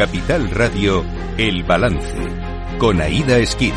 Capital Radio, El Balance, con Aida Esquire.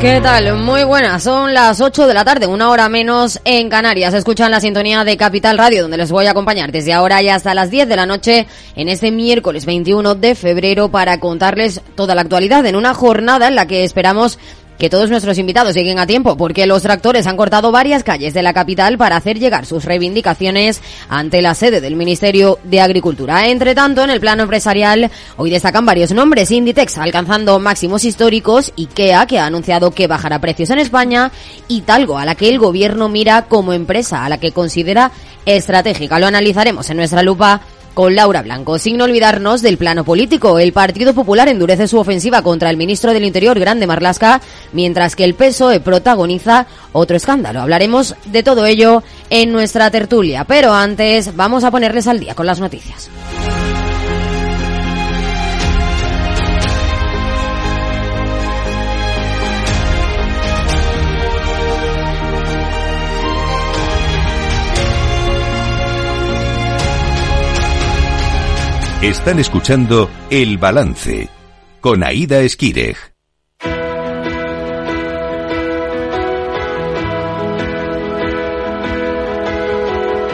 ¿Qué tal? Muy buenas. Son las 8 de la tarde, una hora menos en Canarias. Escuchan la sintonía de Capital Radio, donde les voy a acompañar desde ahora y hasta las 10 de la noche en este miércoles 21 de febrero para contarles toda la actualidad en una jornada en la que esperamos que todos nuestros invitados lleguen a tiempo, porque los tractores han cortado varias calles de la capital para hacer llegar sus reivindicaciones ante la sede del Ministerio de Agricultura. Entre tanto, en el plano empresarial, hoy destacan varios nombres. Inditex alcanzando máximos históricos, IKEA, que ha anunciado que bajará precios en España, y Talgo, a la que el gobierno mira como empresa, a la que considera estratégica. Lo analizaremos en nuestra lupa con Laura Blanco. Sin olvidarnos del plano político, el Partido Popular endurece su ofensiva contra el ministro del Interior, Grande Marlasca, mientras que el PSOE protagoniza otro escándalo. Hablaremos de todo ello en nuestra tertulia, pero antes vamos a ponerles al día con las noticias. Están escuchando El Balance con Aida Esquirej.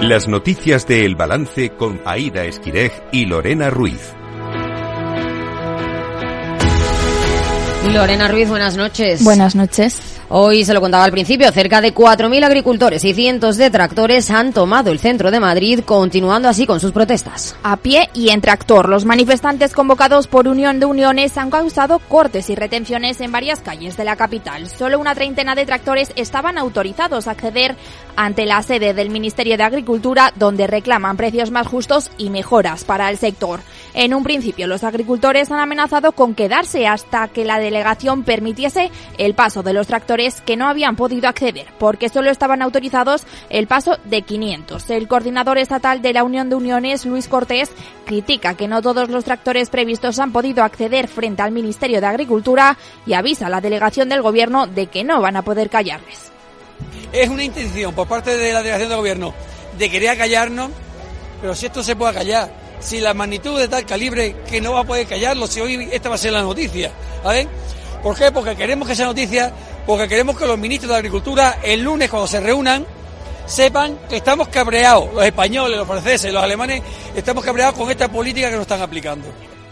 Las noticias de El Balance con Aida Esquirej y Lorena Ruiz. Lorena Ruiz, buenas noches. Buenas noches. Hoy se lo contaba al principio, cerca de 4.000 agricultores y cientos de tractores han tomado el centro de Madrid, continuando así con sus protestas. A pie y en tractor, los manifestantes convocados por Unión de Uniones han causado cortes y retenciones en varias calles de la capital. Solo una treintena de tractores estaban autorizados a acceder ante la sede del Ministerio de Agricultura, donde reclaman precios más justos y mejoras para el sector. En un principio, los agricultores han amenazado con quedarse hasta que la delegación permitiese el paso de los tractores que no habían podido acceder, porque solo estaban autorizados el paso de 500. El coordinador estatal de la Unión de Uniones, Luis Cortés, critica que no todos los tractores previstos han podido acceder frente al Ministerio de Agricultura y avisa a la delegación del Gobierno de que no van a poder callarles. Es una intención por parte de la delegación del Gobierno de querer callarnos, pero si esto se puede callar, si la magnitud de tal calibre que no va a poder callarlo, si hoy esta va a ser la noticia. ¿Por qué? Porque queremos que sea noticia, porque queremos que los ministros de Agricultura el lunes cuando se reúnan sepan que estamos cabreados, los españoles, los franceses, los alemanes, estamos cabreados con esta política que nos están aplicando.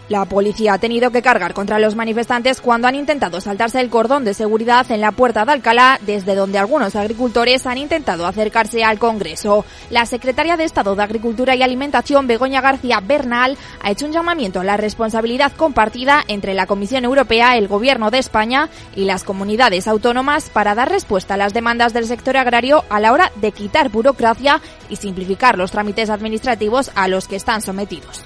La policía ha tenido que cargar contra los manifestantes cuando han intentado saltarse el cordón de seguridad en la puerta de Alcalá, desde donde algunos agricultores han intentado acercarse al Congreso. La secretaria de Estado de Agricultura y Alimentación, Begoña García Bernal, ha hecho un llamamiento a la responsabilidad compartida entre la Comisión Europea, el Gobierno de España y las comunidades autónomas para dar respuesta a las demandas del sector agrario a la hora de quitar burocracia y simplificar los trámites administrativos a los que están sometidos.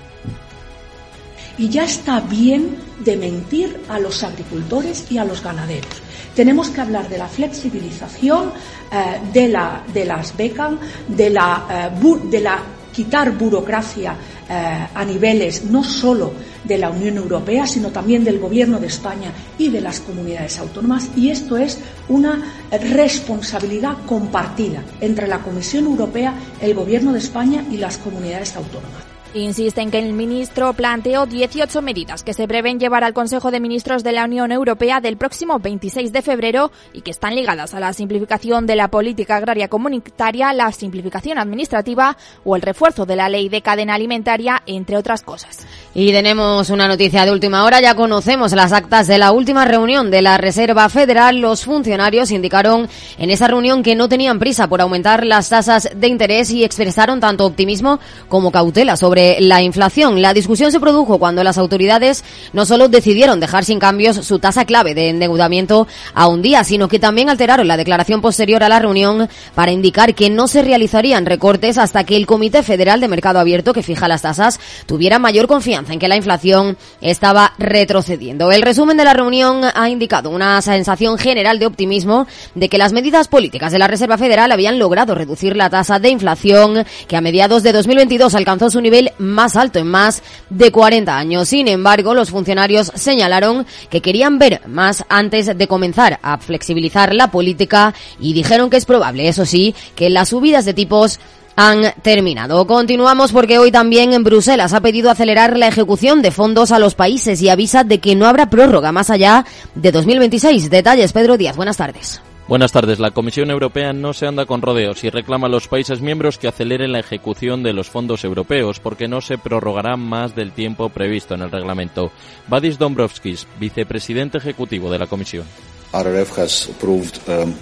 Y ya está bien de mentir a los agricultores y a los ganaderos. Tenemos que hablar de la flexibilización, eh, de, la, las becas, de la, eh, la quitar burocracia eh, a niveles no solo de la Unión Europea, sino también del Gobierno de España y de las comunidades autónomas. Y esto es una responsabilidad compartida entre la Comisión Europea, el Gobierno de España y las comunidades autónomas. Insisten que el ministro planteó 18 medidas que se prevén llevar al Consejo de Ministros de la Unión Europea del próximo 26 de febrero y que están ligadas a la simplificación de la política agraria comunitaria, la simplificación administrativa o el refuerzo de la ley de cadena alimentaria, entre otras cosas. Y tenemos una noticia de última hora. Ya conocemos las actas de la última reunión de la Reserva Federal. Los funcionarios indicaron en esa reunión que no tenían prisa por aumentar las tasas de interés y expresaron tanto optimismo como cautela sobre la inflación. La discusión se produjo cuando las autoridades no solo decidieron dejar sin cambios su tasa clave de endeudamiento a un día, sino que también alteraron la declaración posterior a la reunión para indicar que no se realizarían recortes hasta que el Comité Federal de Mercado Abierto, que fija las tasas, tuviera mayor confianza en que la inflación estaba retrocediendo. El resumen de la reunión ha indicado una sensación general de optimismo de que las medidas políticas de la Reserva Federal habían logrado reducir la tasa de inflación que a mediados de 2022 alcanzó su nivel más alto en más de 40 años. Sin embargo, los funcionarios señalaron que querían ver más antes de comenzar a flexibilizar la política y dijeron que es probable, eso sí, que las subidas de tipos han terminado. Continuamos porque hoy también en Bruselas ha pedido acelerar la ejecución de fondos a los países y avisa de que no habrá prórroga más allá de 2026. Detalles, Pedro Díaz. Buenas tardes. Buenas tardes. La Comisión Europea no se anda con rodeos y reclama a los países miembros que aceleren la ejecución de los fondos europeos porque no se prorrogará más del tiempo previsto en el reglamento. Vadis Dombrovskis, vicepresidente ejecutivo de la Comisión. Um,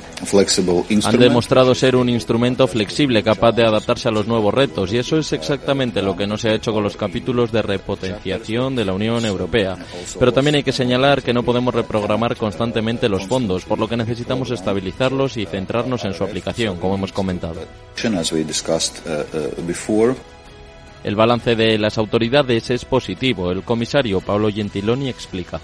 Han demostrado ser un instrumento flexible capaz de adaptarse a los nuevos retos y eso es exactamente lo que no se ha hecho con los capítulos de repotenciación de la Unión Europea. Pero también hay que señalar que no podemos reprogramar constantemente los fondos, por lo que necesitamos estabilizarlos y centrarnos en su aplicación, como hemos comentado. El balance de las autoridades es positivo. El comisario Paolo Gentiloni explica.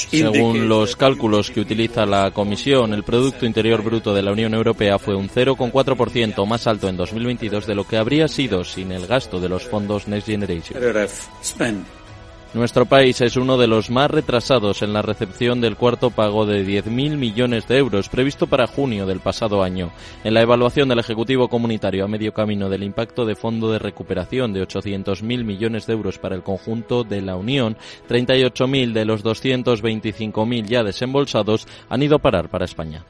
Según los cálculos que utiliza la Comisión, el Producto Interior Bruto de la Unión Europea fue un 0,4% más alto en 2022 de lo que habría sido sin el gasto de los fondos Next Generation. Nuestro país es uno de los más retrasados en la recepción del cuarto pago de 10.000 millones de euros previsto para junio del pasado año. En la evaluación del Ejecutivo Comunitario a medio camino del impacto de fondo de recuperación de 800.000 millones de euros para el conjunto de la Unión, 38.000 de los 225.000 ya desembolsados han ido a parar para España.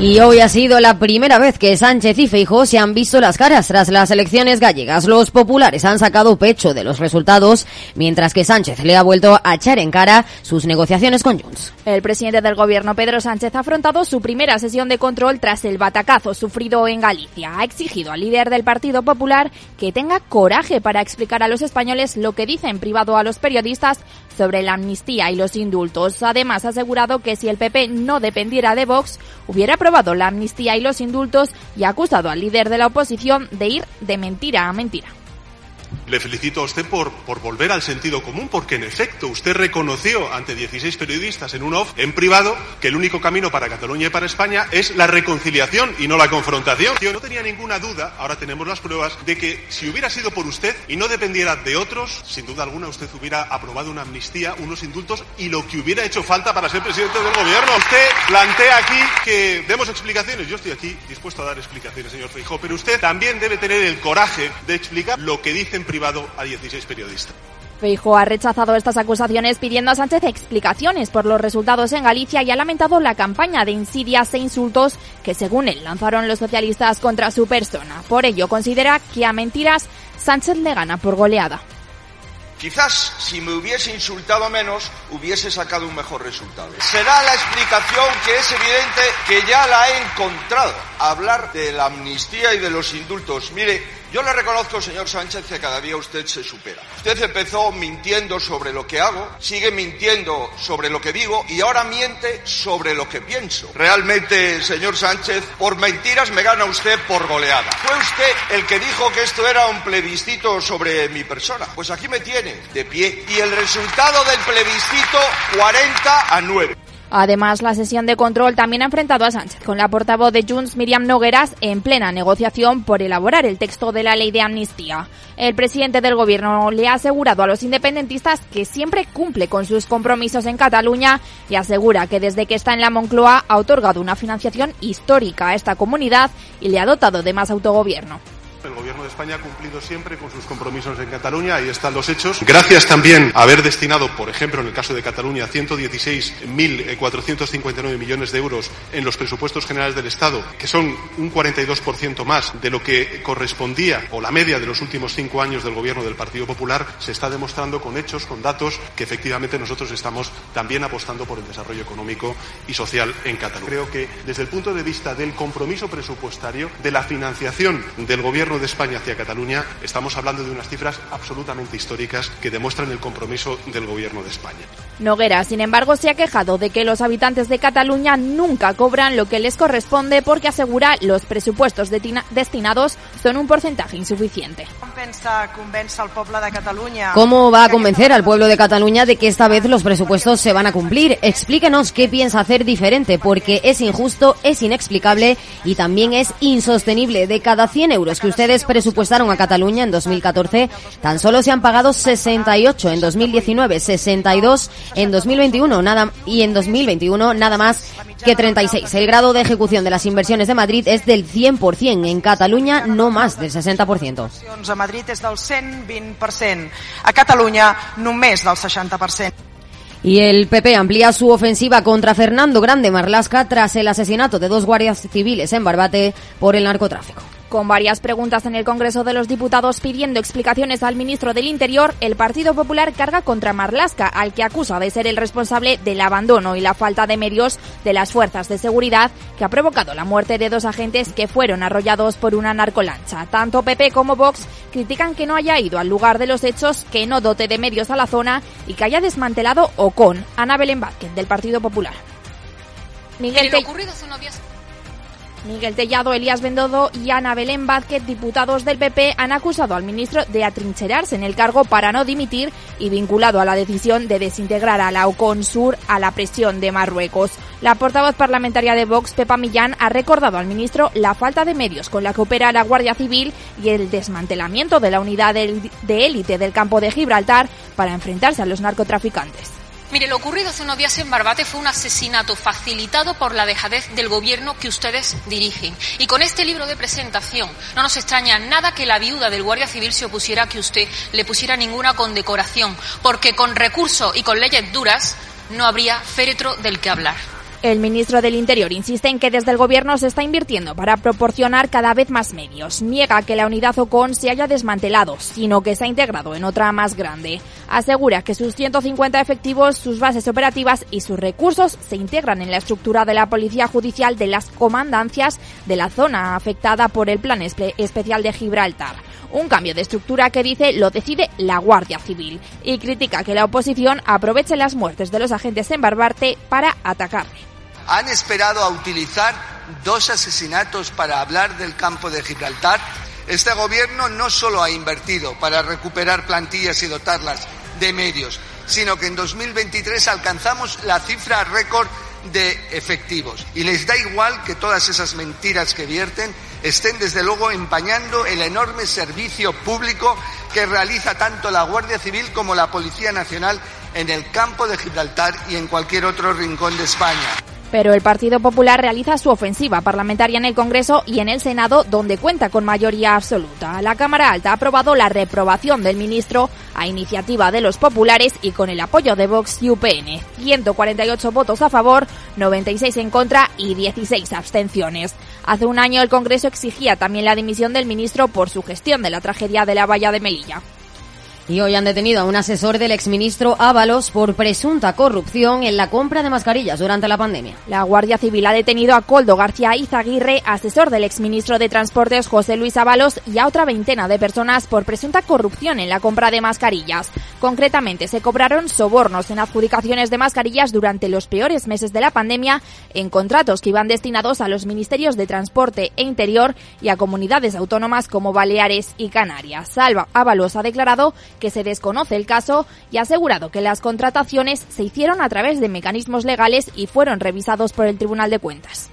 Y hoy ha sido la primera vez que Sánchez y Feijóo se han visto las caras tras las elecciones gallegas. Los populares han sacado pecho de los resultados, mientras que Sánchez le ha vuelto a echar en cara sus negociaciones con Junts. El presidente del gobierno, Pedro Sánchez, ha afrontado su primera sesión de control tras el batacazo sufrido en Galicia. Ha exigido al líder del Partido Popular que tenga coraje para explicar a los españoles lo que dice en privado a los periodistas sobre la amnistía y los indultos. Además, ha asegurado que si el PP no dependiera de Vox, hubiera la amnistía y los indultos y ha acusado al líder de la oposición de ir de mentira a mentira. Le felicito a usted por, por volver al sentido común, porque en efecto usted reconoció ante 16 periodistas en un off, en privado, que el único camino para Cataluña y para España es la reconciliación y no la confrontación. Yo no tenía ninguna duda, ahora tenemos las pruebas, de que si hubiera sido por usted y no dependiera de otros, sin duda alguna usted hubiera aprobado una amnistía, unos indultos y lo que hubiera hecho falta para ser presidente del gobierno. Usted plantea aquí que demos explicaciones. Yo estoy aquí dispuesto a dar explicaciones, señor Feijóo, pero usted también debe tener el coraje de explicar lo que dice en a 16 periodistas. Feijóo ha rechazado estas acusaciones pidiendo a Sánchez explicaciones por los resultados en Galicia y ha lamentado la campaña de insidias e insultos que, según él, lanzaron los socialistas contra su persona. Por ello, considera que a mentiras Sánchez le gana por goleada. Quizás si me hubiese insultado menos, hubiese sacado un mejor resultado. Será la explicación que es evidente que ya la he encontrado. Hablar de la amnistía y de los indultos. Mire, yo le reconozco, señor Sánchez, que cada día usted se supera. Usted empezó mintiendo sobre lo que hago, sigue mintiendo sobre lo que digo y ahora miente sobre lo que pienso. Realmente, señor Sánchez, por mentiras me gana usted por goleada. Fue usted el que dijo que esto era un plebiscito sobre mi persona. Pues aquí me tiene, de pie. Y el resultado del plebiscito, 40 a 9. Además, la sesión de control también ha enfrentado a Sánchez con la portavoz de Junts, Miriam Nogueras, en plena negociación por elaborar el texto de la ley de amnistía. El presidente del gobierno le ha asegurado a los independentistas que siempre cumple con sus compromisos en Cataluña y asegura que desde que está en la Moncloa ha otorgado una financiación histórica a esta comunidad y le ha dotado de más autogobierno. El Gobierno de España ha cumplido siempre con sus compromisos en Cataluña, ahí están los hechos. Gracias también a haber destinado, por ejemplo, en el caso de Cataluña, 116.459 millones de euros en los presupuestos generales del Estado, que son un 42% más de lo que correspondía o la media de los últimos cinco años del Gobierno del Partido Popular, se está demostrando con hechos, con datos, que efectivamente nosotros estamos también apostando por el desarrollo económico y social en Cataluña. Creo que desde el punto de vista del compromiso presupuestario, de la financiación del Gobierno gobierno de España hacia Cataluña, estamos hablando de unas cifras absolutamente históricas que demuestran el compromiso del gobierno de España. Noguera, sin embargo, se ha quejado de que los habitantes de Cataluña nunca cobran lo que les corresponde porque asegura los presupuestos destinados son un porcentaje insuficiente. ¿Cómo va a convencer al pueblo de Cataluña de que esta vez los presupuestos se van a cumplir? Explíquenos qué piensa hacer diferente, porque es injusto, es inexplicable y también es insostenible. De cada 100 euros que ustedes presupuestaron a Cataluña en 2014, tan solo se han pagado 68 en 2019, 62 en 2021 nada, y en 2021 nada más que 36. El grado de ejecución de las inversiones de Madrid es del 100%, en Cataluña no más del 60%. A Madrid és del 120%, a Catalunya només del 60%. Y el PP amplía su ofensiva contra Fernando Grande Marlasca tras el asesinato de dos guardias civiles en Barbate por el narcotráfico. Con varias preguntas en el Congreso de los Diputados pidiendo explicaciones al ministro del Interior, el Partido Popular carga contra Marlasca, al que acusa de ser el responsable del abandono y la falta de medios de las fuerzas de seguridad que ha provocado la muerte de dos agentes que fueron arrollados por una narcolancha. Tanto PP como Vox critican que no haya ido al lugar de los hechos, que no dote de medios a la zona y que haya desmantelado Ocon. Ana Belén Vázquez, del Partido Popular. Miguel, Miguel Tellado, Elías Bendodo y Ana Belén Vázquez, diputados del PP, han acusado al ministro de atrincherarse en el cargo para no dimitir y vinculado a la decisión de desintegrar a la Oconsur a la presión de Marruecos. La portavoz parlamentaria de Vox, Pepa Millán, ha recordado al ministro la falta de medios con la que opera la Guardia Civil y el desmantelamiento de la unidad de élite del campo de Gibraltar para enfrentarse a los narcotraficantes. Mire, lo ocurrido hace unos días en Barbate fue un asesinato facilitado por la dejadez del gobierno que ustedes dirigen. Y con este libro de presentación no nos extraña nada que la viuda del Guardia Civil se opusiera a que usted le pusiera ninguna condecoración, porque con recursos y con leyes duras no habría féretro del que hablar. El ministro del Interior insiste en que desde el Gobierno se está invirtiendo para proporcionar cada vez más medios. Niega que la unidad OCON se haya desmantelado, sino que se ha integrado en otra más grande. Asegura que sus 150 efectivos, sus bases operativas y sus recursos se integran en la estructura de la Policía Judicial de las comandancias de la zona afectada por el Plan Especial de Gibraltar. Un cambio de estructura que dice lo decide la Guardia Civil y critica que la oposición aproveche las muertes de los agentes en Barbarte para atacarle han esperado a utilizar dos asesinatos para hablar del campo de Gibraltar. Este gobierno no solo ha invertido para recuperar plantillas y dotarlas de medios, sino que en 2023 alcanzamos la cifra récord de efectivos. Y les da igual que todas esas mentiras que vierten estén desde luego empañando el enorme servicio público que realiza tanto la Guardia Civil como la Policía Nacional en el campo de Gibraltar y en cualquier otro rincón de España. Pero el Partido Popular realiza su ofensiva parlamentaria en el Congreso y en el Senado, donde cuenta con mayoría absoluta. La Cámara Alta ha aprobado la reprobación del ministro a iniciativa de los populares y con el apoyo de Vox y UPN. 148 votos a favor, 96 en contra y 16 abstenciones. Hace un año el Congreso exigía también la dimisión del ministro por su gestión de la tragedia de la valla de Melilla. Y hoy han detenido a un asesor del exministro Ábalos por presunta corrupción en la compra de mascarillas durante la pandemia. La Guardia Civil ha detenido a Coldo García Izaguirre, asesor del exministro de Transportes José Luis Ábalos, y a otra veintena de personas por presunta corrupción en la compra de mascarillas. Concretamente, se cobraron sobornos en adjudicaciones de mascarillas durante los peores meses de la pandemia en contratos que iban destinados a los ministerios de Transporte e Interior y a comunidades autónomas como Baleares y Canarias. Salva Ábalos ha declarado que se desconoce el caso y ha asegurado que las contrataciones se hicieron a través de mecanismos legales y fueron revisados por el Tribunal de Cuentas.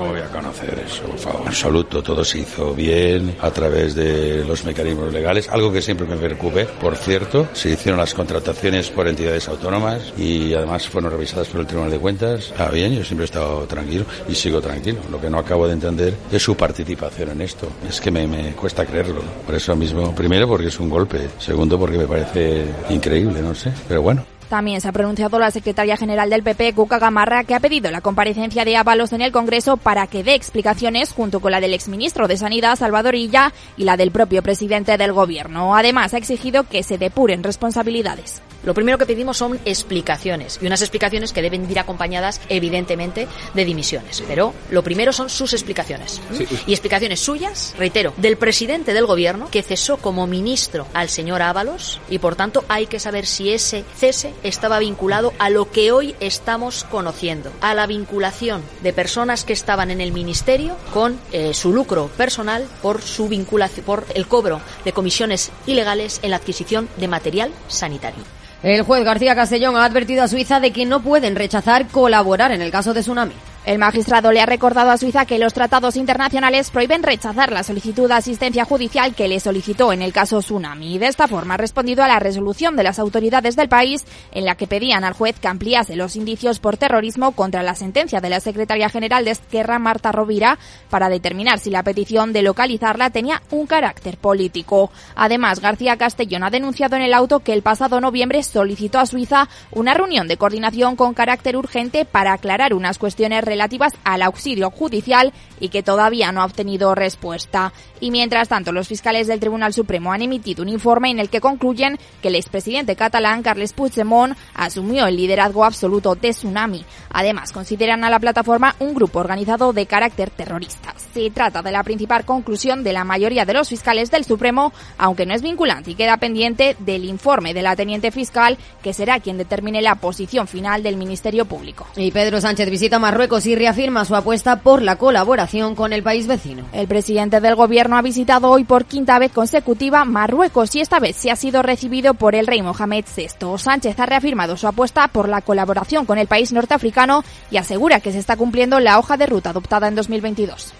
¿Cómo voy a conocer eso, por favor? Absoluto, todo se hizo bien a través de los mecanismos legales, algo que siempre me preocupe. Por cierto, se hicieron las contrataciones por entidades autónomas y además fueron revisadas por el Tribunal de Cuentas. Está bien, yo siempre he estado tranquilo y sigo tranquilo. Lo que no acabo de entender es su participación en esto. Es que me cuesta creerlo. Por eso mismo, primero porque es un golpe, segundo porque me parece increíble, no sé. Pero bueno. También se ha pronunciado la secretaria general del PP, Cuca Gamarra, que ha pedido la comparecencia de Ábalos en el Congreso para que dé explicaciones junto con la del exministro de Sanidad, Salvador Illa, y la del propio presidente del Gobierno. Además, ha exigido que se depuren responsabilidades. Lo primero que pedimos son explicaciones y unas explicaciones que deben ir acompañadas evidentemente de dimisiones. Pero lo primero son sus explicaciones. Y explicaciones suyas, reitero, del presidente del gobierno que cesó como ministro al señor Ábalos y por tanto hay que saber si ese cese estaba vinculado a lo que hoy estamos conociendo, a la vinculación de personas que estaban en el ministerio con eh, su lucro personal por su vinculación, por el cobro de comisiones ilegales en la adquisición de material sanitario. El juez García Castellón ha advertido a Suiza de que no pueden rechazar colaborar en el caso de Tsunami. El magistrado le ha recordado a Suiza que los tratados internacionales prohíben rechazar la solicitud de asistencia judicial que le solicitó en el caso Tsunami y de esta forma ha respondido a la resolución de las autoridades del país en la que pedían al juez que ampliase los indicios por terrorismo contra la sentencia de la secretaria general de Esquerra, Marta Rovira, para determinar si la petición de localizarla tenía un carácter político. Además, García Castellón ha denunciado en el auto que el pasado noviembre solicitó a Suiza una reunión de coordinación con carácter urgente para aclarar unas cuestiones relativas al auxilio judicial y que todavía no ha obtenido respuesta. Y mientras tanto, los fiscales del Tribunal Supremo han emitido un informe en el que concluyen que el expresidente catalán Carles Puigdemont asumió el liderazgo absoluto de Tsunami. Además, consideran a la plataforma un grupo organizado de carácter terrorista. Se trata de la principal conclusión de la mayoría de los fiscales del Supremo, aunque no es vinculante y queda pendiente del informe de la teniente fiscal, que será quien determine la posición final del Ministerio Público. Y Pedro Sánchez visita Marruecos y reafirma su apuesta por la colaboración con el país vecino. El presidente del gobierno ha visitado hoy por quinta vez consecutiva Marruecos y esta vez se ha sido recibido por el rey Mohamed VI. Sánchez ha reafirmado su apuesta por la colaboración con el país norteafricano y asegura que se está cumpliendo la hoja de ruta adoptada en 2022.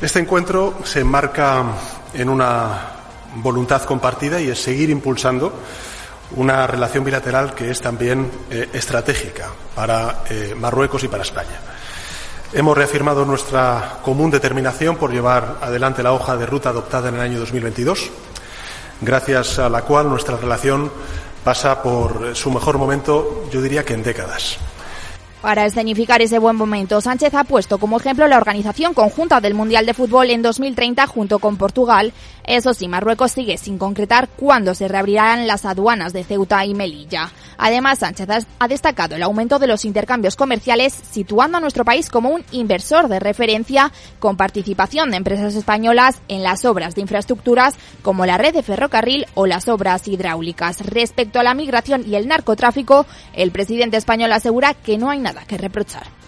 Este encuentro se enmarca en una voluntad compartida y es seguir impulsando una relación bilateral que es también eh, estratégica para eh, Marruecos y para España. Hemos reafirmado nuestra común determinación por llevar adelante la hoja de ruta adoptada en el año 2022, gracias a la cual nuestra relación pasa por su mejor momento, yo diría que en décadas. Para escenificar ese buen momento, Sánchez ha puesto como ejemplo la organización conjunta del Mundial de Fútbol en 2030 junto con Portugal. Eso sí, Marruecos sigue sin concretar cuándo se reabrirán las aduanas de Ceuta y Melilla. Además, Sánchez ha destacado el aumento de los intercambios comerciales, situando a nuestro país como un inversor de referencia con participación de empresas españolas en las obras de infraestructuras como la red de ferrocarril o las obras hidráulicas. Respecto a la migración y el narcotráfico, el presidente español asegura que no hay nada que reprochar.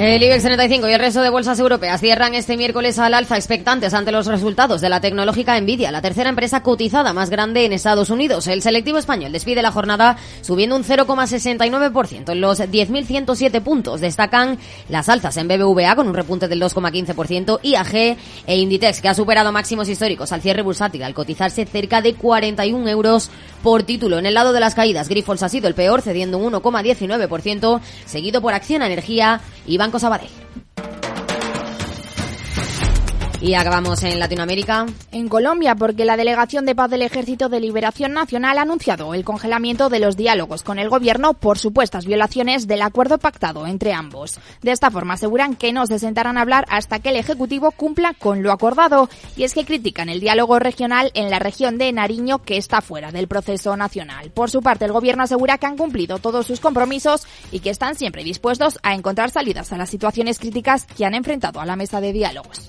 El IBEX 35 y el resto de bolsas europeas cierran este miércoles al alza expectantes ante los resultados de la tecnológica Nvidia, la tercera empresa cotizada más grande en Estados Unidos. El selectivo español despide la jornada subiendo un 0,69% en los 10.107 puntos. Destacan las alzas en BBVA con un repunte del 2,15%, IAG e Inditex que ha superado máximos históricos al cierre bursátil al cotizarse cerca de 41 euros por título. En el lado de las caídas, Grifols ha sido el peor cediendo un 1,19%, seguido por Acción Energía y Banco Sabadell. Y acabamos en Latinoamérica. En Colombia, porque la Delegación de Paz del Ejército de Liberación Nacional ha anunciado el congelamiento de los diálogos con el gobierno por supuestas violaciones del acuerdo pactado entre ambos. De esta forma aseguran que no se sentarán a hablar hasta que el Ejecutivo cumpla con lo acordado. Y es que critican el diálogo regional en la región de Nariño que está fuera del proceso nacional. Por su parte, el gobierno asegura que han cumplido todos sus compromisos y que están siempre dispuestos a encontrar salidas a las situaciones críticas que han enfrentado a la mesa de diálogos.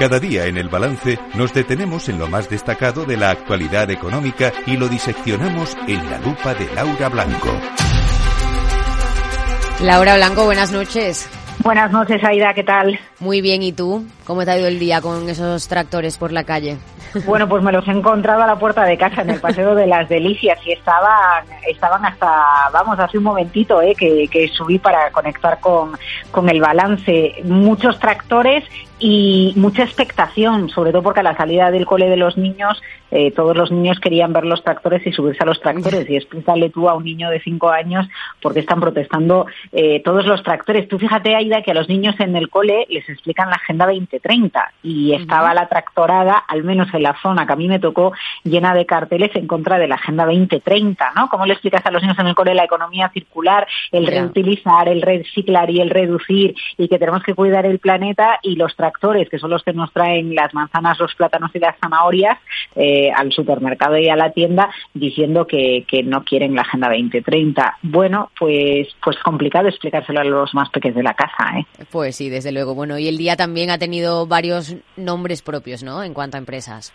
Cada día en el balance nos detenemos en lo más destacado de la actualidad económica y lo diseccionamos en la lupa de Laura Blanco. Laura Blanco, buenas noches. Buenas noches, Aida, ¿qué tal? Muy bien, ¿y tú? ¿Cómo te ha ido el día con esos tractores por la calle? Bueno, pues me los he encontrado a la puerta de casa en el Paseo de las Delicias y estaban, estaban hasta, vamos, hace un momentito eh, que, que subí para conectar con, con el balance. Muchos tractores y mucha expectación, sobre todo porque a la salida del cole de los niños, eh, todos los niños querían ver los tractores y subirse a los tractores. Y explícale tú a un niño de cinco años por qué están protestando eh, todos los tractores. Tú fíjate, Aida, que a los niños en el cole les explican la Agenda 2030 y estaba la tractorada, al menos en la zona que a mí me tocó, llena de carteles en contra de la Agenda 2030, ¿no? ¿Cómo le explicas a los niños en el cole la economía circular, el reutilizar, el reciclar y el reducir y que tenemos que cuidar el planeta y los tractores que son los que nos traen las manzanas, los plátanos y las zanahorias eh, al supermercado y a la tienda diciendo que, que, no quieren la Agenda 2030. Bueno, pues, pues complicado explicárselo a los más pequeños de la casa. ¿eh? Pues sí, desde luego. Bueno, y el día también ha tenido varios nombres propios, ¿no? En cuanto a empresas.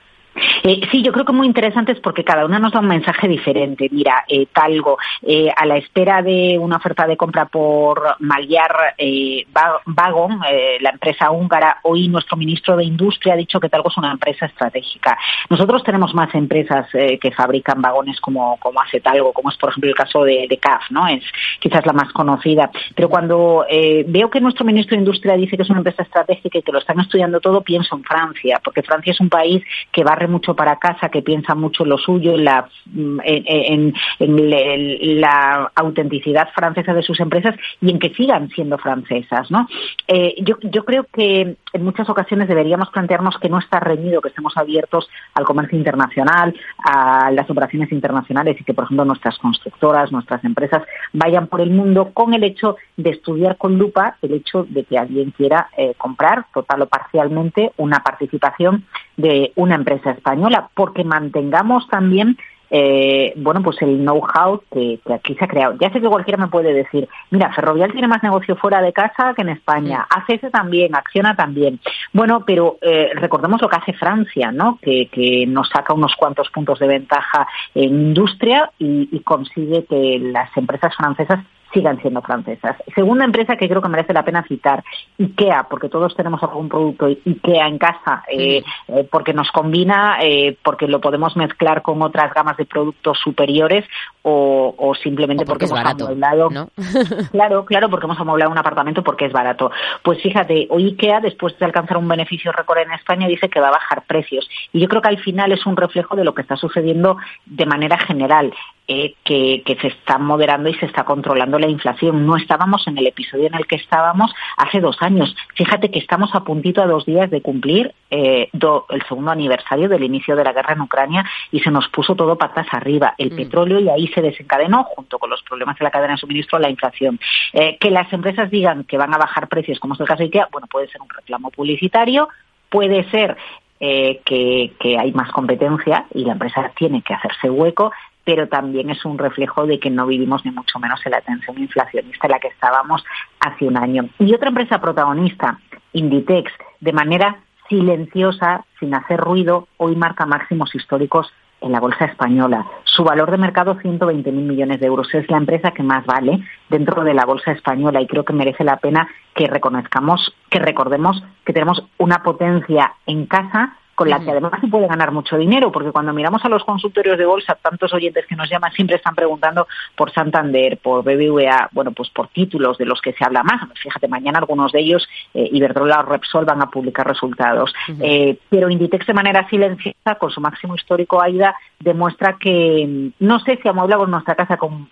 Eh, sí, yo creo que muy interesantes porque cada una nos da un mensaje diferente. Mira, eh, Talgo, eh, a la espera de una oferta de compra por Magyar eh, Vagon, eh, la empresa húngara, hoy nuestro ministro de Industria ha dicho que Talgo es una empresa estratégica. Nosotros tenemos más empresas que fabrican vagones como, como hace Talgo, como es por ejemplo el caso de, CAF, ¿no? Es quizás la más conocida. Pero cuando veo que nuestro ministro de Industria dice que es una empresa estratégica y que lo están estudiando todo, pienso en Francia, porque Francia es un país que mucho para casa, que piensa mucho en lo suyo, en en, la autenticidad francesa de sus empresas y en que sigan siendo francesas. ¿no? Eh, yo, yo creo que en muchas ocasiones deberíamos plantearnos que no está reñido que estemos abiertos al comercio internacional, a las operaciones internacionales y que, por ejemplo, nuestras constructoras, nuestras empresas vayan por el mundo con el hecho de estudiar con lupa el hecho de que alguien quiera eh, comprar total o parcialmente una participación de una empresa española, porque mantengamos también eh, bueno, pues el know-how que, que, aquí se ha creado. Ya sé que cualquiera me puede decir, mira, Ferrovial tiene más negocio fuera de casa que en España, sí. ACS también, Acciona también. Bueno, pero eh, recordemos lo que hace Francia, ¿no? Que, que, nos saca unos cuantos puntos de ventaja en industria y, y consigue que las empresas francesas sigan siendo francesas. Segunda empresa que creo que merece la pena citar, IKEA, porque todos tenemos algún producto IKEA en casa, eh, eh, porque nos combina, eh, porque lo podemos mezclar con otras gamas de productos superiores o, o simplemente o porque, porque, hemos barato, amueblado. ¿no? claro, claro, porque hemos amueblado un apartamento porque es barato. Pues fíjate, hoy IKEA, después de alcanzar un beneficio récord en España, dice que va a bajar precios. Y yo creo que al final es un reflejo de lo que está sucediendo de manera general. Eh, que, que, se está moderando y se está controlando la inflación. No estábamos en el episodio en el que estábamos hace dos años. Fíjate que estamos a puntito a dos días de cumplir eh, do, el segundo aniversario del inicio de la guerra en Ucrania y se nos puso todo patas arriba. El mm. petróleo y ahí se desencadenó, junto con los problemas de la cadena de suministro, la inflación. Eh, que las empresas digan que van a bajar precios, como es el caso de IKEA, bueno, puede ser un reclamo publicitario, puede ser eh, que, que, hay más competencia y la empresa tiene que hacerse hueco, pero también es un reflejo de que no vivimos ni mucho menos en la tensión inflacionista en la que estábamos hace un año. Y otra empresa protagonista, Inditex, de manera silenciosa, sin hacer ruido, hoy marca máximos históricos en la bolsa española. Su valor de mercado 120.000 millones de euros. Es la empresa que más vale dentro de la bolsa española y creo que merece la pena que reconozcamos, que recordemos que tenemos una potencia en casa con la que además se puede ganar mucho dinero, porque cuando miramos a los consultorios de bolsa, tantos oyentes que nos llaman siempre están preguntando por Santander, por BBVA, bueno, pues por títulos de los que se habla más. Fíjate, mañana algunos de ellos, eh, Iberdrola o Repsol, van a publicar resultados. Uh -huh. eh, pero Inditex de manera silenciosa, con su máximo histórico AIDA, demuestra que no sé si amueblamos nuestra casa con,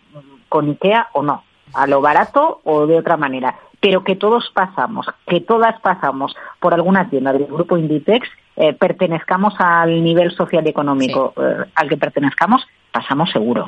con IKEA o no, a lo barato o de otra manera, pero que todos pasamos, que todas pasamos por alguna tienda del grupo Inditex eh, pertenezcamos al nivel social y económico sí. eh, al que pertenezcamos, pasamos seguro.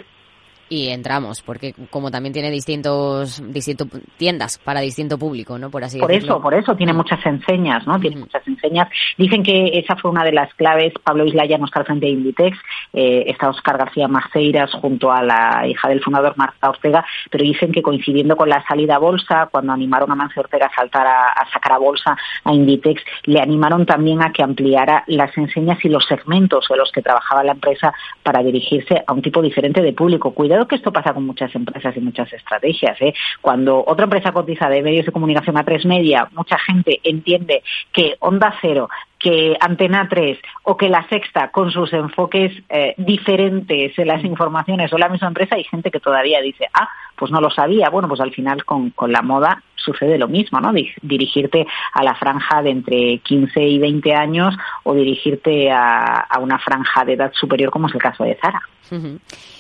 Y entramos, porque como también tiene distintos, distintos tiendas para distinto público, ¿no? Por así por eso, por eso tiene muchas enseñas, ¿no? Tiene muchas enseñas. Dicen que esa fue una de las claves. Pablo Islaya no está al frente de Inditex, eh, está Oscar García Maceiras junto a la hija del fundador Marta Ortega, pero dicen que coincidiendo con la salida a bolsa, cuando animaron a Mancio Ortega a saltar a, sacar a bolsa a Inditex, le animaron también a que ampliara las enseñas y los segmentos de los que trabajaba la empresa para dirigirse a un tipo diferente de público. Cuidado que esto pasa con muchas empresas y muchas estrategias. ¿eh? Cuando otra empresa cotiza de medios de comunicación a tres media, mucha gente entiende que Onda Cero que Antena 3 o que La Sexta, con sus enfoques eh, diferentes en las informaciones o la misma empresa, hay gente que todavía dice, ah, pues no lo sabía. Bueno, pues al final con, con la moda sucede lo mismo, ¿no? Dirigirte a la franja de entre 15 y 20 años o dirigirte a, a una franja de edad superior, como es el caso de Zara.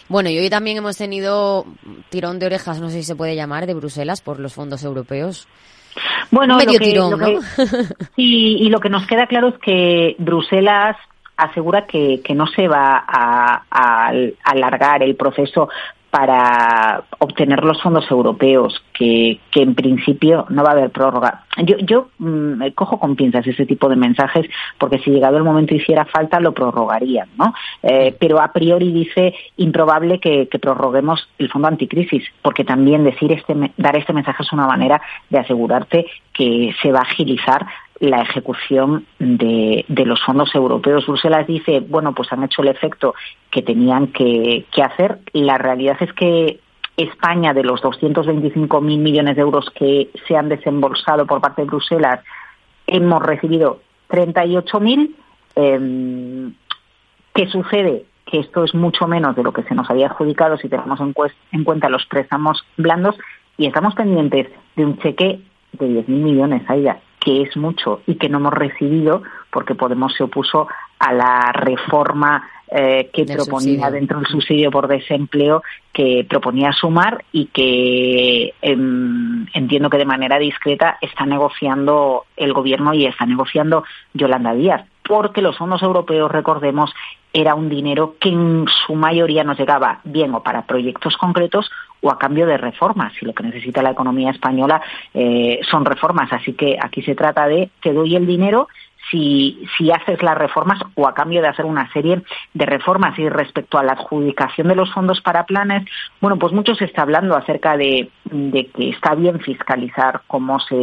Bueno, y hoy también hemos tenido tirón de orejas, no sé si se puede llamar, de Bruselas por los fondos europeos. Bueno, lo que, sí, y lo que nos queda claro es que Bruselas asegura que, que no se va a, a, alargar el proceso para obtener los fondos europeos, que, que, en principio no va a haber prórroga. Yo, yo mm, cojo con pinzas ese tipo de mensajes porque si llegado el momento hiciera falta lo prorrogarían, ¿no? Eh, pero a priori dice improbable que, que, prorroguemos el fondo anticrisis, porque también decir este, dar este mensaje es una manera de asegurarte que se va a agilizar la ejecución de, los fondos europeos. Bruselas dice, bueno, pues han hecho el efecto que tenían que, que hacer. La realidad es que España, de los 225.000 millones de euros que se han desembolsado por parte de Bruselas, hemos recibido 38.000. Eh, ¿Qué sucede? Que esto es mucho menos de lo que se nos había adjudicado si tenemos en, en cuenta los préstamos blandos y estamos pendientes de un cheque de 10.000 millones, ya que es mucho y que no hemos recibido porque Podemos se opuso a la reforma eh, que proponía dentro del subsidio por desempleo que proponía sumar y que em, entiendo que de manera discreta está negociando el gobierno y está negociando Yolanda Díaz porque los fondos europeos, recordemos, era un dinero que en su mayoría nos llegaba bien o para proyectos concretos o a cambio de reformas. Y lo que necesita la economía española eh, son reformas. Así que aquí se trata de te doy el dinero si, si haces las reformas o a cambio de hacer una serie de reformas. Y respecto a la adjudicación de los fondos para planes, bueno, pues mucho se está hablando acerca de, de que está bien fiscalizar cómo se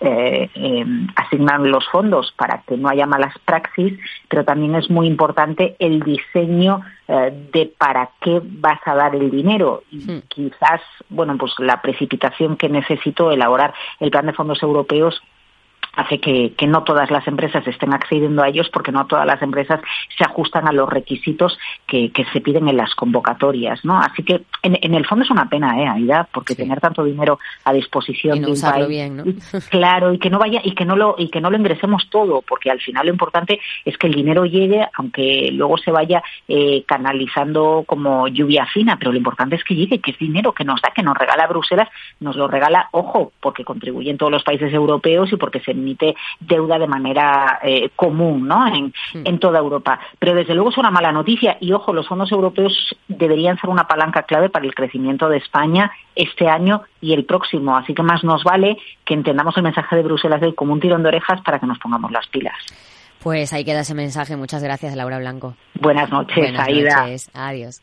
eh, em, asignan los fondos para que no haya malas praxis, pero también es muy importante el diseño eh, de para qué vas a dar el dinero. Y hmm. quizás, bueno, pues la precipitación que necesito elaborar el plan de fondos europeos hace que, que, no todas las empresas estén accediendo a ellos porque no todas las empresas se ajustan a los requisitos que, que se piden en las convocatorias, ¿no? Así que en, en, el fondo es una pena, ¿eh, Aida? Porque tener tanto dinero a disposición de un país, bien, ¿no? claro, y que no vaya y que no lo y que no lo ingresemos todo, porque al final lo importante es que el dinero llegue, aunque luego se vaya eh, canalizando como lluvia fina, pero lo importante es que llegue, que es dinero que nos da, que nos regala Bruselas, nos lo regala, ojo, porque contribuyen todos los países europeos y porque se emite deuda de manera eh, común ¿no? En, mm. en toda Europa. Pero desde luego es una mala noticia y, ojo, los fondos europeos deberían ser una palanca clave para el crecimiento de España este año y el próximo. Así que más nos vale que entendamos el mensaje de Bruselas de hoy como un tirón de orejas para que nos pongamos las pilas. Pues ahí queda ese mensaje. Muchas gracias, Laura Blanco. Buenas noches, Buenas Aida. Noches. Adiós.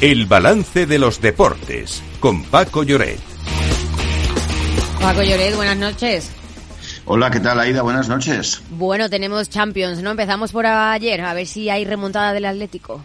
El balance de los deportes con Paco Lloret. Paco Lloret, buenas noches. Hola, ¿qué tal, Aida? Buenas noches. Bueno, tenemos Champions, ¿no? Empezamos por ayer, a ver si hay remontada del Atlético.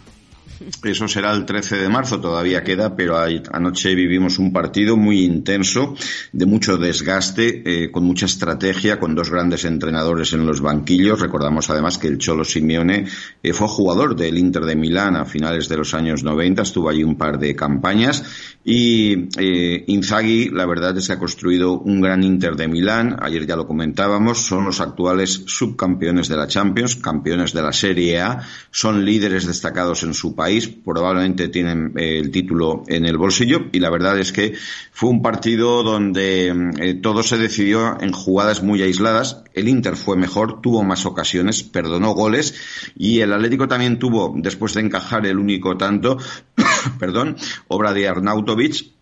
Eso será el 13 de marzo, todavía queda, pero anoche vivimos un partido muy intenso, de mucho desgaste, eh, con mucha estrategia, con dos grandes entrenadores en los banquillos. Recordamos además que el Cholo Simeone eh, fue jugador del Inter de Milán a finales de los años 90, estuvo allí un par de campañas y eh, Inzaghi, la verdad es que ha construido un gran Inter de Milán, ayer ya lo comentábamos, son los actuales subcampeones de la Champions, campeones de la Serie A, son líderes destacados en su país, probablemente tienen eh, el título en el bolsillo y la verdad es que fue un partido donde eh, todo se decidió en jugadas muy aisladas, el Inter fue mejor, tuvo más ocasiones, perdonó goles y el Atlético también tuvo, después de encajar el único tanto, perdón, obra de Arnautovic,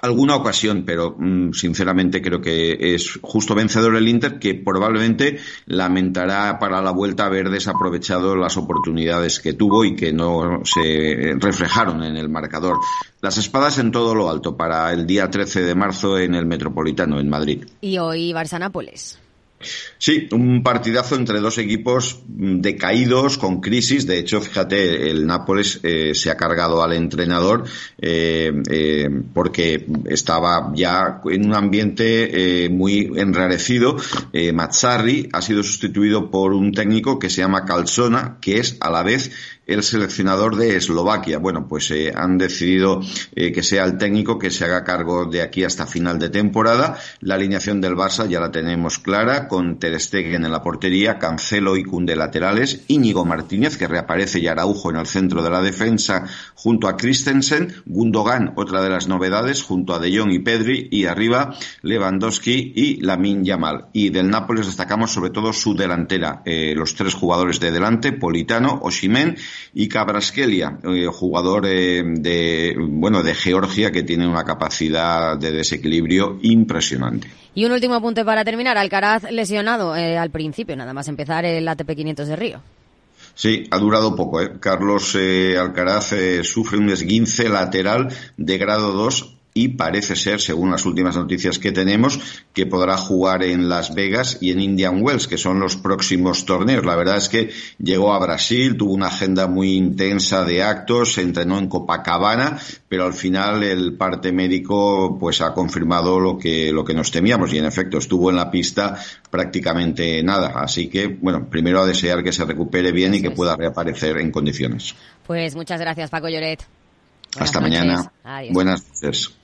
alguna ocasión, pero mm, sinceramente creo que es justo vencedor el Inter que probablemente lamentará para la vuelta haber desaprovechado las oportunidades que tuvo y que no se reflejaron en el marcador. Las espadas en todo lo alto para el día 13 de marzo en el Metropolitano, en Madrid. Y hoy Barça-Nápoles. Sí, un partidazo entre dos equipos decaídos, con crisis. De hecho, fíjate, el Nápoles eh, se ha cargado al entrenador eh, eh, porque estaba ya en un ambiente muy enrarecido. Mazzarri ha sido sustituido por un técnico que se llama Calzona, que es a la vez el seleccionador de Eslovaquia. Bueno, pues eh, han decidido eh, que sea el técnico que se haga cargo de aquí hasta final de temporada. La alineación del Barça ya la tenemos clara, con Ter en la portería, Cancelo y Cunde laterales, Íñigo Martínez, que reaparece y Araujo en el centro de la defensa, junto a Christensen, Gundogan, otra de las novedades, junto a De Jong y Pedri, y arriba Lewandowski y Lamin Yamal. Y del Nápoles destacamos sobre todo su delantera, eh, los tres jugadores de delante, Politano, Oshimen y Cabraskelia, eh, jugador eh, de, bueno, de Georgia que tiene una capacidad de desequilibrio impresionante. Y un último apunte para terminar. Alcaraz lesionado eh, al principio, nada más empezar el ATP 500 de Río. Sí, ha durado poco. Carlos Alcaraz sufre un esguince lateral de grado 2 y parece ser, según las últimas noticias que tenemos, que podrá jugar en Las Vegas y en Indian Wells, que son los próximos torneos. La verdad es que llegó a Brasil, tuvo una agenda muy intensa de actos, se entrenó en Copacabana, pero al final el parte médico pues ha confirmado lo que, lo que nos temíamos y en efecto estuvo en la pista prácticamente nada. Así que, bueno, primero a desear que se recupere bien y que pueda reaparecer en condiciones. Pues muchas gracias, Paco Lloret. Hasta mañana. Buenas noches.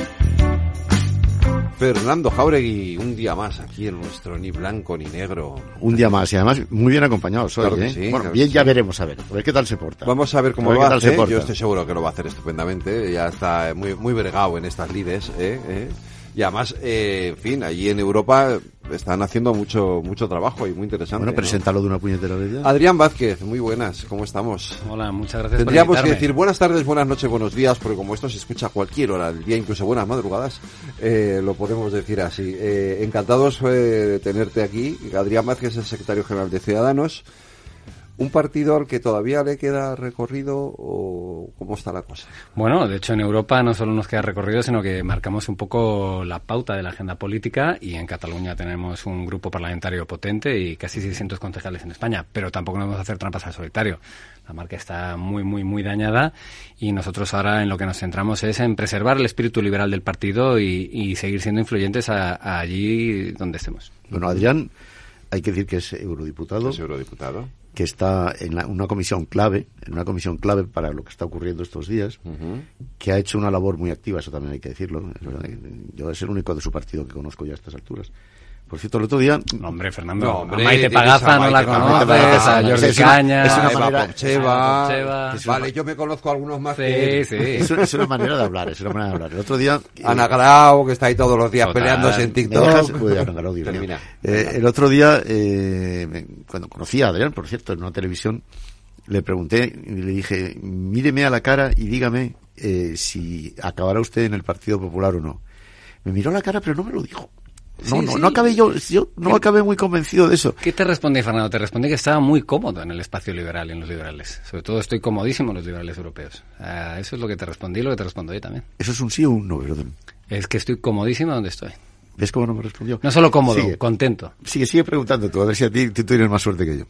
Fernando Jauregui, un día más aquí en nuestro Ni Blanco ni Negro. Un día más y además muy bien acompañado hoy. ¿eh? bueno, bien ya veremos a ver, a ver qué tal se porta. Vamos a ver cómo lo hace. Yo estoy seguro que lo va a hacer estupendamente. Ya está muy muy bregado en estas lides. ¿eh? ¿Eh? Y además, eh, en fin, allí en Europa están haciendo mucho mucho trabajo y muy interesante. Bueno, preséntalo de una puñetera vez ya. Adrián Vázquez, muy buenas, ¿cómo estamos? Hola, muchas gracias Tendríamos por que decir buenas tardes, buenas noches, buenos días, porque como esto se escucha a cualquier hora del día, incluso buenas madrugadas, eh, lo podemos decir así. Eh, encantados eh, de tenerte aquí. Adrián Vázquez es el secretario general de Ciudadanos. ¿Un partido al que todavía le queda recorrido o cómo está la cosa? Bueno, de hecho en Europa no solo nos queda recorrido, sino que marcamos un poco la pauta de la agenda política y en Cataluña tenemos un grupo parlamentario potente y casi 600 concejales en España, pero tampoco nos vamos a hacer trampas al solitario. La marca está muy, muy, muy dañada y nosotros ahora en lo que nos centramos es en preservar el espíritu liberal del partido y, seguir siendo influyentes allí donde estemos. Bueno, Adrián, hay que decir que es eurodiputado. Es eurodiputado que está en una comisión clave, en una comisión clave para lo que está ocurriendo estos días, que ha hecho una labor muy activa, eso también hay que decirlo. Yo es el único de su partido que conozco ya a estas alturas. Por cierto, el otro día... hombre, Fernando, No, hombre, Maite a Pagaza no la conoces, a es Jordi una- Caña, es una manera... Popcheva. Popcheva. Vale, yo me conozco a algunos más Sí, que... sí. Es, una- es una manera de hablar, es una manera de hablar. El otro día... eh, Ana Grau, que está ahí todos los días Total. peleándose en ¿Me TikTok. dejas? Uy, Ana Grau, Dios mío. Termina. Eh, el otro día, eh, cuando conocí a Adrián, por cierto, en una televisión, le pregunté y le dije, míreme a la cara y dígame eh, si acabará usted en el Partido Popular o no. Me miró a la cara, pero no me lo dijo. No, Sí, no, sí. no acabé yo, yo no acabé muy convencido de eso. ¿Qué te respondí, Fernando? Te respondí que estaba muy cómodo en el espacio liberal en los liberales. Sobre todo estoy comodísimo en los liberales europeos. Ah, eso es lo que te respondí y lo que te respondo yo también. ¿Eso es un sí o un no, verdad? Es que estoy comodísimo donde estoy. ¿Ves cómo no me respondió? No solo cómodo, Sigue. contento. Sigue, sigue preguntando tú, a ver si a ti tú tienes más suerte que yo.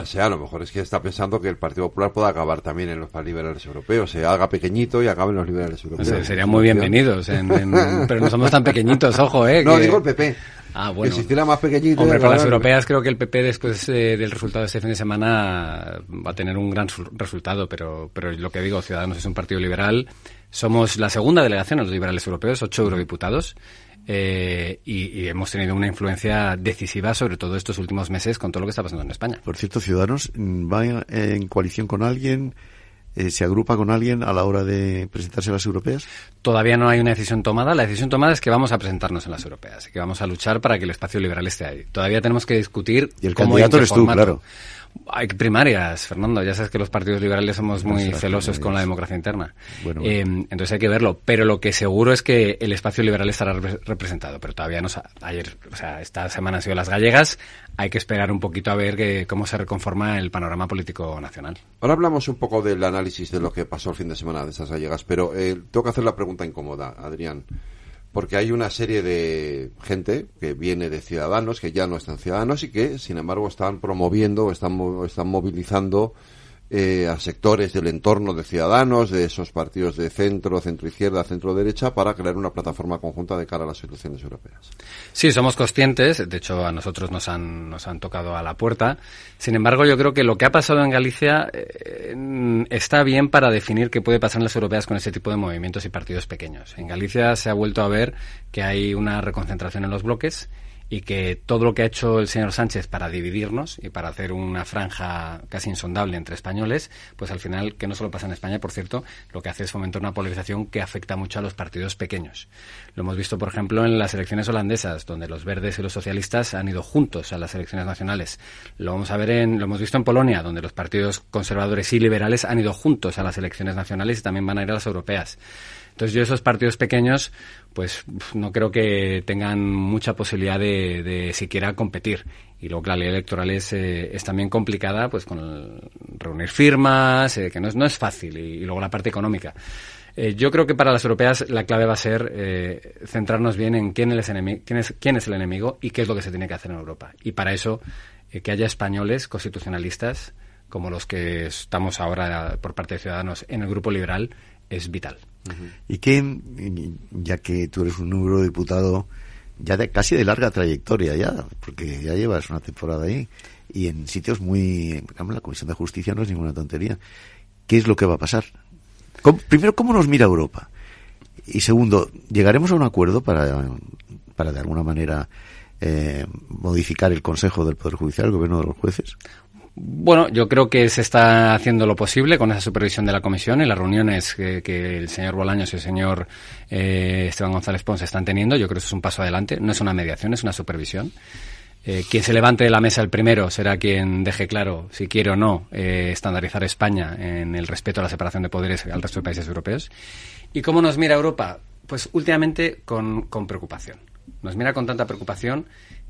O sea, a lo mejor es que está pensando que el Partido Popular pueda acabar también en los liberales europeos. Se haga pequeñito y acabe en los liberales europeos. sé, serían muy bienvenidos, en- en- pero no somos tan pequeñitos, ojo, ¿eh? No, que- digo el PP. Ah, Que bueno. si hiciera más pequeñito... Hombre, con las europeas creo que el PP después eh, del resultado de este fin de semana va a tener un gran su- resultado, pero, pero lo que digo, Ciudadanos es un partido liberal. Somos la segunda delegación a los liberales europeos, ocho eurodiputados. Eh, y, y hemos tenido una influencia decisiva sobre todo estos últimos meses con todo lo que está pasando en España. Por cierto, Ciudadanos mm, va en- coalición con alguien, eh, se agrupa con alguien a la hora de presentarse a las europeas. Todavía no hay una decisión tomada. La decisión tomada es que vamos a presentarnos en las europeas y que vamos a luchar para que el espacio liberal esté ahí. Todavía tenemos que discutir Y el cómo y candidato qué eres tú, formato. claro. Hay primarias, Fernando. Ya sabes que los partidos liberales somos muy celosos con la democracia interna. Bueno, Eh, entonces hay que verlo. Pero lo que seguro es que el espacio liberal estará re- representado. Pero todavía no. Ayer, o sea, esta semana han sido las gallegas. Hay que esperar un poquito a ver que, cómo se reconforma el panorama político nacional. Ahora hablamos un poco del análisis de lo que pasó el fin de semana de esas gallegas, pero eh, tengo que hacer la pregunta incómoda, Adrián. Porque hay una serie de gente que viene de ciudadanos, que ya no están ciudadanos y que, sin embargo, están promoviendo, están, mo- están movilizando eh, a sectores del entorno de ciudadanos, de esos partidos de centro, centro izquierda, centro derecha, para crear una plataforma conjunta de cara a las elecciones europeas. Sí, somos conscientes, de hecho a nosotros nos han, nos han tocado a la puerta. Sin embargo, yo creo que lo que ha pasado en Galicia eh, está bien para definir qué puede pasar en las europeas con ese tipo de movimientos y partidos pequeños. En Galicia se ha vuelto a ver que hay una reconcentración en los bloques y que todo lo que ha hecho el señor Sánchez para dividirnos y para hacer una franja casi insondable entre españoles, pues al final, que no solo pasa en España, por cierto, lo que hace es fomentar una polarización que afecta mucho a los partidos pequeños. Lo hemos visto, por ejemplo, en las elecciones holandesas, donde los verdes y los socialistas han ido juntos a las elecciones nacionales. Lo vamos a ver en, lo hemos visto en Polonia, donde los partidos conservadores y liberales han ido juntos a las elecciones nacionales y también van a ir a las europeas. Entonces yo esos partidos pequeños, pues no creo que tengan mucha posibilidad de, de siquiera competir. Y luego la ley electoral es, eh, es también complicada, pues con el- reunir firmas, eh, que no es, no es fácil, y, luego la parte económica. Eh, yo creo que para las europeas la clave va a ser eh, centrarnos bien en quién es, enemi- quién, es, quién es el enemigo y qué es lo que se tiene que hacer en Europa. Y para eso, eh, que haya españoles constitucionalistas como los que estamos ahora por parte de Ciudadanos en el Grupo Liberal es vital. Y que, ya que tú eres un eurodiputado ya de, casi de larga trayectoria ya, porque ya llevas una temporada ahí, y en sitios muy... digamos, La Comisión de Justicia no es ninguna tontería. ¿Qué es lo que va a pasar? ¿Cómo- primero, ¿cómo nos mira Europa? Y segundo, ¿llegaremos a un acuerdo para, para de alguna manera eh, modificar el Consejo del Poder Judicial, el gobierno de los jueces? Bueno, yo creo que se está haciendo lo posible con esa supervisión de la comisión y las reuniones que, el señor Bolaños y el señor eh, Esteban González Pons están teniendo. Yo creo que eso es un paso adelante. No es una mediación, es una supervisión. Eh, quien se levante de la mesa el primero será quien deje claro si quiere o no eh, estandarizar España en el respeto a la separación de poderes al resto de países europeos. ¿Y cómo nos mira Europa? Pues últimamente con, con preocupación. Nos mira con tanta preocupación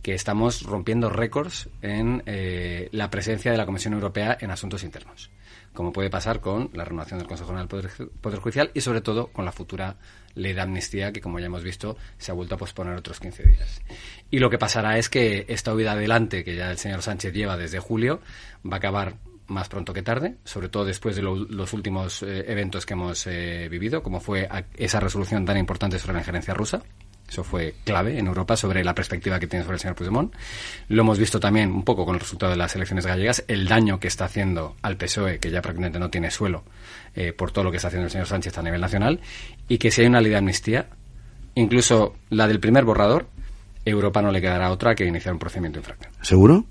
que estamos rompiendo récords en eh, la presencia de la Comisión Europea en asuntos internos, como puede pasar con la renovación del Consejo General del Poder, Ju- Poder Judicial y sobre todo con la futura ley de amnistía que, como ya hemos visto, se ha vuelto a posponer otros 15 días. Y lo que pasará es que esta huida adelante que ya el señor Sánchez lleva desde julio va a acabar más pronto que tarde, sobre todo después de lo- los últimos eh, eventos que hemos eh, vivido, como fue esa resolución tan importante sobre la injerencia rusa. Eso fue clave en Europa sobre la perspectiva que tiene sobre el señor Puigdemont. Lo hemos visto también un poco con el resultado de las elecciones gallegas, el daño que está haciendo al PSOE, que ya prácticamente no tiene suelo eh, por todo lo que está haciendo el señor Sánchez a nivel nacional, y que si hay una ley de amnistía, incluso la del primer borrador, Europa no le quedará otra que iniciar un procedimiento infracción. ¿Seguro?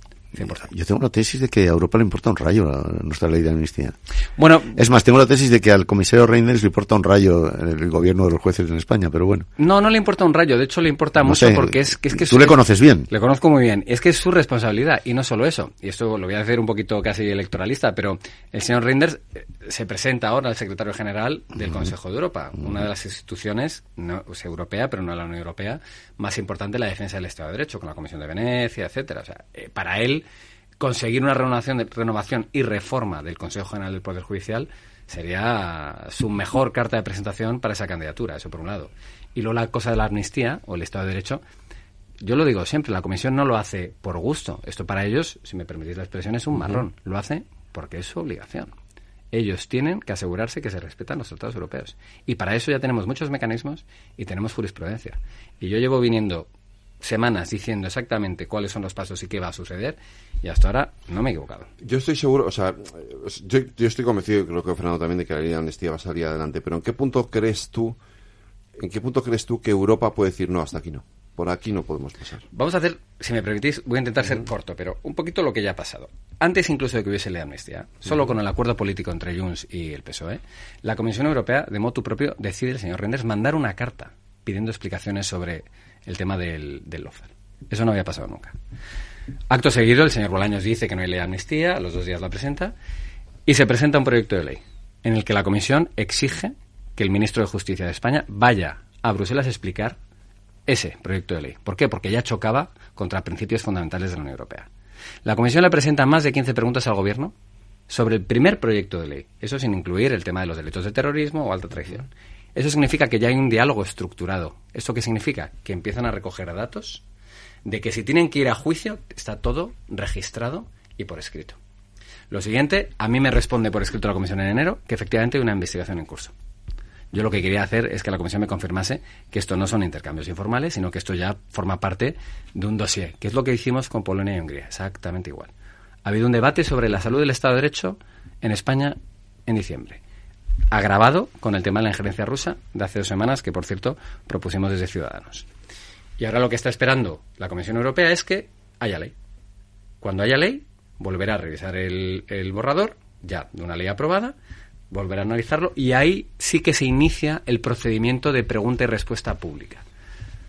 Yo tengo la tesis de que a Europa le importa un rayo la- nuestra ley de amnistía. Bueno, es más, tengo la tesis de que al comisario Reinders le importa un rayo el gobierno de los jueces en España, pero bueno. No, no le importa un rayo. De hecho, le importa No mucho sé, porque es que es que tú su- le conoces bien. Le conozco muy bien. Es que es su responsabilidad y no solo eso. Y esto lo voy a hacer un poquito casi electoralista, pero el señor Reinders eh, se presenta ahora al secretario general del Consejo de Europa, una de las instituciones no, es europea, pero no de la Unión Europea, más importante en la defensa del Estado de Derecho, con la Comisión de Venecia, etcétera. O sea, eh, para él conseguir una renovación, de- renovación y reforma del Consejo General del Poder Judicial sería su mejor carta de presentación para esa candidatura, eso por un lado. Y luego la cosa de la amnistía o el Estado de Derecho, yo lo digo siempre, la Comisión no lo hace por gusto. Esto para ellos, si me permitís la expresión, es un marrón. Lo hace porque es su obligación. Ellos tienen que asegurarse que se respetan los tratados europeos. Y para eso ya tenemos muchos mecanismos y tenemos jurisprudencia. Y yo llevo viniendo semanas diciendo exactamente cuáles son los pasos y qué va a suceder y hasta ahora no me he equivocado. Yo estoy seguro, o sea, yo, yo estoy convencido, y creo que Fernando también, de que la ley de amnistía va a salir adelante, pero ¿en qué punto crees tú, en qué punto crees tú que Europa puede decir no, hasta aquí no? Por aquí no podemos pasar. Vamos a hacer, si me permitís, voy a intentar ser corto, pero un poquito lo que ya ha pasado. Antes incluso de que hubiese ley de amnistía, solo con el acuerdo político entre Junts y el PSOE, la Comisión Europea, de motu propio, decide el señor Renders mandar una carta pidiendo explicaciones sobre el tema del, del lawfare. Eso no había pasado nunca. Acto seguido, el señor Bolaños dice que no hay ley de amnistía, a los dos días la presenta, y se presenta un proyecto de ley en el que la Comisión exige que el ministro de Justicia de España vaya a Bruselas a explicar ese proyecto de ley. ¿Por qué? Porque ya chocaba contra principios fundamentales de la Unión Europea. La Comisión le presenta más de 15 preguntas al Gobierno sobre el primer proyecto de ley, eso sin incluir el tema de los delitos de terrorismo o alta traición. Eso significa que ya hay un diálogo estructurado. ¿Esto qué significa? Que empiezan a recoger datos de que si tienen que ir a juicio está todo registrado y por escrito. Lo siguiente, a mí me responde por escrito la Comisión en enero que efectivamente hay una investigación en curso. Yo lo que quería hacer es que la Comisión me confirmase que esto no son intercambios informales, sino que esto ya forma parte de un dossier, que es lo que hicimos con Polonia y Hungría, exactamente igual. Ha habido un debate sobre la salud del Estado de Derecho en España en diciembre, agravado con el tema de la injerencia rusa de hace dos semanas, que por cierto propusimos desde Ciudadanos. Y ahora lo que está esperando la Comisión Europea es que haya ley. Cuando haya ley, volverá a revisar el, borrador, ya de una ley aprobada, volverá a analizarlo y ahí sí que se inicia el procedimiento de pregunta y respuesta pública.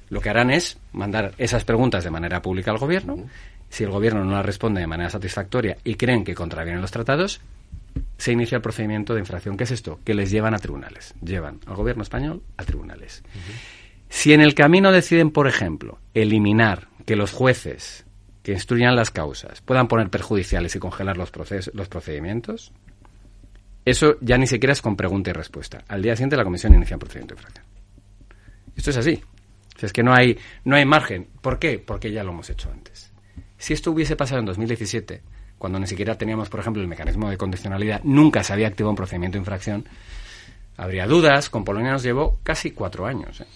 Lo que harán es mandar esas preguntas de manera pública al gobierno. Si el gobierno no las responde de manera satisfactoria y creen que contravienen los tratados, se inicia el procedimiento de infracción. ¿Qué es esto? Que les llevan a tribunales. Llevan al gobierno español a tribunales. Si en el camino deciden, por ejemplo, eliminar que los jueces que instruyan las causas puedan poner perjudiciales y congelar los, proces- los procedimientos, eso ya ni siquiera es con pregunta y respuesta. Al día siguiente la comisión inicia un procedimiento de infracción. Esto es así. O sea, es que no hay, no hay margen. ¿Por qué? Porque ya lo hemos hecho antes. Si esto hubiese pasado en 2017, cuando ni siquiera teníamos, por ejemplo, el mecanismo de condicionalidad, nunca se había activado un procedimiento de infracción, habría dudas. Con Polonia nos llevó casi cuatro años ¿eh?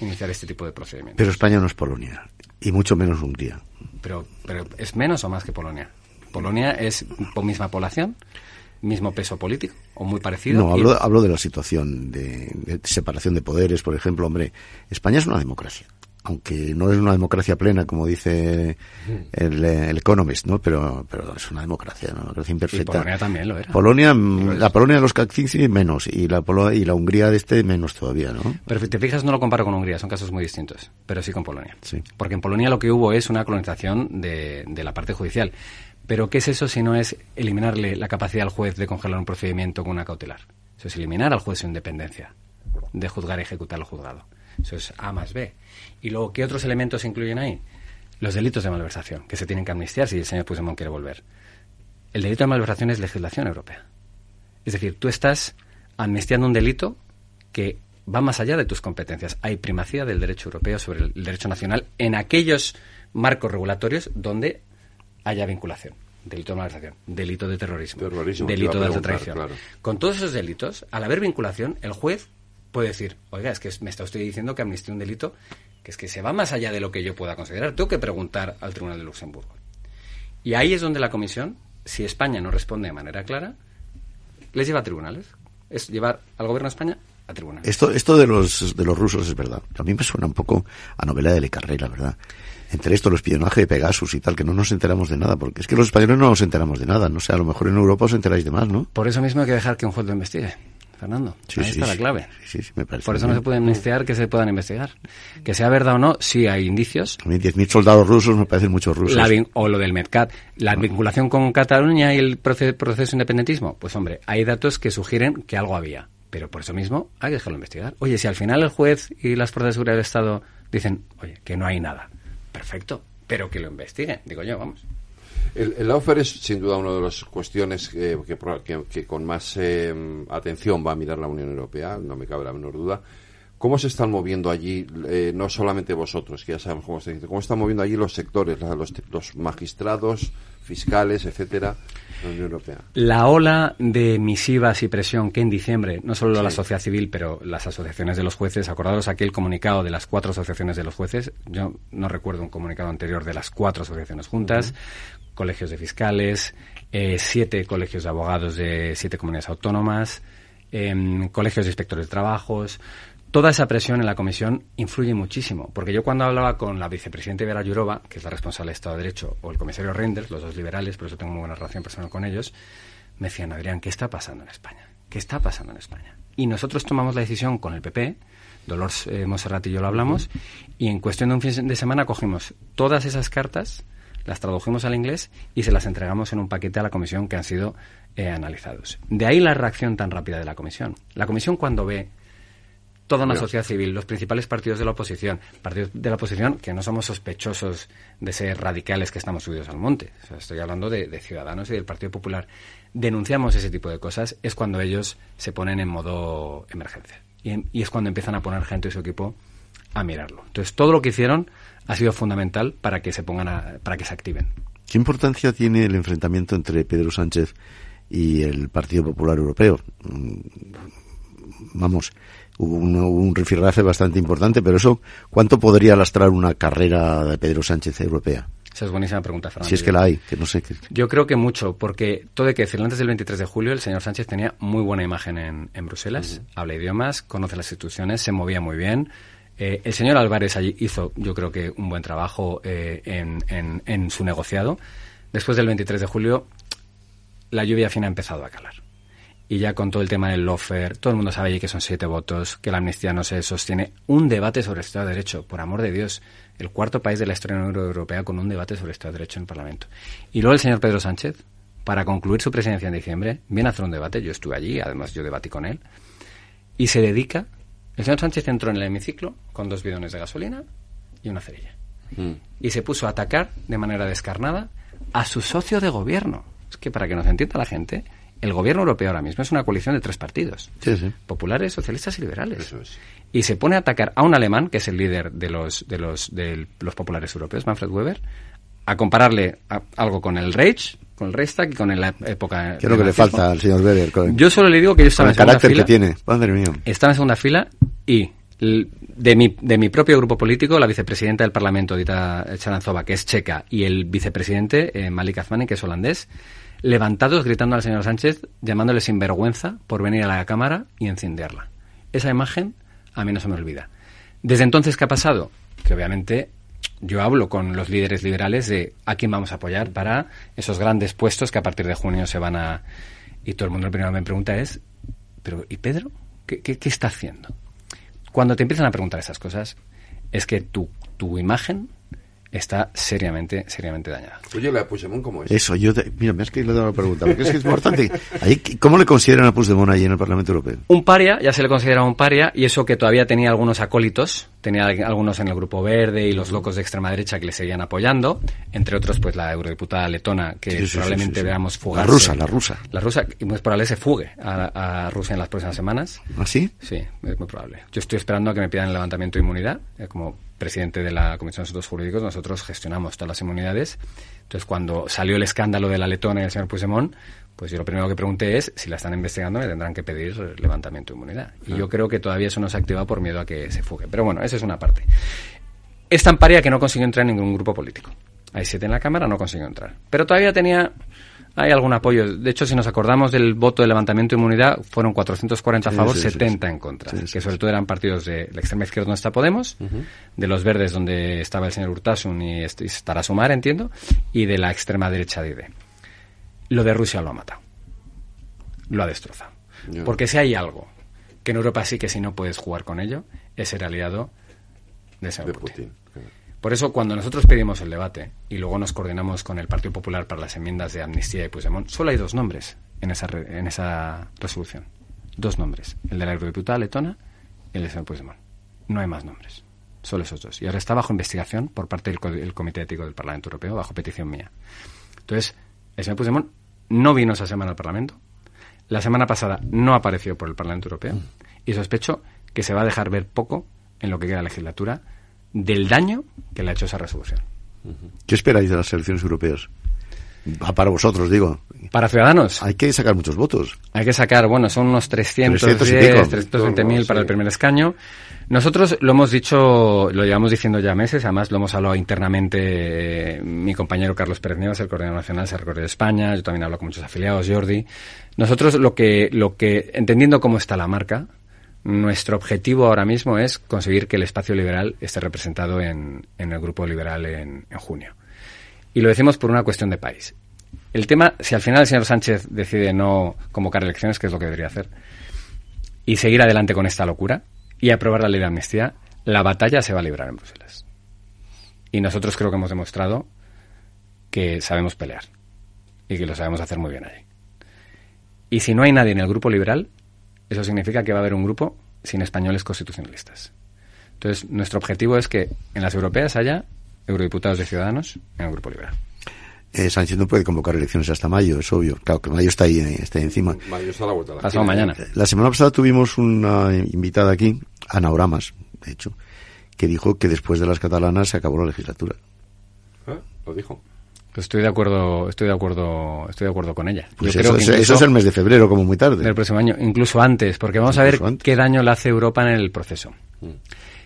iniciar este tipo de procedimientos. Pero España no es Polonia, y mucho menos Hungría. Pero, pero ¿es menos o más que Polonia? Polonia es misma población, mismo peso político, o muy parecido. No, hablo, hablo de la situación de, de separación de poderes, por ejemplo. Hombre, España es una democracia. Aunque no es una democracia plena, como dice el, eh, el Economist, ¿no? Pero, pero es una democracia, una democracia imperfecta. Y Polonia también lo era. Polonia, mm, la Polonia de los Kaczynski menos, y la, Polo- y la Hungría de este menos todavía, ¿no? Pero si te fijas, no lo comparo con Hungría, son casos muy distintos, pero sí con Polonia. Sí. Porque en Polonia lo que hubo es una colonización de, de la parte judicial. Pero ¿qué es eso si no es eliminarle la capacidad al juez de congelar un procedimiento con una cautelar? Eso es eliminar al juez su independencia de juzgar y ejecutar al juzgado. Eso es A más B. Y luego, ¿qué otros elementos se incluyen ahí? Los delitos de malversación, que se tienen que amnistiar si el señor Puigdemont quiere volver. El delito de malversación es legislación europea. Es decir, tú estás amnistiando un delito que va más allá de tus competencias. Hay primacía del derecho europeo sobre el derecho nacional en aquellos marcos regulatorios donde haya vinculación. Delito de malversación, delito de terrorismo, Terrorismo, te delito de alta traición. claro. Con todos esos delitos, al haber vinculación, el juez puede decir, oiga, es que me está usted diciendo que amnistía un delito que es que se va más allá de lo que yo pueda considerar. Tengo que preguntar al Tribunal de Luxemburgo. Y ahí es donde la Comisión, si España no responde de manera clara, les lleva a tribunales. Es llevar al Gobierno de España a a tribuna. Esto, esto de los, de los rusos es verdad. A mí me suena un poco a novela de Le Carré, la verdad. Entre esto, el espionaje de Pegasus y tal, que no nos enteramos de nada, porque es que los españoles no nos enteramos de nada. No sé, a lo mejor en Europa os enteráis de más, ¿no? Por eso mismo hay que dejar que un juez lo investigue. Fernando. Sí, Ahí sí, está la clave. Me parece Por eso no se puede amnistiar que se puedan investigar. Que sea verdad o no, sí hay indicios. A mí 10.000 soldados rusos me parecen muchos rusos. La o lo del Medcat. La vinculación con Cataluña y el proce- proceso de independentismo. Pues hombre, hay datos que sugieren que algo había. Pero por eso mismo hay que dejarlo investigar. Oye, si al final el juez y las fuerzas de seguridad del Estado dicen, oye, que no hay nada. Perfecto. Pero que lo investiguen. Digo yo, vamos. El, el lawfare es sin duda una de las cuestiones que, que pro- que- que con más eh, atención va a mirar la Unión Europea, no me cabe la menor duda. ¿Cómo se están moviendo allí, eh, no solamente vosotros, que ya sabemos cómo se dice, cómo están moviendo allí los sectores, la- los, los magistrados, fiscales, etcétera, la Unión Europea? La ola de misivas y presión que en diciembre, no solo la Sí. sociedad civil, pero las asociaciones de los jueces, acordaros aquel comunicado de las cuatro asociaciones de los jueces, yo no recuerdo un comunicado anterior de las cuatro asociaciones juntas, colegios de fiscales, eh, siete colegios de abogados de siete comunidades autónomas, em, colegios de inspectores de trabajos. Toda esa presión en la comisión influye muchísimo, porque yo cuando hablaba con la vicepresidenta Vera Yurova, que es la responsable de Estado de Derecho, o el comisario Reinders, los dos liberales, por eso tengo muy buena relación personal con ellos, me decían, Adrián, ¿qué está pasando en España? ¿Qué está pasando en España? Y nosotros tomamos la decisión con el PP, Dolores eh, y yo lo hablamos, y en cuestión de un fin de semana cogimos todas esas cartas, las tradujimos al inglés y se las entregamos en un paquete a la comisión que han sido eh, analizados. De ahí la reacción tan rápida de la comisión. La comisión cuando ve toda una Ya. sociedad civil, los principales partidos de la oposición, partidos de la oposición que no somos sospechosos de ser radicales que estamos subidos al monte. O sea, estoy hablando de, de Ciudadanos y del Partido Popular. Denunciamos ese tipo de cosas, es cuando ellos se ponen en modo emergencia. Y, en- y es cuando empiezan a poner gente de su equipo a mirarlo. Entonces, todo lo que hicieron ha sido fundamental para que se pongan a- para que se activen. ¿Qué importancia tiene el enfrentamiento entre Pedro Sánchez y el Partido Popular Europeo? Mm, Vamos, hubo un, un rifirrafe bastante importante, pero eso, ¿cuánto podría lastrar una carrera de Pedro Sánchez europea? Esa es buenísima pregunta, Fernando. Si es que la hay, que no sé. qué- Yo creo que mucho, porque todo hay que decirlo, antes del 23 de julio el señor Sánchez tenía muy buena imagen en, en Bruselas, habla idiomas, conoce las instituciones, se movía muy bien. Eh, el señor Álvarez allí hizo, yo creo que, un buen trabajo eh, en, su negociado. Después del 23 de julio, la lluvia fina ha empezado a calar. Y ya con todo el tema del lofer, todo el mundo sabe allí que son siete votos, que la amnistía no se sostiene. Un debate sobre Estado de Derecho, por amor de Dios. El cuarto país de la historia Europea con un debate sobre Estado de Derecho en el Parlamento. Y luego el señor Pedro Sánchez, para concluir su presidencia en diciembre, viene a hacer un debate. Yo estuve allí, además yo debatí con él. Y se dedica. El señor Sánchez entró en el hemiciclo con dos bidones de gasolina y una cerilla. Y se puso a atacar de manera descarnada a su socio de gobierno. Es que para que nos entienda la gente, el gobierno europeo ahora mismo es una coalición de tres partidos. Sí, sí. Populares, socialistas y liberales. Y se pone a atacar a un alemán, que es el líder de los, de los, de los populares europeos, Manfred Weber, a compararle a- algo con el Reich, con el Reichstag y con la época... ¿Qué es lo que le falta al señor Weber? Con- Yo solo le digo que yo estaba en el segunda carácter fila. que tiene. Mía. Estaba en segunda fila y de mi, de mi propio grupo político, la vicepresidenta del Parlamento, Dita Charanzova, que es checa, y el vicepresidente, eh, Malik Azmani, que es holandés, levantados gritando al señor Sánchez, llamándole sinvergüenza por venir a la Cámara y encenderla. Esa imagen a mí no se me olvida. Desde entonces, ¿qué ha pasado? Que obviamente yo hablo con los líderes liberales de a quién vamos a apoyar para esos grandes puestos que a partir de junio se van a... Y todo el mundo lo primero que me pregunta es, pero ¿y Pedro? ¿Qué, qué, qué está haciendo? Cuando te empiezan a preguntar esas cosas, es que tu, tu imagen está seriamente, seriamente dañada. Oye, la de Puigdemont, ¿cómo es? Eso, yo te- mira, me has que le he dado la pregunta, porque es que es importante. Ahí, ¿Cómo le consideran a Puigdemont allí en el Parlamento Europeo? Un paria, ya se le considera un paria, y eso que todavía tenía algunos acólitos, tenía algunos en el Grupo Verde y los locos de extrema derecha que le seguían apoyando, entre otros pues la eurodiputada letona, que Sí, sí, sí, probablemente sí, sí. veamos La fugarse. rusa, la rusa. La rusa, y muy probable se fugue a, a Rusia en las próximas semanas. ¿Ah, sí? Sí, es muy probable. Yo estoy esperando a que me pidan el levantamiento de inmunidad. Eh, Como presidente de la Comisión de Asuntos Jurídicos, nosotros gestionamos todas las inmunidades. Entonces, cuando salió el escándalo de la letona y el señor Puigdemont, pues yo lo primero que pregunté es si la están investigando me tendrán que pedir levantamiento de inmunidad. Y yo creo que todavía eso no se ha activado por miedo a que se fugue. Pero bueno, esa es una parte. Es tan paria que no consiguió entrar en ningún grupo político. Hay siete en la Cámara, no consiguió entrar. Pero todavía tenía hay algún apoyo. De hecho, si nos acordamos del voto de levantamiento de inmunidad, fueron 440 a favor, sí, sí, 70 sí. en contra. Que sobre todo eran partidos de la extrema izquierda donde está Podemos, de los verdes donde estaba el señor Urtasun y est- y estará Sumar, entiendo, y de la extrema derecha de ID. Lo de Rusia lo ha matado. Lo ha destrozado. Porque si hay algo que en Europa sí que si no puedes jugar con ello, es ser aliado de señor Putin. Por eso, cuando nosotros pedimos el debate y luego nos coordinamos con el Partido Popular para las enmiendas de amnistía y Puigdemont, solo hay dos nombres en esa, re- en esa resolución. Dos nombres. El de la eurodiputada letona y el de señor Puigdemont. No hay más nombres. Solo esos dos. Y ahora está bajo investigación por parte del, co- del Comité Ético del Parlamento Europeo, bajo petición mía. Entonces, el señor Puigdemont no vino esa semana al Parlamento. La semana pasada no apareció por el Parlamento Europeo. Y sospecho que se va a dejar ver poco en lo que queda de legislatura del daño que le ha hecho esa resolución. ¿Qué esperáis de las elecciones europeas? Para vosotros, digo. Para Ciudadanos. Hay que sacar muchos votos. Hay que sacar, bueno, son unos 310, 300 y pico. 320 mil para el primer escaño. Nosotros lo hemos dicho, lo llevamos diciendo ya meses, además lo hemos hablado internamente, eh, mi compañero Carlos Pérez Nieves, el coordinador nacional, se recorre de España, yo también hablo con muchos afiliados, Jordi. Nosotros lo que, lo que, entendiendo cómo está la marca, nuestro objetivo ahora mismo es conseguir que el espacio liberal esté representado en, el grupo liberal en, en junio. Y lo decimos por una cuestión de país. El tema, si al final el señor Sánchez decide no convocar elecciones, que es lo que debería hacer, y seguir adelante con esta locura y aprobar la ley de amnistía, la batalla se va a librar en Bruselas. Y nosotros creo que hemos demostrado que sabemos pelear y que lo sabemos hacer muy bien allí. Y si no hay nadie en el grupo liberal, eso significa que va a haber un grupo sin españoles constitucionalistas. Entonces, nuestro objetivo es que en las europeas haya eurodiputados de Ciudadanos en el grupo liberal. Eh, Sánchez no puede convocar elecciones hasta mayo, es obvio. Claro que mayo está ahí, eh, está ahí encima. Mayo está a la vuelta de la Pasado mañana. La semana pasada tuvimos una invitada aquí, Ana Oramas, de hecho, que dijo que después de las catalanas se acabó la legislatura. ¿Eh? Lo dijo. Estoy de acuerdo, estoy de acuerdo, estoy de acuerdo con ella. Pues Yo eso, creo que es- eso incluso es el mes de febrero, como muy tarde. del próximo año, incluso antes, porque vamos a ver antes. qué daño le hace Europa en el proceso. Mm.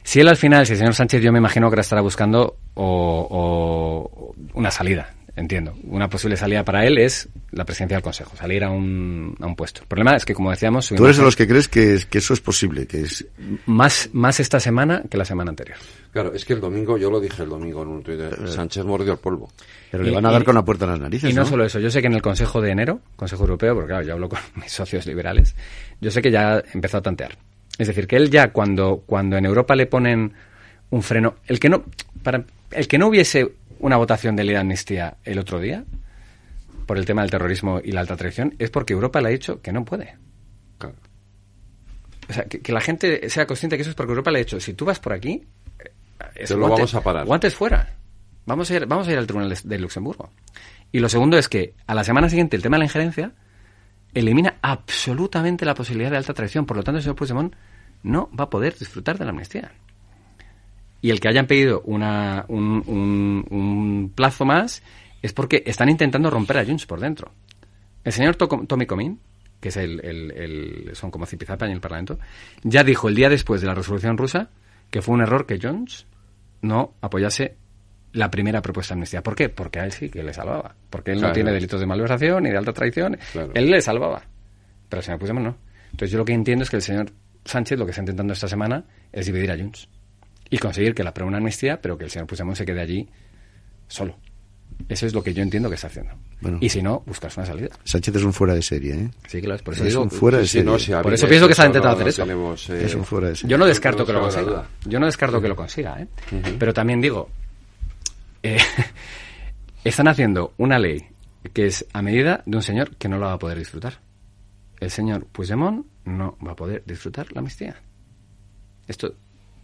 Si él al final, si el señor Sánchez, yo me imagino que ahora estará buscando o, o una salida, entiendo. Una posible salida para él es la presidencia del Consejo, salir a un, a un puesto. El problema es que, como decíamos, Tú eres de los que crees que, es- que eso es posible, que es más, más esta semana que la semana anterior. Claro, es que el domingo, yo lo dije el domingo en un tuit, Sánchez mordió el polvo. Pero le van a dar con la puerta en las narices, Y no, ¿no? solo eso, yo sé que en el Consejo de enero, Consejo Europeo, porque claro, yo hablo con mis socios liberales, yo sé que ya empezó a tantear. Es decir, que él ya cuando, cuando en Europa le ponen un freno, el que no, para, el que no hubiese una votación de ley de amnistía el otro día, por el tema del terrorismo y la alta traición, es porque Europa le ha dicho que no puede. O sea, que, que la gente sea consciente que eso es porque Europa le ha dicho, si tú vas por aquí, eh, es Te lo vamos a parar. Guantes fuera. Vamos a ir, vamos a ir al Tribunal de, de Luxemburgo. Y lo segundo es que a la semana siguiente el tema de la injerencia elimina absolutamente la posibilidad de alta traición. Por lo tanto, el señor Puigdemont no va a poder disfrutar de la amnistía. Y el que hayan pedido una, un, un- un plazo más es porque están intentando romper a Junts por dentro. El señor Tommy Comín, que es el, el- el- son como Zipizape en el Parlamento, ya dijo el día después de la resolución rusa que fue un error que Jones no apoyase la primera propuesta de amnistía. ¿Por qué? Porque a él sí que le salvaba. Porque él Claro. no tiene delitos de malversación ni de alta traición. Claro. Él le salvaba. Pero el señor Puigdemont no. Entonces yo lo que entiendo es que el señor Sánchez lo que está intentando esta semana es dividir a Junts. Y conseguir que la apruebe una amnistía, pero que el señor Puigdemont se quede allí solo. Eso es lo que yo entiendo que está haciendo. Bueno. Y si no, buscarse una salida. Sánchez es un fuera de serie, ¿eh? Sí, claro, es por eso es digo- un fuera de sí, serie. no, si Por eso pienso que está intentando hacer eso. tenemos, eh, es un fuera de serie. Yo no descarto que lo no consiga. Yo no descarto que lo consiga, ¿eh? Pero también digo, eh, están haciendo una ley que es a medida de un señor que no la va a poder disfrutar. El señor Puigdemont no va a poder disfrutar la amnistía. Esto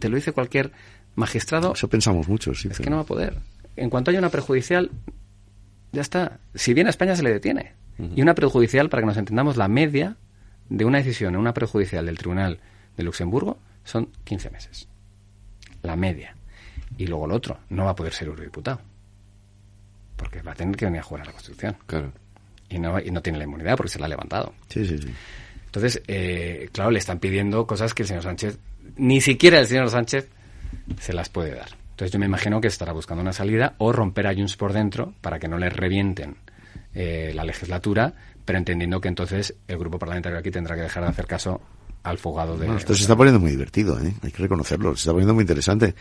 te lo dice cualquier magistrado. Eso pensamos mucho, sí. Es que no va a poder. En cuanto haya una prejudicial, ya está. Si viene a España se le detiene. Y una prejudicial, para que nos entendamos, la media de una decisión en una prejudicial del Tribunal de Luxemburgo son 15 meses. La media. Y luego lo otro, no va a poder ser eurodiputado. Porque va a tener que venir a jugar a la Constitución. Claro. Y no, y no tiene la inmunidad porque se la ha levantado. Sí, sí, sí. Entonces, eh, claro, le están pidiendo cosas que el señor Sánchez, ni siquiera el señor Sánchez se las puede dar. Entonces yo me imagino que estará buscando una salida o romper a Junts por dentro para que no le revienten eh, la legislatura, pero entendiendo que entonces el grupo parlamentario aquí tendrá que dejar de hacer caso al fogado de... Bueno, esto se está poniendo muy divertido, ¿eh? hay que reconocerlo, se está poniendo muy interesante.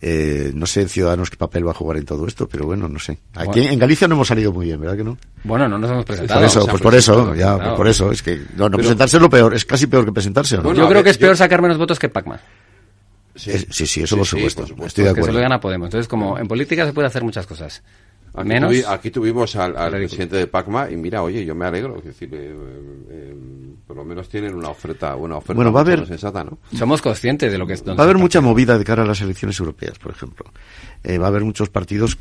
Eh, no sé Ciudadanos qué papel va a jugar en todo esto, pero bueno, no sé. Aquí en Galicia no hemos salido muy bien, ¿verdad que no? Bueno, no nos hemos presentado. Por eso, pues por eso, ya, pues por eso. Es que no, no presentarse es lo peor, es casi peor que presentarse. ¿o no? yo creo que es peor sacar menos votos que Pacma. Sí, sí, sí, eso por, supuesto. por, Estoy de Que se acuerdo. lo gana Podemos. Entonces, como en política se puede hacer muchas cosas. Aquí, Menos. tuvi- aquí tuvimos al, al presidente de Pacma y mira, oye, yo me alegro, es decir, eh, eh, por lo menos tienen una oferta, una oferta Bueno, va a haber- sensata, ¿no? Somos conscientes de lo que es. Va a haber mucha movida de cara a las elecciones europeas, por ejemplo. Eh, va a haber muchos partidos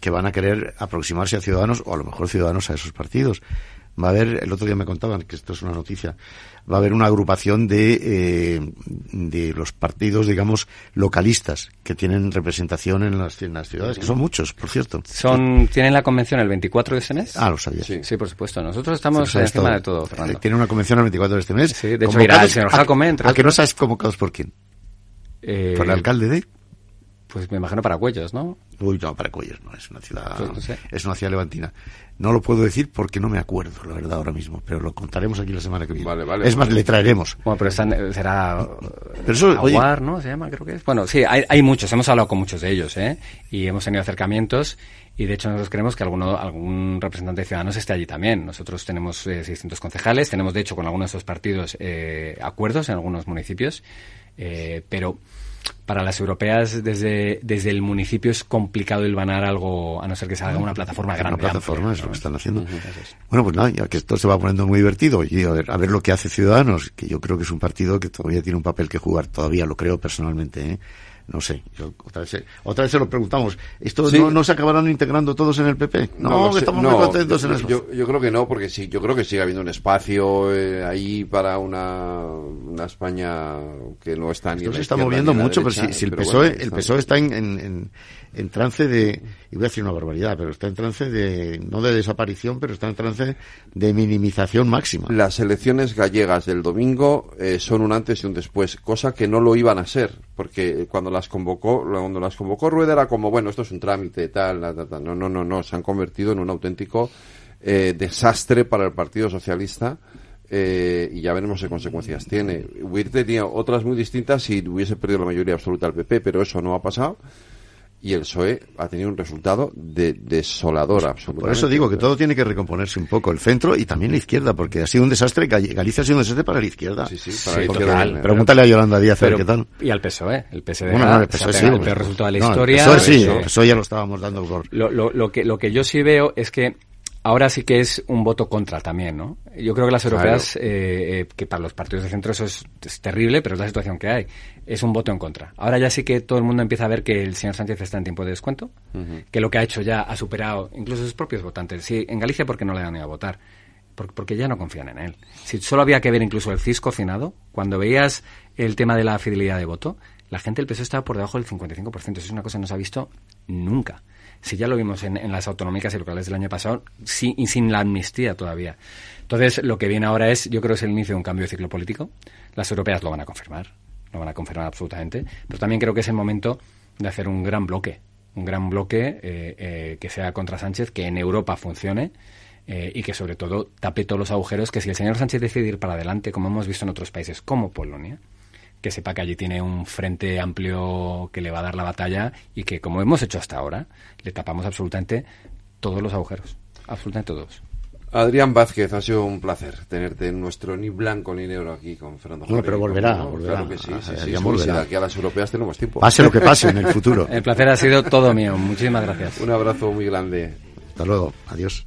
que van a querer aproximarse a Ciudadanos o a lo mejor Ciudadanos a esos partidos. Va a haber, el otro día me contaban que esto es una noticia, va a haber una agrupación de, eh, de los partidos, digamos, localistas que tienen representación en las, en las ciudades, que son muchos, por cierto. Son, ¿Tienen la convención el 24 de este mes? Ah, lo sabía. Sí, por supuesto. Nosotros estamos sabes encima todo. de todo, Fernando. Eh, Tiene una convención el 24 de este mes. Sí, de hecho irá el señor Jacome, entre ¿A que no sabes convocados por quién? Eh, ¿Por el alcalde de? Pues me imagino para Cuellos, ¿no? Uy, no, para Cuellos, no, es una ciudad, Pues no sé. es una ciudad levantina. No lo puedo decir porque no me acuerdo, la verdad, ahora mismo, pero lo contaremos aquí la semana que viene. Vale, vale. es más, le traeremos. Bueno, pero están- será Pero eso, oye- Aguar, ¿no? Se llama, creo que es. Bueno, sí, hay, hay muchos, hemos hablado con muchos de ellos, ¿eh? Y hemos tenido acercamientos y de hecho nosotros creemos que alguno, algún representante de Ciudadanos esté allí también. Nosotros tenemos eh, 600 concejales, tenemos de hecho con algunos de esos partidos eh, acuerdos en algunos municipios, eh, pero para las europeas desde, desde el municipio es complicado hilvanar algo, a no ser que se haga una plataforma grande. Una plataforma, amplia, es lo ¿no? que están haciendo. Bueno, pues nada, ya que esto se va poniendo muy divertido y a ver, a ver lo que hace Ciudadanos, que yo creo que es un partido que todavía tiene un papel que jugar, todavía lo creo personalmente, ¿eh? No sé, yo otra vez, se- otra vez se lo preguntamos. ¿Esto Sí. no, no se acabarán integrando todos en el PP? No, sé, estamos no, muy contentos en yo, eso. Yo, yo creo que no, porque sí, yo creo que sigue habiendo un espacio eh, ahí para una, una España que no está ni Esto se está moviendo mucho, pero si, si el PSOE, bueno, el está- PSOE está en, en, en- en trance de, y voy a decir una barbaridad, pero está en trance de, no de desaparición, pero está en trance de minimización máxima. Las elecciones gallegas del domingo eh, son un antes y un después, cosa que no lo iban a ser, porque cuando las convocó, cuando las convocó Rueda era como, bueno, esto es un trámite, tal, tal, tal, no, no, no, no, se han convertido en un auténtico eh, desastre para el Partido Socialista. eh, y ya veremos qué consecuencias tiene. Hubiera tenido otras muy distintas si hubiese perdido la mayoría absoluta del PP, pero eso no ha pasado. Y el PSOE ha tenido un resultado de, desolador absolutamente. Por eso digo que todo tiene que recomponerse un poco, el centro y también la izquierda, porque ha sido un desastre, Galicia ha sido un desastre para la izquierda. Sí, sí, para la izquierda. Pregúntale a Yolanda Díaz a ver Pero- qué tal. Y al PSOE. El PSOE, Bueno, no, el PSOE sí, el pues, peor resultado de la no, el historia. PSOE sí, Eso- el PSOE ya lo estábamos dando por... Lo, lo, lo que, lo que yo sí veo es que ahora sí que es un voto contra también, ¿no? Yo creo que las Claro. europeas, eh, eh, que para los partidos de centro eso es, es terrible, pero es la situación que hay. Es un voto en contra. Ahora ya sí que todo el mundo empieza a ver que el señor Sánchez está en tiempo de descuento, que lo que ha hecho ya ha superado incluso sus propios votantes. Sí, en Galicia porque no le han ido a votar. Por- Porque ya no confían en él. Si solo había que ver incluso el CIS cocinado, cuando veías el tema de la fidelidad de voto, la gente del PSOE estaba por debajo del 55%. Eso es una cosa que no se ha visto nunca. Si ya lo vimos en, las autonómicas y locales del año pasado, sí, y sin la amnistía todavía. Entonces, lo que viene ahora es, yo creo que es el inicio de un cambio de ciclo político. Las europeas lo van a confirmar, lo van a confirmar absolutamente. Pero también creo que es el momento de hacer un gran bloque, un gran bloque eh, eh, que sea contra Sánchez, que en Europa funcione eh, y que sobre todo tape todos los agujeros que si el señor Sánchez decide ir para adelante, como hemos visto en otros países como Polonia, que sepa que allí tiene un frente amplio que le va a dar la batalla y que, como hemos hecho hasta ahora, le tapamos absolutamente todos los agujeros. Absolutamente todos. Adrián Vázquez, ha sido un placer tenerte en nuestro ni blanco ni negro aquí con Fernando Bueno, pero Jorge. volverá, ¿no? volverá. Claro que sí, sí, sí, sí, volverá. aquí a las europeas tenemos tiempo. Pase lo que pase en el futuro. El placer ha sido todo mío. Muchísimas gracias. Un abrazo muy grande. Hasta luego. Adiós.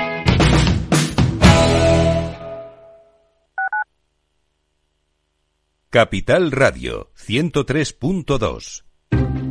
Capital Radio 103.2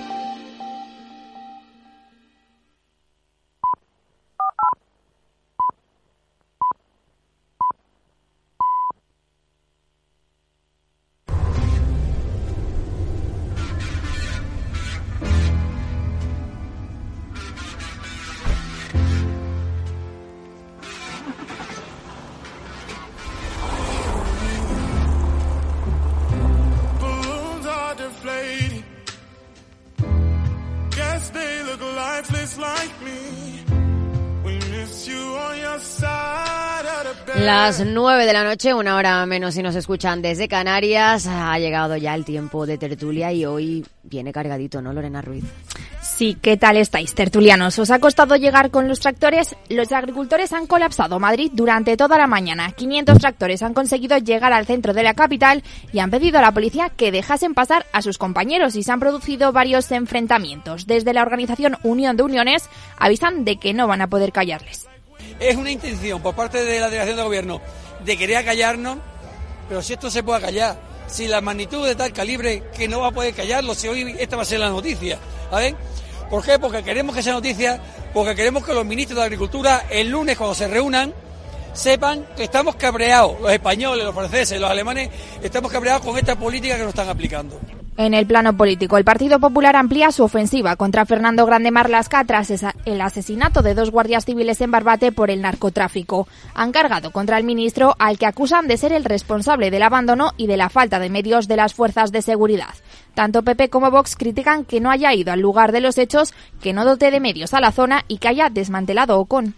Las 9 de la noche, una hora menos si nos escuchan desde Canarias, ha llegado ya el tiempo de tertulia y hoy viene cargadito, ¿no, Lorena Ruiz? Sí, ¿qué tal estáis, tertulianos? ¿Os ha costado llegar con los tractores? Los agricultores han colapsado Madrid durante toda la mañana. 500 tractores han conseguido llegar al centro de la capital y han pedido a la policía que dejasen pasar a sus compañeros y se han producido varios enfrentamientos. Desde la organización Unión de Uniones avisan de que no van a poder callarles. Es una intención por parte de la delegación de gobierno de querer callarnos, pero si esto se puede callar, si la magnitud de tal calibre que no va a poder callarlo, si hoy esta va a ser la noticia. ¿Por qué? Porque queremos que sea noticia, porque queremos que los ministros de Agricultura el lunes cuando se reúnan sepan que estamos cabreados, los españoles, los franceses, los alemanes, estamos cabreados con esta política que nos están aplicando. En el plano político, el Partido Popular amplía su ofensiva contra Fernando Grande Marlasca tras el asesinato de dos guardias civiles en Barbate por el narcotráfico. Han cargado contra el ministro al que acusan de ser el responsable del abandono y de la falta de medios de las fuerzas de seguridad. Tanto PP como Vox critican que no haya ido al lugar de los hechos, que no dote de medios a la zona y que haya desmantelado Ocon.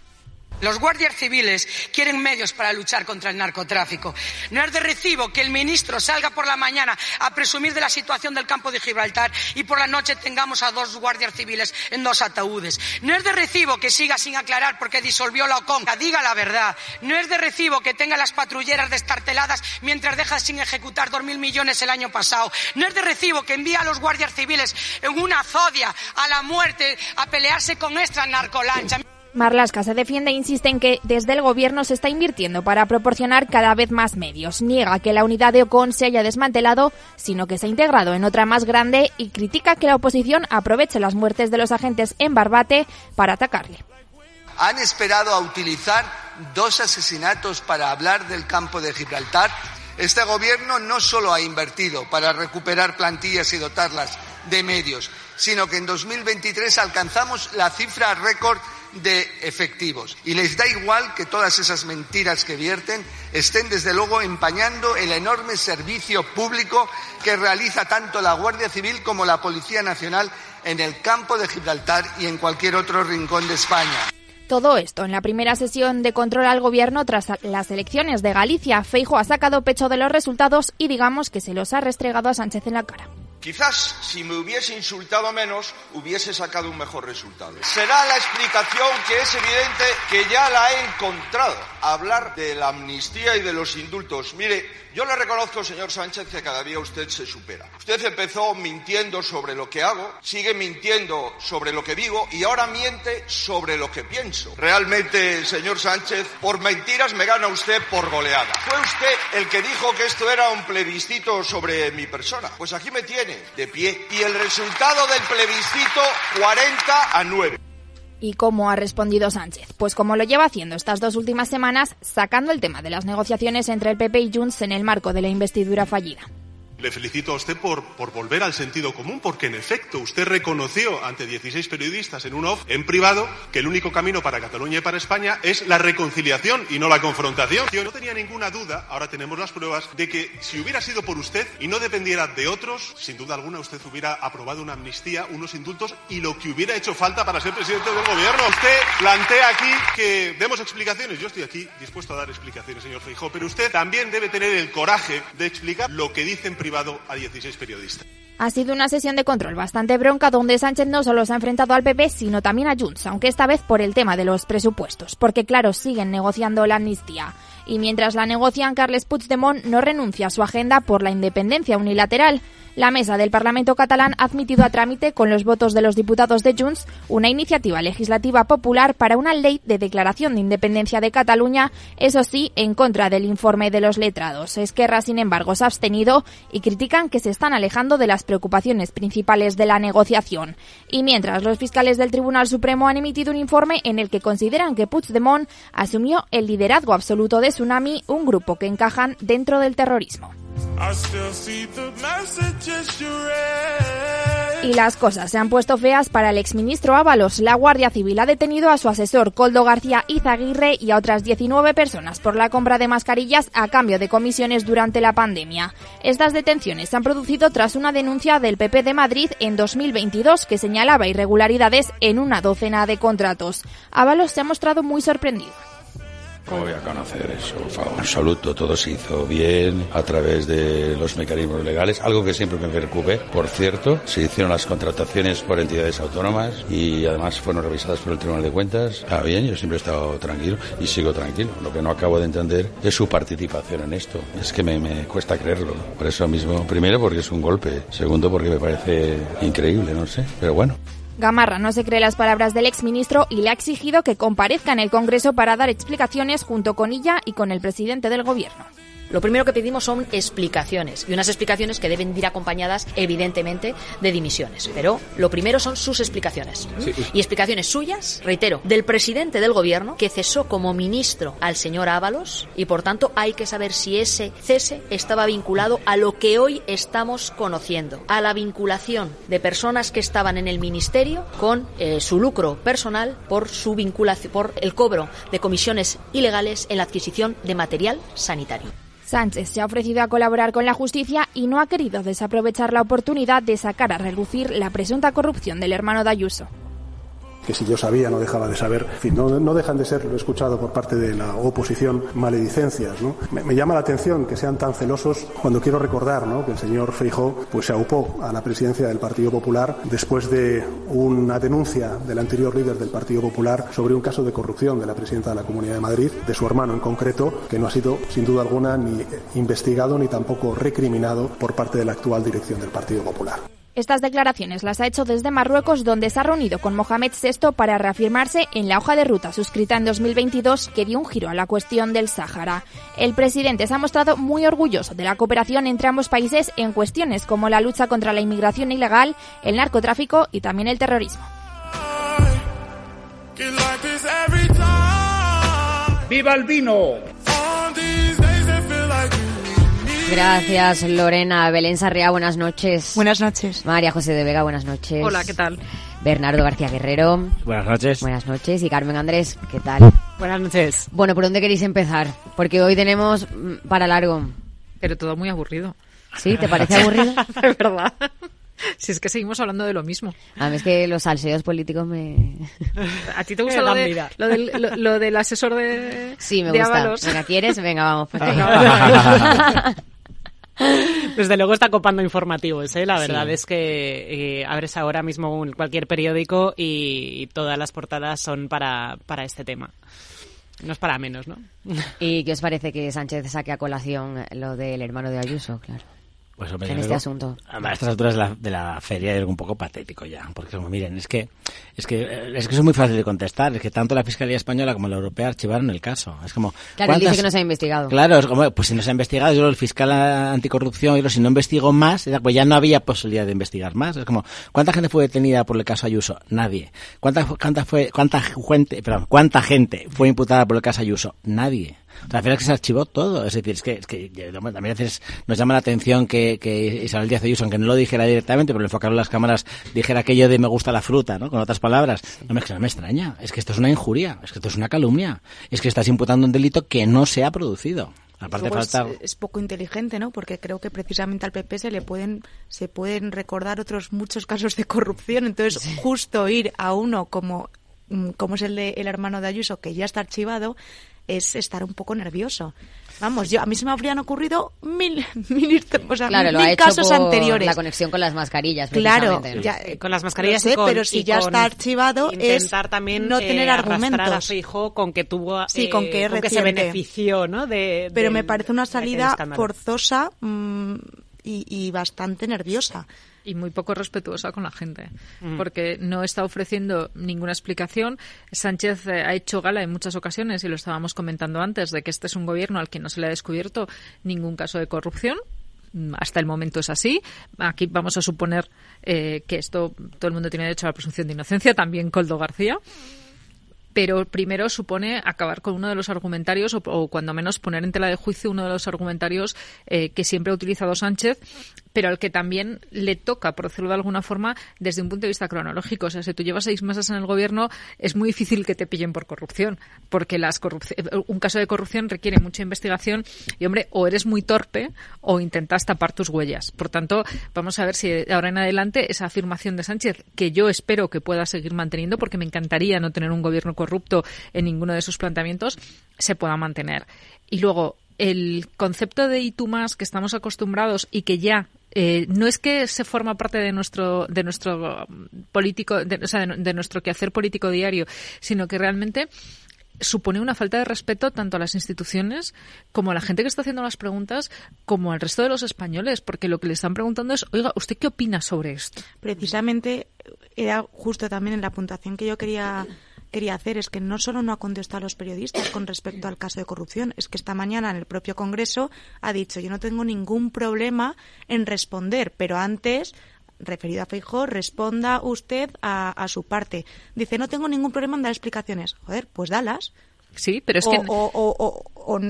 Los guardias civiles quieren medios para luchar contra el narcotráfico. No es de recibo que el ministro salga por la mañana a presumir de la situación del campo de Gibraltar y por la noche tengamos a dos guardias civiles en dos ataúdes. No es de recibo que siga sin aclarar porque disolvió la OCOM. Diga la verdad. No es de recibo que tenga las patrulleras destarteladas mientras deja sin ejecutar dos mil millones el año pasado. No es de recibo que envía a los guardias civiles en una zodia a la muerte a pelearse con nuestra narcolancha. Marlaska se defiende e insiste en que desde el gobierno se está invirtiendo para proporcionar cada vez más medios. Niega que la unidad de Ocon se haya desmantelado, sino que se ha integrado en otra más grande y critica que la oposición aproveche las muertes de los agentes en Barbate para atacarle. ¿Han esperado a utilizar dos asesinatos para hablar del campo de Gibraltar? Este gobierno no solo ha invertido para recuperar plantillas y dotarlas de medios, sino que en 2023 alcanzamos la cifra récord de efectivos. Y les da igual que todas esas mentiras que vierten estén desde luego empañando el enorme servicio público que realiza tanto la Guardia Civil como la Policía Nacional en el campo de Gibraltar y en cualquier otro rincón de España. Todo esto en la primera sesión de control al gobierno tras las elecciones de Galicia. Feijo ha sacado pecho de los resultados y digamos que se los ha restregado a Sánchez en la cara. Quizás si me hubiese insultado menos, hubiese sacado un mejor resultado. Será la explicación que es evidente que ya la he encontrado. Hablar de la amnistía y de los indultos. Mire, yo le reconozco, señor Sánchez, que cada día usted se supera. Usted empezó mintiendo sobre lo que hago, sigue mintiendo sobre lo que digo y ahora miente sobre lo que pienso. Realmente, señor Sánchez, por mentiras me gana usted por goleada. Fue usted el que dijo que esto era un plebiscito sobre mi persona. Pues aquí me tiene, de pie. Y el resultado del plebiscito, 40 a 9. ¿Y cómo ha respondido Sánchez? Pues como lo lleva haciendo estas dos últimas semanas, sacando el tema de las negociaciones entre el PP y Junts en el marco de la investidura fallida. Le felicito a usted por, por volver al sentido común, porque en efecto usted reconoció ante 16 periodistas en un off, en privado, que el único camino para Cataluña y para España es la reconciliación y no la confrontación. Yo no tenía ninguna duda, ahora tenemos las pruebas, de que si hubiera sido por usted y no dependiera de otros, sin duda alguna usted hubiera aprobado una amnistía, unos indultos y lo que hubiera hecho falta para ser presidente del gobierno. Usted plantea aquí que demos explicaciones. Yo estoy aquí dispuesto a dar explicaciones, señor Feijóo, pero usted también debe tener el coraje de explicar lo que dice en privado a 16 periodistas. Ha sido una sesión de control bastante bronca donde Sánchez no solo se ha enfrentado al PP, sino también a Junts, aunque esta vez por el tema de los presupuestos, porque claro, siguen negociando la amnistía. Y mientras la negocian, Carles Puigdemont no renuncia a su agenda por la independencia unilateral. La mesa del Parlamento catalán ha admitido a trámite, con los votos de los diputados de Junts, una iniciativa legislativa popular para una ley de declaración de independencia de Cataluña, eso sí, en contra del informe de los letrados. Esquerra, sin embargo, se ha abstenido y critican que se están alejando de las preocupaciones principales de la negociación. Y mientras los fiscales del Tribunal Supremo han emitido un informe en el que consideran que Puigdemont asumió el liderazgo absoluto de Tsunami, un grupo que encajan dentro del terrorismo. Y las cosas se han puesto feas para el exministro Ábalos. La Guardia Civil ha detenido a su asesor Coldo García Izaguirre y a otras 19 personas por la compra de mascarillas a cambio de comisiones durante la pandemia. Estas detenciones se han producido tras una denuncia del PP de Madrid en 2022 que señalaba irregularidades en una docena de contratos. Ábalos se ha mostrado muy sorprendido. ¿Cómo voy a conocer eso? Por favor. En absoluto, todo se hizo bien a través de los mecanismos legales, algo que siempre me preocupe. Por cierto, se hicieron las contrataciones por entidades autónomas y además fueron revisadas por el Tribunal de Cuentas. Está bien, yo siempre he estado tranquilo y sigo tranquilo. Lo que no acabo de entender es su participación en esto. Es que me, me cuesta creerlo. Por eso mismo, primero porque es un golpe, segundo porque me parece increíble, no sé. Pero bueno. Gamarra no se cree las palabras del exministro y le ha exigido que comparezca en el Congreso para dar explicaciones junto con ella y con el presidente del Gobierno. Lo primero que pedimos son explicaciones y unas explicaciones que deben ir acompañadas, evidentemente, de dimisiones. Pero lo primero son sus explicaciones. Sí. Y explicaciones suyas, reitero, del presidente del gobierno que cesó como ministro al señor Ábalos y por tanto hay que saber si ese cese estaba vinculado a lo que hoy estamos conociendo, a la vinculación de personas que estaban en el ministerio con eh, su lucro personal por su vinculación, por el cobro de comisiones ilegales en la adquisición de material sanitario. Sánchez se ha ofrecido a colaborar con la justicia y no ha querido desaprovechar la oportunidad de sacar a relucir la presunta corrupción del hermano de Ayuso que si yo sabía no dejaba de saber. No, no dejan de ser, lo escuchado por parte de la oposición, maledicencias. ¿no? Me, me, llama la atención que sean tan celosos cuando quiero recordar ¿no? que el señor Feijó pues, se aupó a la presidencia del Partido Popular después de una denuncia del anterior líder del Partido Popular sobre un caso de corrupción de la presidenta de la Comunidad de Madrid, de su hermano en concreto, que no ha sido sin duda alguna ni investigado ni tampoco recriminado por parte de la actual dirección del Partido Popular. Estas declaraciones las ha hecho desde Marruecos, donde se ha reunido con Mohamed VI para reafirmarse en la hoja de ruta suscrita en 2022 que dio un giro a la cuestión del Sáhara. El presidente se ha mostrado muy orgulloso de la cooperación entre ambos países en cuestiones como la lucha contra la inmigración ilegal, el narcotráfico y también el terrorismo. ¡Viva el vino! Gracias, Lorena. Belén Sarriá, buenas noches. Buenas noches. María José de Vega, buenas noches. Hola, ¿qué tal? Bernardo García Guerrero. Buenas noches. Buenas noches. Y Carmen Andrés, ¿qué tal? Buenas noches. Bueno, ¿por dónde queréis empezar? Porque hoy tenemos mm, para largo. Pero todo muy aburrido. ¿Sí? ¿Te parece aburrido? de verdad. Si es que seguimos hablando de lo mismo. A mí es que los salseos políticos me... ¿A ti te gusta lo, de, lo, del, lo, lo, del asesor de Sí, me de gusta. Ábalos? Venga, ¿quieres? Venga, vamos. Pues Venga, Desde luego está copando informativos, ¿eh? La verdad es que eh, abres ahora mismo un- cualquier periódico y, todas las portadas son para, para este tema. No es para menos, ¿no? ¿Y qué os parece que Sánchez saque a colación lo del hermano de Ayuso? Claro. Pues, hombre, en este asunto. A estas alturas de la, de la feria es un poco patético ya, porque como miren, es que es que eh, es que es muy fácil de contestar, es que tanto la Fiscalía española como la europea archivaron el caso. Es como Claro, él dice ¿cuántas- que no se ha investigado. Claro, es como, pues si no se ha investigado, yo el fiscal anticorrupción, yo si no investigó más, pues ya no había posibilidad de investigar más. Es como, ¿cuánta gente fue detenida por el caso Ayuso? Nadie. ¿Cuánta, cuánta fue, cuánta gente, perdón, cuánta gente fue imputada por el caso Ayuso? Nadie. O sea, al final es que se archivó todo. Es decir, es que, es que también a veces nos llama la atención que, que Isabel Díaz Ayuso, aunque no lo dijera directamente, pero le enfocaron las cámaras, dijera aquello de me gusta la fruta, ¿no? Con otras palabras. No, es que no me extraña. Es que esto es una injuria. Es que esto es una calumnia. Es que estás imputando un delito que no se ha producido. Aparte es- falta... es, poco inteligente, ¿no? Porque creo que precisamente al PP se le pueden se pueden recordar otros muchos casos de corrupción. Entonces, justo ir a uno como mm, como es el de el hermano de Ayuso que ya está archivado es estar un poco nervioso. Vamos, yo a mí se me habrían ocurrido mil mil, o sea, Claro, lo mil casos anteriores. la conexión con las mascarillas. Claro, ¿no? ya, Eh, con las mascarillas lo sé, y con- pero si y ya con está archivado es también no eh, tener a argumentos. Feijóo con que tuvo Sí, eh, con que se benefició no de pero del- me parece una salida forzosa mm, y, y bastante nerviosa. Y muy poco respetuosa con la gente, Mm. porque no está ofreciendo ninguna explicación. Sánchez eh, ha hecho gala en muchas ocasiones, y lo estábamos comentando antes, de que este es un gobierno al que no se le ha descubierto ningún caso de corrupción. Mm, Hasta el momento es así. Aquí vamos a suponer eh, que esto todo el mundo tiene derecho a la presunción de inocencia, también Coldo García pero primero supone acabar con uno de los argumentarios o, o cuando menos poner en tela de juicio uno de los argumentarios eh, que siempre ha utilizado Sánchez, pero al que también le toca, por decirlo de alguna forma, desde un punto de vista cronológico. O sea, si tú llevas seis meses en el gobierno, es muy difícil que te pillen por corrupción, porque las corrupci- un caso de corrupción requiere mucha investigación y, hombre, o eres muy torpe o intentas tapar tus huellas. Por tanto, vamos a ver si ahora en adelante esa afirmación de Sánchez, que yo espero que pueda seguir manteniendo, porque me encantaría no tener un gobierno corrupto en ninguno de sus planteamientos, se pueda mantener. Y luego, el concepto de y tú más que estamos acostumbrados y que ya eh, no es que se forma parte de nuestro de nuestro um, político de, o sea, de, nuestro quehacer político diario sino que realmente supone una falta de respeto tanto a las instituciones como a la gente que está haciendo las preguntas como al resto de los españoles porque lo que le están preguntando es oiga usted qué opina sobre esto Precisamente era justo también en la puntuación que yo quería quería hacer es que no solo no ha contestado a los periodistas con respecto al caso de corrupción, es que esta mañana en el propio Congreso ha dicho yo no tengo ningún problema en responder, pero antes referido a Feijóo, responda usted a, a su parte. Dice, no tengo ningún problema en dar explicaciones. Joder, pues dalas. Sí, pero es o, que- o- o-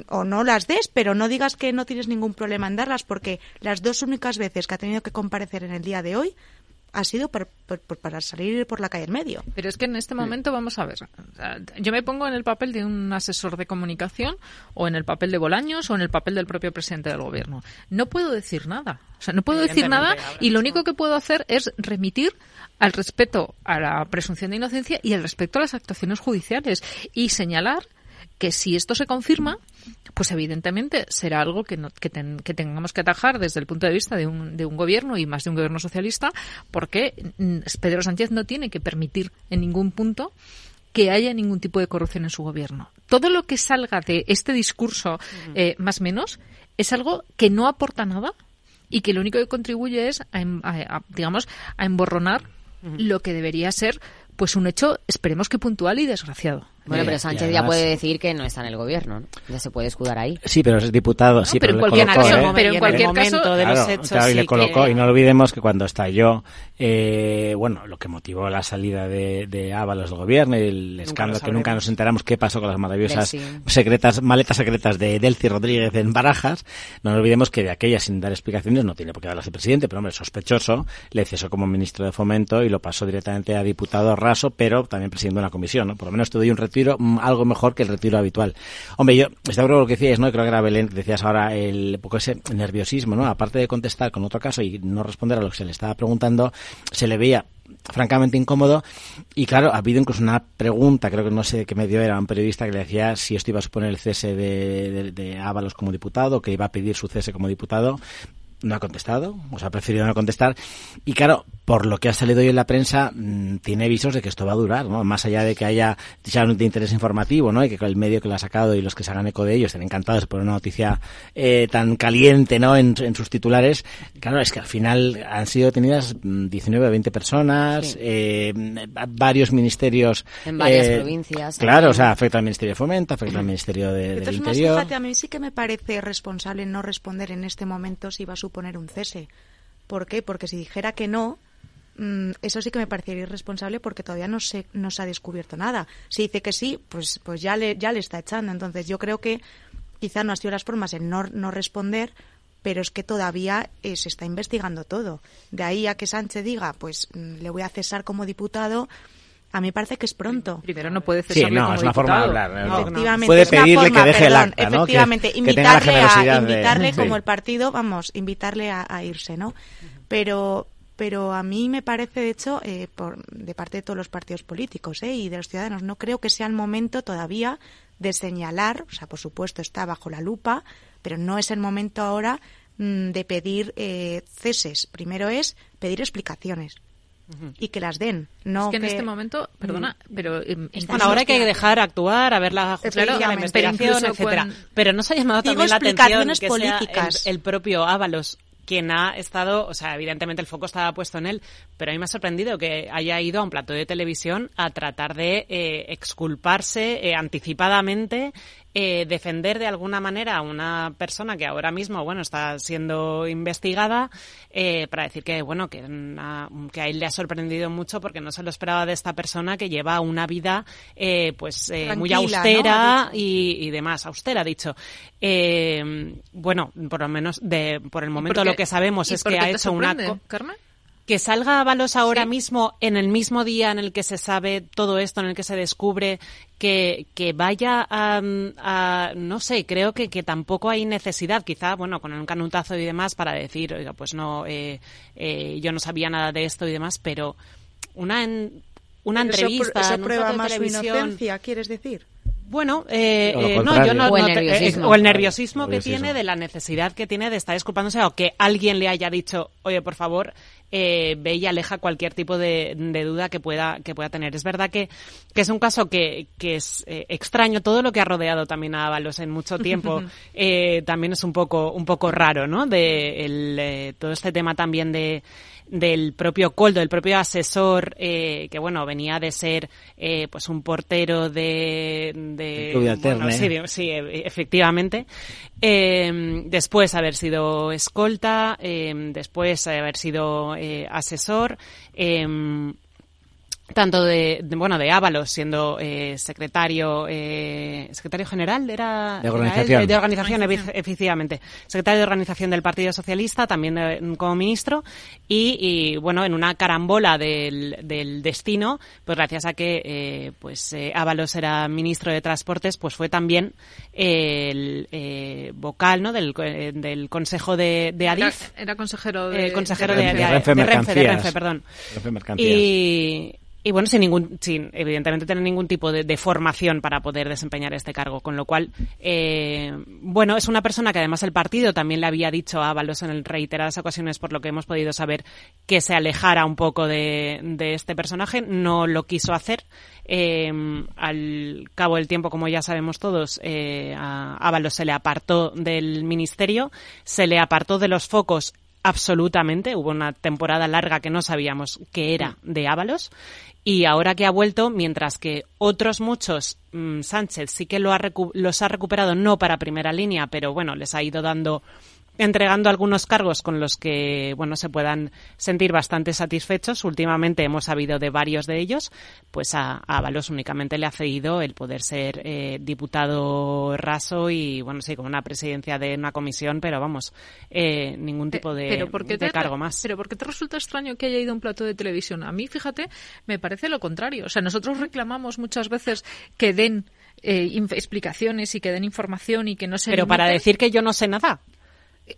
o no las des, pero no digas que no tienes ningún problema en darlas, porque las dos únicas veces que ha tenido que comparecer en el día de hoy ha sido por- por- por- para salir por la calle en medio. Pero es que en este momento, vamos a ver, yo me pongo en el papel de un asesor de comunicación o en el papel de Bolaños o en el papel del propio presidente del gobierno. No puedo decir nada. O sea, no puedo decir nada y lo único que puedo hacer es remitir al respeto a la presunción de inocencia y al respeto a las actuaciones judiciales y señalar que si esto se confirma, pues evidentemente será algo que, no- que, ten- que tengamos que atajar desde el punto de vista de un, de un gobierno y más de un gobierno socialista, porque mm, Pedro Sánchez no tiene que permitir en ningún punto que haya ningún tipo de corrupción en su gobierno. Todo lo que salga de este discurso, eh, más o menos, es algo que no aporta nada y que lo único que contribuye es a, em- a- a, digamos, a emborronar lo que debería ser pues un hecho, esperemos que puntual y desgraciado. Bueno, Eh, pero Sánchez además- ya puede decir que no está en el gobierno, ¿no? Ya se puede escudar ahí. Sí, pero es diputado, sí, pero en le cualquier colocó, caso, ¿eh? pero en cualquier momento de los hechos, claro, y sí le colocó, que- y no olvidemos que cuando estalló, eh, bueno, lo que motivó la salida de, de Ábalos del gobierno y el escándalo que nunca nos enteramos qué pasó con las maravillosas sí. secretas, maletas secretas de Delcy Rodríguez en Barajas, no nos olvidemos que de aquella, sin dar explicaciones, no tiene por qué darlas el presidente, pero hombre, sospechoso, le cesó como ministro de Fomento y lo pasó directamente a diputado raso, pero también presidiendo una comisión, ¿no? Por lo menos te doy un retiro mm, algo mejor que el retiro habitual. Hombre, yo, está lo que decías, ¿no? Creo que era Belén, decías ahora el poco ese nerviosismo, ¿no? Aparte de contestar con otro caso y no responder a lo que se le estaba preguntando, se le veía francamente incómodo y claro, ha habido incluso una pregunta, creo que no sé qué medio era, un periodista que le decía si esto iba a suponer el cese de, de, de Ábalos como diputado, que iba a pedir su cese como diputado no ha contestado, o sea, ha preferido no contestar. Y claro, por lo que ha salido hoy en la prensa, mm, tiene visos de que esto va a durar, ¿no? Más allá de que haya ya de interés informativo, ¿no? Y que el medio que lo ha sacado y los que se hagan eco de ellos estén encantados por una noticia eh, tan caliente, ¿no? En, sus titulares. Claro, es que al final han sido detenidas 19 o 20 personas, eh, varios ministerios. En varias eh, provincias. Claro, o sea, afecta al Ministerio de Fomento, afecta al Ministerio de, del Interior. Fíjate, a mí sí que me parece responsable no responder en este momento si va a suponer un cese. ¿Por qué? Porque si dijera que no, mm, eso sí que me parecería irresponsable porque todavía no se, no se ha descubierto nada. Si dice que sí, pues, pues ya, le, ya le está echando. Entonces yo creo que quizá no ha sido las formas en no, no responder, pero es que todavía eh, se está investigando todo. De ahí a que Sánchez diga, pues mm, le voy a cesar como diputado, a mí parece que es pronto. Primero no puede cesarle sí, no, como es una diputado. forma de hablar. No, efectivamente, puede es una pedirle forma, que deje perdón, el acta, ¿no? Efectivamente, que, que tenga la invitarle, a, de- invitarle Sí. como el partido, vamos, invitarle a, a irse, ¿no? Pero pero a mí me parece, de hecho, eh, por, de parte de todos los partidos políticos ¿eh? y de los ciudadanos, no creo que sea el momento todavía de señalar, o sea, por supuesto está bajo la lupa, pero no es el momento ahora mm, de pedir eh, ceses. Primero es pedir explicaciones y que las den. No es que en este momento, perdona, Mm. pero eh, Bueno, ahora hay que dejar actuar, a ver la justicia, la investigación, Pero etcétera. cuando- Pero no se ha llamado Digo también la atención que sea políticas. el, el propio Ábalos quien ha estado, o sea, evidentemente el foco estaba puesto en él, pero a mí me ha sorprendido que haya ido a un plato de televisión a tratar de eh, exculparse eh, anticipadamente, eh, defender de alguna manera a una persona que ahora mismo, bueno, está siendo investigada, eh, para decir que, bueno, que, que a él le ha sorprendido mucho porque no se lo esperaba de esta persona que lleva una vida, eh, pues, eh, muy austera y, y demás, austera, dicho. Eh, bueno, por lo menos de, por el momento lo que sabemos es que ha hecho una... Carmen? Que salga Ábalos ahora mismo, en el mismo día en el que se sabe todo esto, en el que se descubre que, que vaya a, a- no sé, creo que, que tampoco hay necesidad, quizá, bueno, con un canutazo y demás, para decir, oiga, pues no, eh, eh, yo no sabía nada de esto y demás, pero una, en- una Pero eso entrevista Eso, en un prueba plato de más su inocencia, ¿quieres decir? Bueno, eh, eh, no, yo no, O el no te- nerviosismo. eh, o el nerviosismo que Nerviosismo. tiene de la necesidad que tiene de estar disculpándose o que alguien le haya dicho, oye, por favor, eh, ve y aleja cualquier tipo de, de duda que pueda que pueda tener. Es verdad que, que es un caso que, que es eh, extraño. Todo lo que ha rodeado también a Ábalos en mucho tiempo eh, también es un poco un poco raro, ¿no? De el, eh, todo este tema también de del propio Coldo, del propio asesor, eh, que bueno, venía de ser eh, pues un portero de, de bueno, sí, de- sí, e- efectivamente. Eh, después haber sido escolta, eh, después haber sido eh, asesor. Tanto de, de- bueno de Ábalos siendo eh, secretario eh, secretario general era De era organización. él? de organización efectivamente secretario de organización del Partido Socialista también eh, como ministro y, y, bueno en una carambola del, del destino pues gracias a que eh, pues eh, Ábalos era ministro de transportes pues fue también el eh, vocal no del, eh, del consejo de, de Era, Adif era consejero de... eh, consejero de de, Renfe. de- Renfe de Renfe, de Mercancías. Renfe, perdón. Renfe Mercancías. Y, y bueno, sin ningún, sin evidentemente tener ningún tipo de, formación para poder desempeñar este cargo, con lo cual, eh, bueno, es una persona que además el partido también le había dicho a Ábalos en reiteradas ocasiones, por lo que hemos podido saber, que se alejara un poco de, de este personaje, no lo quiso hacer. Eh, al cabo del tiempo, como ya sabemos todos, eh, a Ábalos se le apartó del ministerio, se le apartó de los focos absolutamente. Hubo una temporada larga que no sabíamos que era de Ábalos. Y ahora que ha vuelto, mientras que otros muchos, mm, Sánchez sí que lo ha los ha recuperado no para primera línea, pero bueno, les ha ido dando entregando algunos cargos con los que bueno se puedan sentir bastante satisfechos. Últimamente hemos sabido de varios de ellos, pues a, a Ábalos únicamente le ha cedido el poder ser eh, diputado raso y bueno sí con una presidencia de una comisión, pero vamos eh, ningún tipo de, pero ¿por qué de te, cargo más. Pero ¿por qué te resulta extraño que haya ido a un plato de televisión? A mí, fíjate, me parece lo contrario. O sea, nosotros reclamamos muchas veces que den eh, explicaciones y que den información y que no se Pero para decir que yo no sé nada.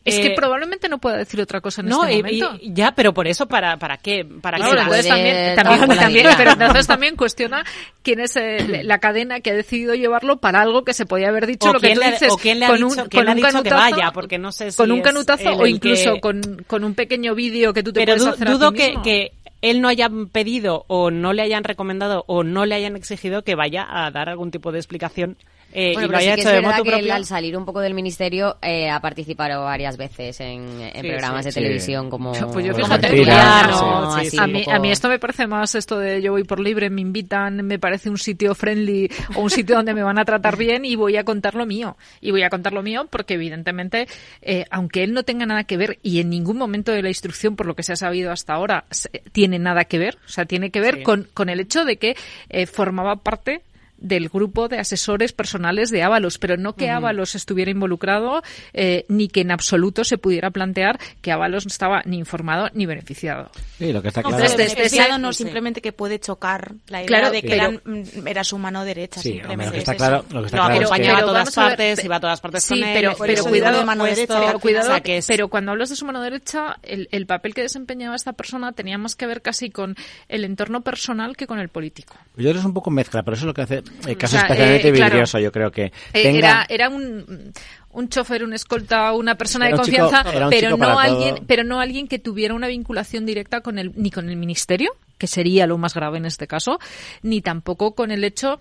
Es que Eh, probablemente no pueda decir otra cosa en no, este momento. y- ya, pero por eso, ¿para, para qué? ¿Para Claro, qué? entonces también, también, también- pero entonces también cuestiona quién es eh, la cadena que ha decidido llevarlo para algo que se podía haber dicho O lo que tú le- dices o quién le ha con dicho- un, con le ha un dicho que canutazo, vaya, porque no sé si con un canutazo o el incluso que- con, con un pequeño vídeo que tú te Pero puedes du- hacer a dudo ti que, mismo. que él no haya pedido o no le hayan recomendado o no le hayan exigido que vaya a dar algún tipo de explicación eh, Bueno, y lo pero sí que hecho es de que él, al salir un poco del ministerio eh, ha participado varias veces en, en Sí, programas sí, de sí. televisión como Pues yo como tertuliano, así, a, mí, poco- a mí esto me parece más esto de yo voy por libre, me invitan, me parece un sitio friendly o un sitio donde me van a tratar bien y voy a contar lo mío. Y voy a contar lo mío porque evidentemente, eh, aunque él no tenga nada que ver y en ningún momento de la instrucción, por lo que se ha sabido hasta ahora, se- tiene nada que ver, o sea, tiene que ver Sí. con, con el hecho de que eh, formaba parte del grupo de asesores personales de Ábalos, pero no que. Ábalos estuviera involucrado eh, ni que en absoluto se pudiera plantear que Ábalos no estaba ni informado ni beneficiado. Sí, lo que está No, claro. pero desde beneficiado no sí. simplemente que puede chocar la idea Claro, de que pero- era su mano derecha. Sí, simplemente hombre, lo que está claro- lo que está Lo claro es que- acompañaba a Pero todas a ver, partes, iba a todas partes Sí, con él. pero, pero cuidado, de mano derecha, pero cuidado, o sea, que es- pero cuando hablas de su mano derecha, el, el papel que desempeñaba esta persona tenía más que ver casi con el entorno personal que con el político. Yo creo que es un poco mezcla, pero eso es lo que hace el caso sea, especialmente eh, claro. vidrioso, yo creo que Eh, tenga... Era, era un, un chofer, un escolta, una persona Era de chico- confianza, un pero chico no alguien, todo. pero no alguien que tuviera una vinculación directa con el, ni con el ministerio, que sería lo más grave en este caso, ni tampoco con el hecho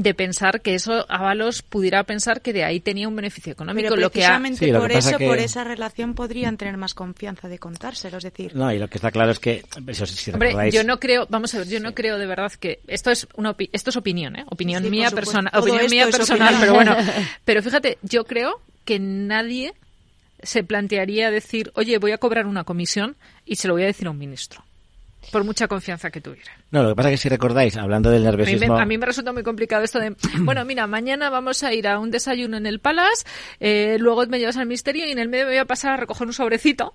de pensar que eso Ábalos pudiera pensar que de ahí tenía un beneficio económico, Pero lo que ha, precisamente Sí, lo que por pasa eso, que- por esa relación podrían tener más confianza de contárselo. Es decir, No, y lo que está claro es que, eso, si Hombre, recordáis, yo no creo, vamos a ver, yo no creo de verdad que esto es una opi- esto es opinión, ¿eh? Opinión Sí, por mía Todo opinión mía personal, opinión. pero bueno, pero fíjate, yo creo que nadie se plantearía decir, "Oye, voy a cobrar una comisión y se lo voy a decir a un ministro." Por mucha confianza que tuviera. no, lo que pasa es que si recordáis, hablando del A mí, me, nerviosismo... a mí me resulta muy complicado esto de, bueno, mira, mañana vamos a ir a un desayuno en el Palace, eh, luego me llevas al ministerio y en el medio me voy a pasar a recoger un sobrecito.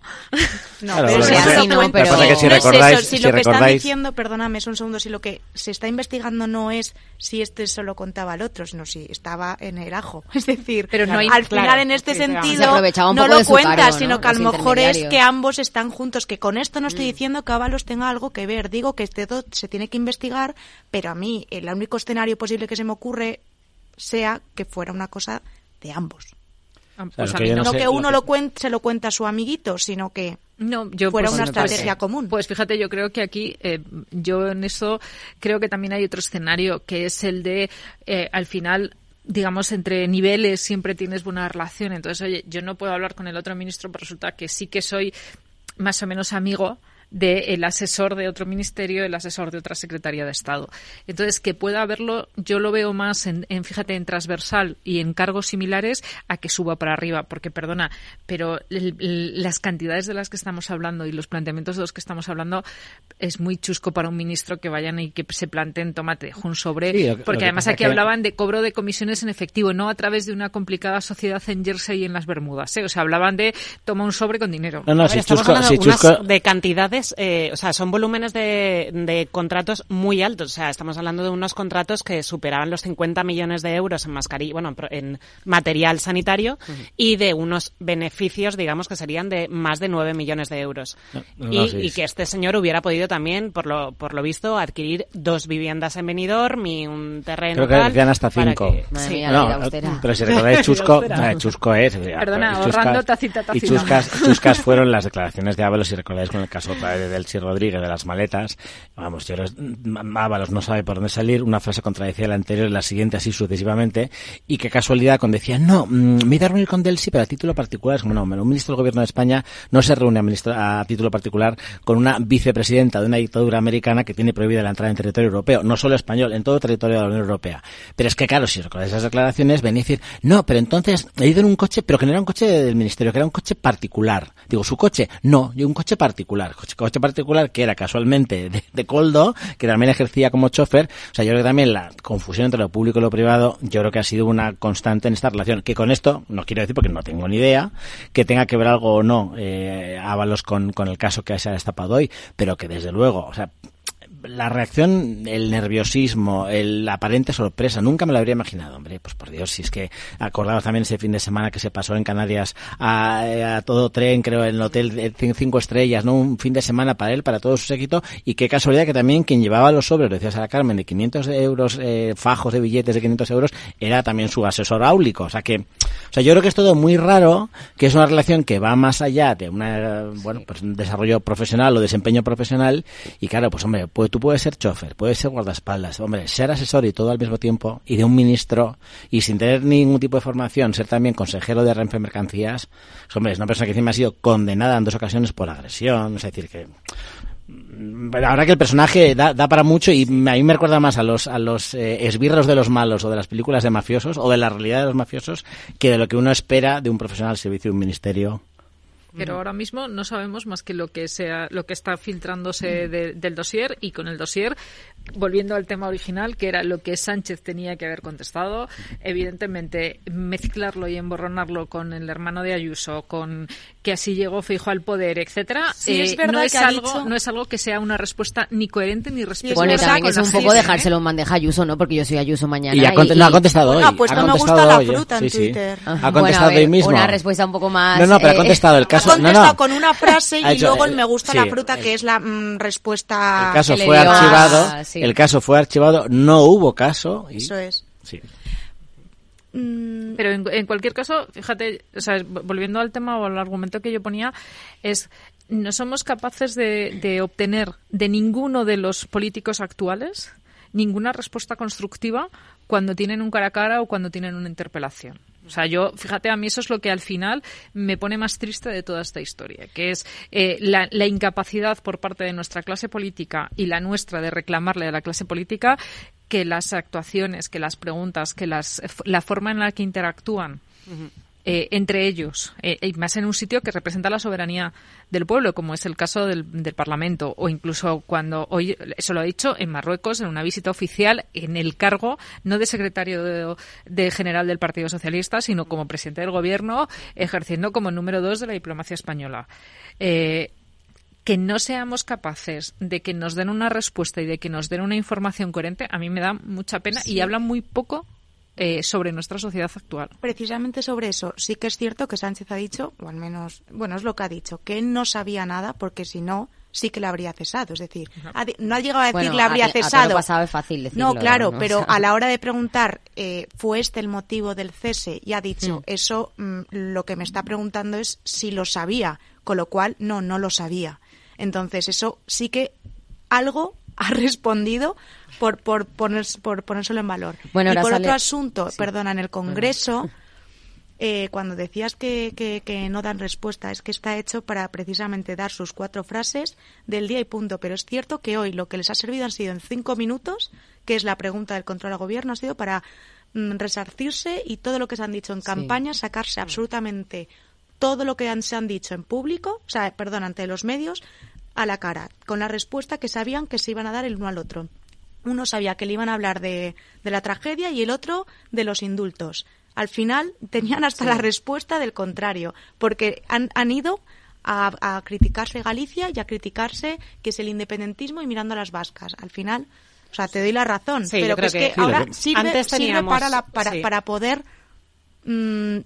No, Claro, pero si lo que cuenta- pasa es que si no es recordáis- eso, si, si lo que están diciendo, perdóname, es un segundo, si lo que se está investigando no es si este solo contaba al otro, sino si estaba en el ajo. Es decir, Pero no hay- al claro, final en este sentido no lo de su cuenta, cargo, ¿no? sino que a lo mejor es que ambos están juntos, que con esto no estoy diciendo que Ábalos tenga algo que ver, digo que este todo se tiene que investigar, pero a mí el único escenario posible que se me ocurre sea que fuera una cosa de ambos. Pues lo que no. no No sé- que lo uno que- lo cuente, se lo cuenta a su amiguito, sino que No, yo fuera pues, una pues, estrategia común. Pues fíjate, yo creo que aquí, eh, yo en eso creo que también hay otro escenario, que es el de, eh, al final, digamos, entre niveles siempre tienes buena relación. Entonces, oye, yo no puedo hablar con el otro ministro, pero resulta que sí que soy más o menos amigo del asesor de otro ministerio, el asesor de otra secretaría de Estado. Entonces, que pueda haberlo, yo lo veo más en, en, fíjate, en transversal y en cargos similares a que suba para arriba, porque perdona, pero el- el- las cantidades de las que estamos hablando y los planteamientos de los que estamos hablando es muy chusco para un ministro que vayan y que se planteen, tómate, dejo un sobre, Sí, lo que- lo porque que además aquí que- hablaban de cobro de comisiones en efectivo, no a través de una complicada sociedad en Jersey y en las Bermudas, ¿eh? o sea, hablaban de toma un sobre con dinero. No, no, ver, si estamos chusco, hablando si de chusco, de cantidades, eh, o sea, son volúmenes de, de contratos muy altos. O sea, estamos hablando de unos contratos que superaban los 50 millones de euros en mascarilla, bueno, en material sanitario y de unos beneficios, digamos, que serían de más de 9 millones de euros. no, y, no, y que este señor hubiera podido también, por lo, por lo visto, adquirir dos viviendas en Benidorm y un terreno creo que tal, decían hasta cinco. que- Madre sí. mía, la No, vida austera. pero si recordáis Chusco, eh, Chusco es. Perdona, y ahorrando tacita, Y tacita. chuscas, chuscas fueron las declaraciones de Ábalos, si recordáis con el caso otra vez de Delcy Rodríguez de las maletas. Vamos, yo los- Ábalos no sabe por dónde salir, una frase contradecía la anterior la siguiente así sucesivamente. Y qué casualidad cuando decía, no, mm, me iba a reunir con Delcy, pero a título particular. Es como, no, un ministro del gobierno de España no se reúne a, a título particular con una vicepresidenta de una dictadura americana que tiene prohibida la entrada en territorio europeo, no solo español, en todo territorio de la Unión Europea. Pero es que, claro, si recordáis esas declaraciones, venía a decir, no, pero entonces he ido en un coche, pero que no era un coche del ministerio, que era un coche particular. Digo, ¿su coche? No, yo un coche particular. Coche, coche particular que era casualmente de, de Coldo, que también ejercía como chofer. O sea, yo creo que también la confusión entre lo público y lo privado, yo creo que ha sido una constante en esta relación. Que con esto, no quiero decir porque no tengo ni idea, que tenga que ver algo o no, eh, con, con el caso que se ha destapado hoy, pero que desde luego, o sea, la reacción, el nerviosismo, el, la aparente sorpresa, nunca me lo habría imaginado, hombre. Pues por Dios, si es que acordados también ese fin de semana que se pasó en Canarias a, a todo tren, creo, en el hotel cinco estrellas, ¿no? Un fin de semana para él, para todo su séquito. Y qué casualidad que también quien llevaba los sobres, lo decía Sara Carmen, de 500 euros, eh, fajos de billetes de 500 euros, era también su asesor áulico. O sea que, o sea, yo creo que es todo muy raro, que es una relación que va más allá de una, bueno, pues un desarrollo profesional o desempeño profesional. Y claro, pues hombre, pues tú puedes ser chofer, puedes ser guardaespaldas, hombre, ser asesor y todo al mismo tiempo, y de un ministro, y sin tener ningún tipo de formación, ser también consejero de Renfe Mercancías, hombre, es una persona que encima ha sido condenada en dos ocasiones por agresión, es decir, que la verdad que el personaje da, da para mucho y a mí me recuerda más a los, a los eh, esbirros de los malos o de las películas de mafiosos o de la realidad de los mafiosos que de lo que uno espera de un profesional al servicio de un ministerio. Pero ahora mismo no sabemos más que lo que sea, lo que está filtrándose de- del dossier y con el dossier, volviendo al tema original, que era lo que Sánchez tenía que haber contestado, evidentemente mezclarlo y emborronarlo con el hermano de Ayuso, con que así llegó Feijo al poder, etcétera, eh, Sí, es verdad no es que algo, dicho- no es algo que sea una respuesta ni coherente ni respetuosa. Bueno, y también es un poco ¿eh? dejárselo en bandeja a Ayuso, ¿no? Porque yo soy Ayuso mañana. Y ha no, ha contestado hoy. Bueno, ha puesto ha me contestado gusta la hoy, ¿eh? fruta en Sí, sí. Twitter. Ha contestado ver, hoy mismo. Una respuesta un poco más... No, no, pero ha eh, contestado el caso. ha no, contestado no. con una frase y hecho- luego el eh, me gusta sí. la fruta, que es la mm, respuesta El caso que fue archivado. Sí. El caso fue archivado. No hubo caso. y- Eso es. Sí. Mm, Pero en, en cualquier caso, fíjate, o sea, volviendo al tema o al argumento que yo ponía, es no somos capaces de, de obtener de ninguno de los políticos actuales ninguna respuesta constructiva cuando tienen un cara a cara o cuando tienen una interpelación. O sea, yo, fíjate, a mí eso es lo que al final me pone más triste de toda esta historia, que es eh, la, incapacidad por parte de nuestra clase política y la nuestra de reclamarle a la clase política que las actuaciones, que las preguntas, que las, la forma en la que interactúan eh, entre ellos, eh, y más en un sitio que representa la soberanía del pueblo, como es el caso del, del Parlamento, o incluso cuando hoy, eso lo ha dicho en Marruecos, en una visita oficial, en el cargo, no de secretario de, de general del Partido Socialista, sino como presidente del Gobierno, ejerciendo como número dos de la diplomacia española. Eh, que no seamos capaces de que nos den una respuesta y de que nos den una información coherente, a mí me da mucha pena y Sí. habla muy poco eh, sobre nuestra sociedad actual. Precisamente sobre eso, sí que es cierto que Sánchez ha dicho, o al menos, bueno, es lo que ha dicho, que él no sabía nada porque si no, sí que le habría cesado. Es decir, ha no ha llegado a decir Bueno, le habría a- a todo cesado. pasado es fácil decirlo, No, claro, ¿no? pero O sea. a la hora de preguntar, eh, ¿fue este el motivo del cese? Y ha dicho, Mm. eso mm, lo que me está preguntando es si lo sabía, con lo cual, no, no lo sabía. Entonces, eso sí que algo ha respondido por, por, poner, por ponérselo en valor. Bueno, y por sale- otro asunto, Sí. perdona, en el Congreso, eh, cuando decías que, que- que no dan respuesta, es que está hecho para precisamente dar sus cuatro frases del día y punto. Pero es cierto que hoy lo que les ha servido han sido en cinco minutos, que es la pregunta del control al gobierno, ha sido para mm, resarcirse y todo lo que se han dicho en campaña, sacarse absolutamente todo lo que han- se han dicho en público, o sea, perdón, ante los medios, a la cara, con la respuesta que sabían que se iban a dar el uno al otro. Uno sabía que le iban a hablar de, de la tragedia y el otro de los indultos. Al final tenían hasta Sí. la respuesta del contrario, porque han, han ido a, a criticarse Galicia y a criticarse que es el independentismo y mirando a las vascas. Al final, o sea, te doy la razón, Sí, pero que es que que- ahora sirve, teníamos- para, la, para, sí. para poder mm,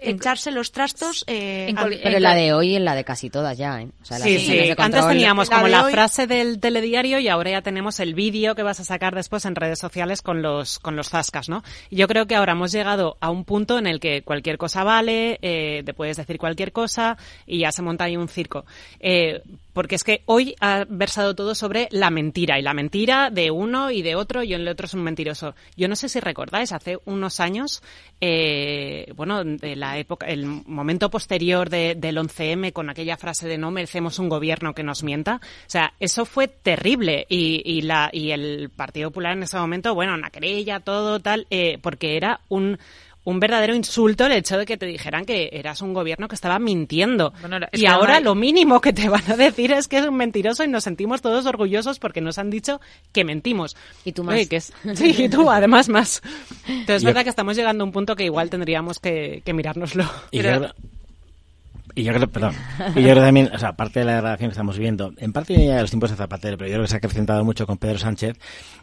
echarse los trastos eh, al- Pero en la de hoy en la de casi todas ya, ¿eh? O sea, las Sí, sí. de Antes teníamos La como la hoy- frase del telediario y ahora ya tenemos el vídeo que vas a sacar después en redes sociales con los con los zascas, ¿no? Y yo creo que ahora hemos llegado a un punto en el que cualquier cosa vale, eh, te puedes decir cualquier cosa y ya se monta ahí un circo. Eh, porque es que hoy ha versado todo sobre la mentira y la mentira de uno y de otro y el otro es un mentiroso. Yo no sé si recordáis, hace unos años, eh, bueno, de la época, el momento posterior de- del 11M con aquella frase de no merecemos un gobierno que nos mienta, o sea, eso fue terrible y, y la y el Partido Popular en ese momento, bueno, una querella, todo tal, eh, porque era un un verdadero insulto el hecho de que te dijeran que eras un gobierno que estaba mintiendo. Bueno, era- es y ahora lo mínimo que te van a decir es que es un mentiroso y nos sentimos todos orgullosos porque nos han dicho que mentimos. Y tú más. Oye, que es- sí, y tú además más. Entonces es verdad que estamos llegando a un punto que igual tendríamos que, que mirárnoslo. Y Pero- Y yo creo, perdón, y yo creo también, o sea, aparte de la relación que estamos viviendo, en parte de los tiempos de Zapatero, pero yo creo que se ha acrecentado mucho con Pedro Sánchez,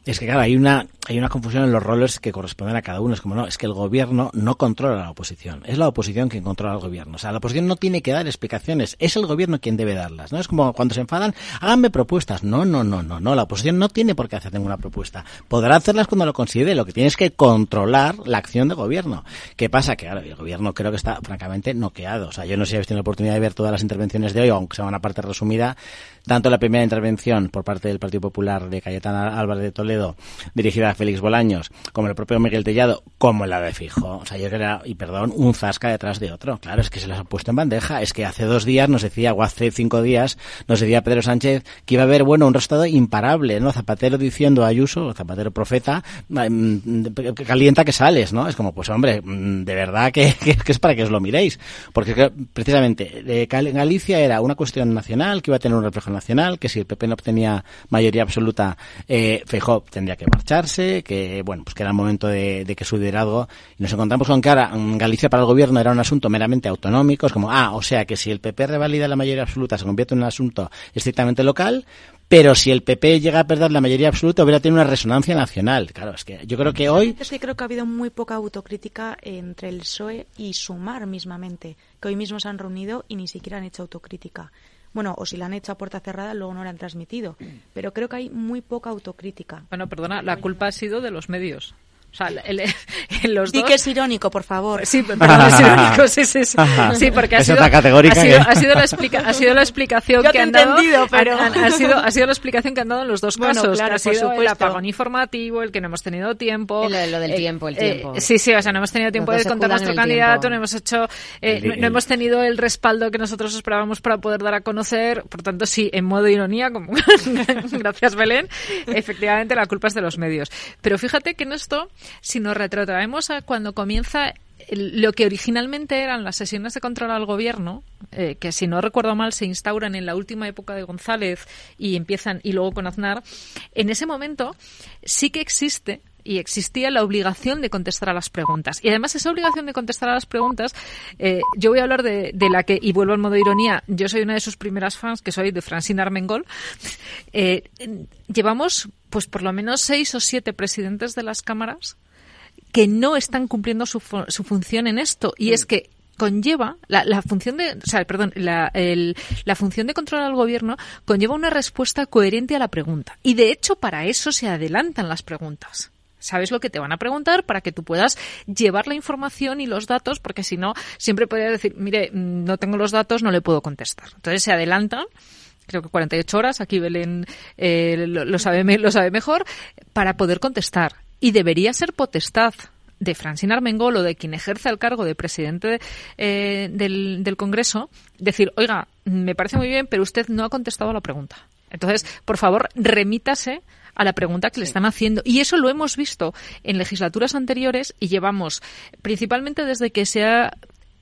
es que claro, hay una, hay una confusión en los roles que corresponden a cada uno. Es como, no, es que el gobierno no controla a la oposición, es la oposición quien controla al gobierno. O sea, la oposición no tiene que dar explicaciones, es el gobierno quien debe darlas, ¿no? Es como cuando se enfadan, háganme propuestas. No, no, no, no, no, la oposición no tiene por qué hacer ninguna propuesta. Podrá hacerlas cuando lo considere, lo que tiene es que controlar la acción del gobierno. ¿Qué pasa? Que ahora el gobierno creo que está francamente noqueado. O sea, yo no sé si tenido la oportunidad de ver todas las intervenciones de hoy, aunque sea una parte resumida, tanto la primera intervención por parte del Partido Popular de Cayetana Álvarez de Toledo, dirigida a Félix Bolaños, como el propio Miguel Tellado, como la de Fijo. O sea, yo era, y perdón, un zasca detrás de otro. Claro, es que se las ha puesto en bandeja. Es que hace dos días nos decía, o hace cinco días, nos decía Pedro Sánchez que iba a haber, bueno, un resultado imparable, ¿no? Zapatero diciendo a Ayuso, Zapatero profeta, mm, calienta que sales, ¿no? Es como, pues hombre, mm, de verdad que, que es para que os lo miréis. Porque precisamente, de Galicia era una cuestión nacional que iba a tener un reflejo nacional, que si el PP no obtenía mayoría absoluta, eh, Feijóo tendría que marcharse, que bueno, pues que era el momento de, que su liderazgo, y nos encontramos con que ahora Galicia para el gobierno era un asunto meramente autonómico, es como, ah, o sea que si el PP revalida la mayoría absoluta se convierte en un asunto estrictamente local, pero si el PP llega a perder la mayoría absoluta, hubiera tenido una resonancia nacional. Claro, es que yo creo que hoy... Es que creo que ha habido muy poca autocrítica entre el PSOE y Sumar mismamente, que hoy mismo se han reunido y ni siquiera han hecho autocrítica. Bueno, o si la han hecho a puerta cerrada, luego no la han transmitido. Pero creo que hay muy poca autocrítica. Bueno, perdona, la culpa ha sido de los medios. O sea, el, los Di que es irónico, por favor. Sí, perdón, es irónico, sí, sí, sí. sí porque ha sido, ha, sido, ha, sido la explica, ha sido la explicación que han dado. Pero... Ha, sido, ha sido la explicación que han dado en los dos casos. Claro, ha sido el apagón informativo, el que no hemos tenido tiempo. Lo, lo del eh, tiempo, el tiempo. Eh, sí, sí, o sea, no hemos tenido tiempo de contar nuestro candidato, no hemos hecho, eh, no, hemos tenido el respaldo que nosotros esperábamos para poder dar a conocer. Por tanto, sí, en modo ironía, como gracias Belén, efectivamente la culpa es de los medios. Pero fíjate que en esto si nos retrotraemos a cuando comienza lo que originalmente eran las sesiones de control al gobierno, eh, que si no recuerdo mal se instauran en la última época de González y empiezan y luego con Aznar, en ese momento sí que existe y existía la obligación de contestar a las preguntas. Y además esa obligación de contestar a las preguntas, eh, yo voy a hablar de, la que, y vuelvo al modo de ironía, yo soy una de sus primeras fans, que soy de Francine Armengol. Eh, llevamos pues por lo menos seis o siete presidentes de las cámaras que no están cumpliendo su, su función en esto. Y es que conlleva la, la, función de, o sea, perdón, la, el, la función de control al gobierno conlleva una respuesta coherente a la pregunta. Y de hecho, para eso se adelantan las preguntas. Sabes lo que te van a preguntar para que tú puedas llevar la información y los datos, porque si no, siempre podría decir, mire, no tengo los datos, no le puedo contestar. Entonces se adelantan creo que 48 horas, aquí Belén eh, lo, sabe, lo sabe mejor, para poder contestar y debería ser potestad de Francine Armengol o de quien ejerce el cargo de presidente eh, del, del Congreso decir, oiga, me parece muy bien, pero usted no ha contestado a la pregunta. Entonces, por favor, remítase a la pregunta que le están haciendo. Y eso lo hemos visto en legislaturas anteriores y llevamos, principalmente desde que se ha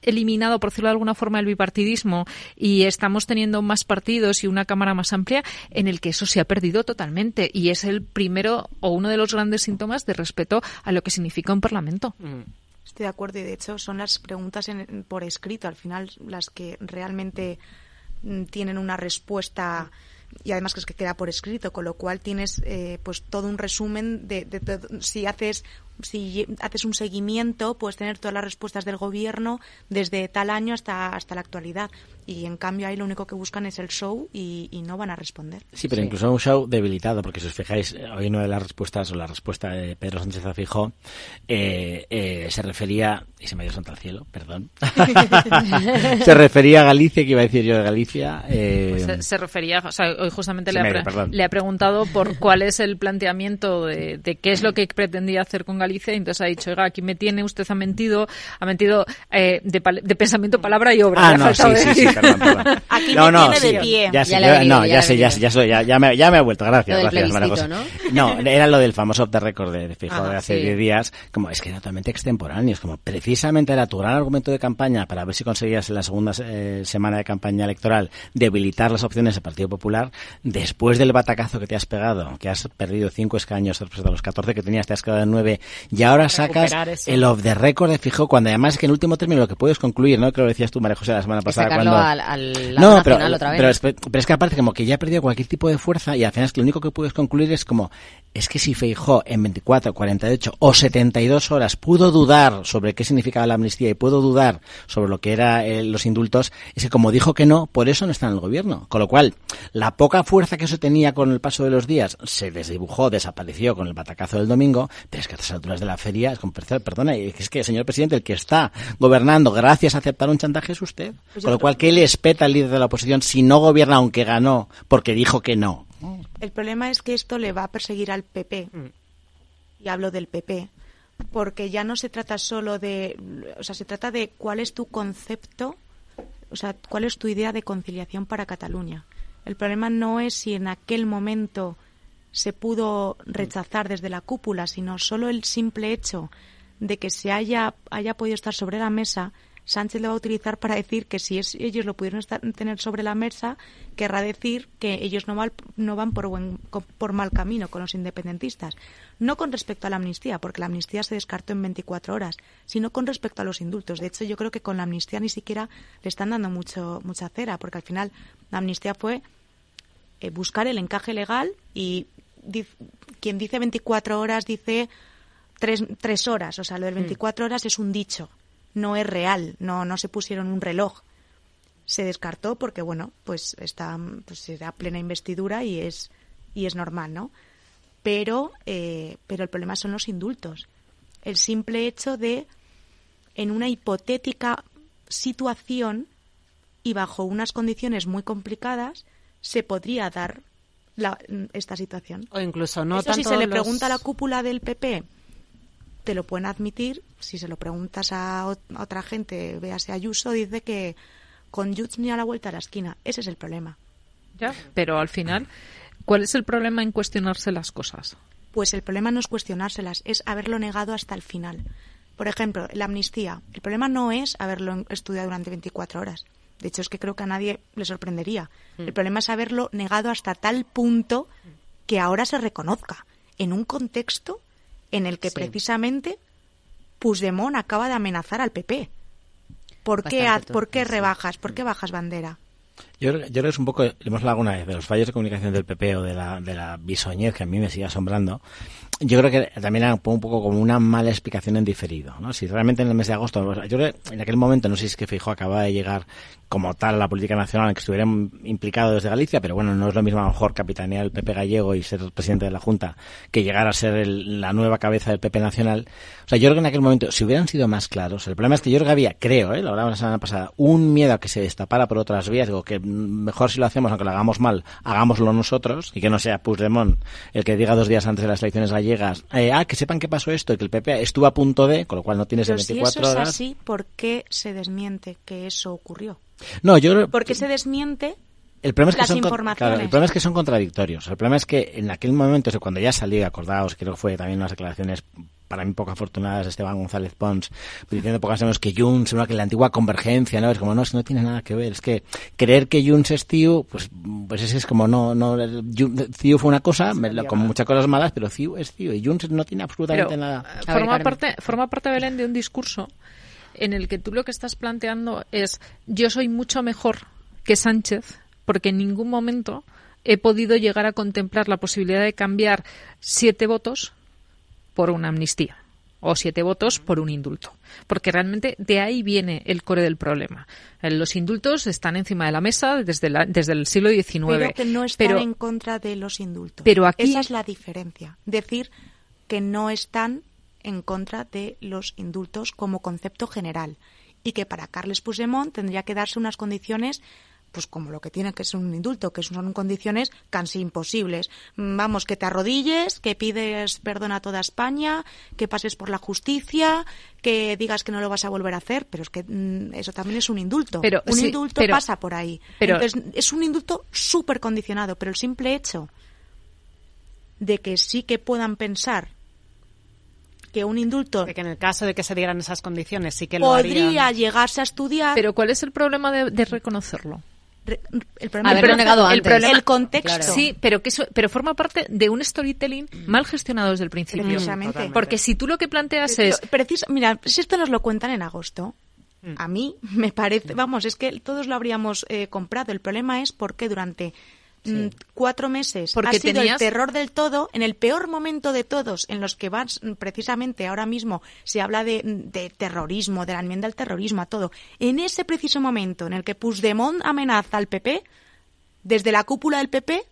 eliminado, por decirlo de alguna forma, el bipartidismo y estamos teniendo más partidos y una Cámara más amplia en el que eso se ha perdido totalmente y es el primero o uno de los grandes síntomas de respeto a lo que significa un Parlamento. Mm. Estoy de acuerdo y de hecho son las preguntas por escrito al final las que realmente mm, tienen una respuesta y además que es que queda por escrito, con lo cual tienes eh, pues todo un resumen de, de, si haces si haces un seguimiento, puedes tener todas las respuestas del gobierno desde tal año hasta, hasta la actualidad. Y en cambio ahí lo único que buscan es el show y, no van a responder. Sí, pero incluso un show debilitado, porque si os fijáis, hoy una de las respuestas, o la respuesta de Pedro Sánchez Afijo, eh, eh, se refería, y se me dio santo al cielo, perdón, se refería a Galicia, que iba a decir yo de Galicia. Eh, pues se, refería, o sea, hoy justamente le, ha, le ha preguntado por cuál es el planteamiento de, de qué es lo que pretendía hacer con Galicia y entonces ha dicho, oiga, aquí me tiene, usted ha mentido, ha mentido eh, de, de, pensamiento, palabra y obra. Ah, no, sí, sí, sí, perdón, perdón. Aquí no, me no, tiene de pie. Ya, ya, ya, no, ya, sé, ya, ya, ya, ya, me, ya me ha vuelto, gracias, gracias. Cosa. ¿no? no, era lo del famoso off the record de, de Fijo ah, de hace 10 días, como es que era totalmente extemporáneo, es como precisamente era tu gran argumento de campaña para ver si conseguías en la segunda eh, semana de campaña electoral debilitar las opciones del Partido Popular, después del batacazo que te has pegado, que has perdido 5 escaños respecto a los 14 que tenías, te has quedado en 9 y ahora sacas eso. el off the record de Fijo cuando además es que en último término lo que puedes concluir, ¿no? Creo que decías tú, María José, la semana pasada. cuando... al, al la no, pero, final otra vez. pero, es, pero es que aparte como que ya ha perdido cualquier tipo de fuerza y al final es que lo único que puedes concluir es como es que si Feijó en 24, 48 o 72 horas pudo dudar sobre qué significaba la amnistía y pudo dudar sobre lo que eran los indultos, es que como dijo que no, por eso no está en el gobierno. Con lo cual, la poca fuerza que eso tenía con el paso de los días se desdibujó, desapareció con el batacazo del domingo, pero es que a estas alturas de la feria, es como, perdona, es que, señor presidente, el que está gobernando gracias a aceptar un chantaje es usted. Pues con lo cual, ¿qué le espeta al líder de la oposición si no gobierna aunque ganó porque dijo que no? El problema es que esto le va a perseguir al PP. Y hablo del PP. Porque ya no se trata solo de. O sea, se trata de cuál es tu concepto, o sea, cuál es tu idea de conciliación para Cataluña. El problema no es si en aquel momento se pudo rechazar desde la cúpula, sino solo el simple hecho de que se haya, haya podido estar sobre la mesa Sánchez lo va a utilizar para decir que si es, ellos lo pudieron estar, tener sobre la mesa, querrá decir que ellos no, no van por, buen, por mal camino con los independentistas. No con respecto a la amnistía, porque la amnistía se descartó en 24 horas, sino con respecto a los indultos. De hecho, yo creo que con la amnistía ni siquiera le están dando mucho, mucha cera, porque al final la amnistía fue eh, buscar el encaje legal y quien dice 24 horas dice tres, tres horas. O sea, lo del 24 horas es un dicho no es real, no, no se pusieron un reloj. Se descartó porque, bueno, pues está, pues era plena investidura y es, y es normal, ¿no? Pero, eh, pero el problema son los indultos. El simple hecho de, en una hipotética situación y bajo unas condiciones muy complicadas, se podría dar la, esta situación. O incluso no Eso tanto si se le los- pregunta a la cúpula del PP, te lo pueden admitir. Si se lo preguntas a, ot- a otra gente, véase Ayuso, dice que con Junts ni a la vuelta a la esquina. Ese es el problema. Ya, pero al final, ¿cuál es el problema en cuestionarse las cosas? Pues el problema no es cuestionárselas, es haberlo negado hasta el final. Por ejemplo, la amnistía. El problema no es haberlo estudiado durante 24 horas. De hecho, es que creo que a nadie le sorprendería. Mm. El problema es haberlo negado hasta tal punto que ahora se reconozca en un contexto en el que Sí. precisamente Puigdemont acaba de amenazar al PP. ¿Por qué, Bastante haz- ¿por qué rebajas? ¿Por qué bajas bandera? Yo, creo- que es un poco, le hemos hablado alguna vez de los fallos de comunicación del PP o de la, de la bisoñez que a mí me sigue asombrando. Yo creo que también un poco, como una mala explicación en diferido, ¿no? Si realmente en el mes de agosto, yo creo que en aquel momento, no sé si es que Feijóo acababa de llegar como tal a la política nacional, que estuviera implicado desde Galicia, pero bueno, no es lo mismo a lo mejor capitanear el PP gallego y ser presidente de la Junta que llegar a ser el- la nueva cabeza del PP nacional. O sea, yo creo que en aquel momento, si hubieran sido más claros, el problema es que yo creo había, creo, ¿eh? lo hablamos la semana pasada, un miedo a que se destapara por otras vías, digo, que mejor si lo hacemos, aunque lo hagamos mal, hagámoslo nosotros, y que no sea Puigdemont el que diga dos días antes de las elecciones gallegas, eh, ah, que sepan qué pasó esto, y que el PP estuvo a punto de, con lo cual no tienes de Pero si 24 eso es así, ¿por qué se desmiente que eso ocurrió? No, yo ¿Por qué se desmiente El problema, es que las son, claro, el problema es que son contradictorios. El problema es que en aquel momento, o sea, cuando ya salió, acordaos, creo que fue también unas declaraciones para mí poco afortunadas Esteban González Pons, diciendo pocas menos que Junts, ¿no? que la antigua convergencia, ¿no? Es como, no, es que no tiene nada que ver. Es que creer que Junts es CIU, pues, pues ese es como, no, no, CIU fue una cosa, me- con muchas cosas malas, pero CIU es CIU y Junts no tiene absolutamente Pero, nada. eh, forma, parte, forma parte, Belén, de un discurso en el que tú lo que estás planteando es yo soy mucho mejor que Sánchez porque en ningún momento he podido llegar a contemplar la posibilidad de cambiar siete votos por una amnistía o siete votos por un indulto. Porque realmente de ahí viene el core del problema. Eh, Los indultos están encima de la mesa desde, la- desde el siglo XIX. Pero que no están Pero- en contra de los indultos. Pero aquí- Esa es la diferencia. Decir que no están en contra de los indultos como concepto general y que para Carles Puigdemont tendría que darse unas condiciones pues como lo que tiene que ser un indulto, que son condiciones casi imposibles. Mm, Vamos, que te arrodilles, que pides perdón a toda España, que pases por la justicia, que digas que no lo vas a volver a hacer, pero es que mm, eso también es un indulto. Pero, un sí, indulto pero- pasa por ahí. pero- Entonces, es un indulto súper condicionado, pero el simple hecho de que sí que puedan pensar que un indulto De que en el caso de que se dieran esas condiciones sí que lo podría harían. llegarse a estudiar. Pero ¿cuál es el problema de, de reconocerlo? El problema negado el, antes. problema- el contexto. Sí, pero que eso, pero forma parte de un storytelling mal gestionado desde el principio. Precisamente. Porque si tú lo que planteas es preciso- mira, si esto nos lo cuentan en agosto, a mí me parece, vamos, es que todos lo habríamos eh, comprado. El problema es porque durante mm, cuatro meses Porque ha sido tenías- el terror del todo, en el peor momento de todos, en los que vas, mm, precisamente ahora mismo se habla de, de terrorismo, de la enmienda al terrorismo, a todo. En ese preciso momento en el que Puigdemont amenaza al PP, desde la cúpula del PP,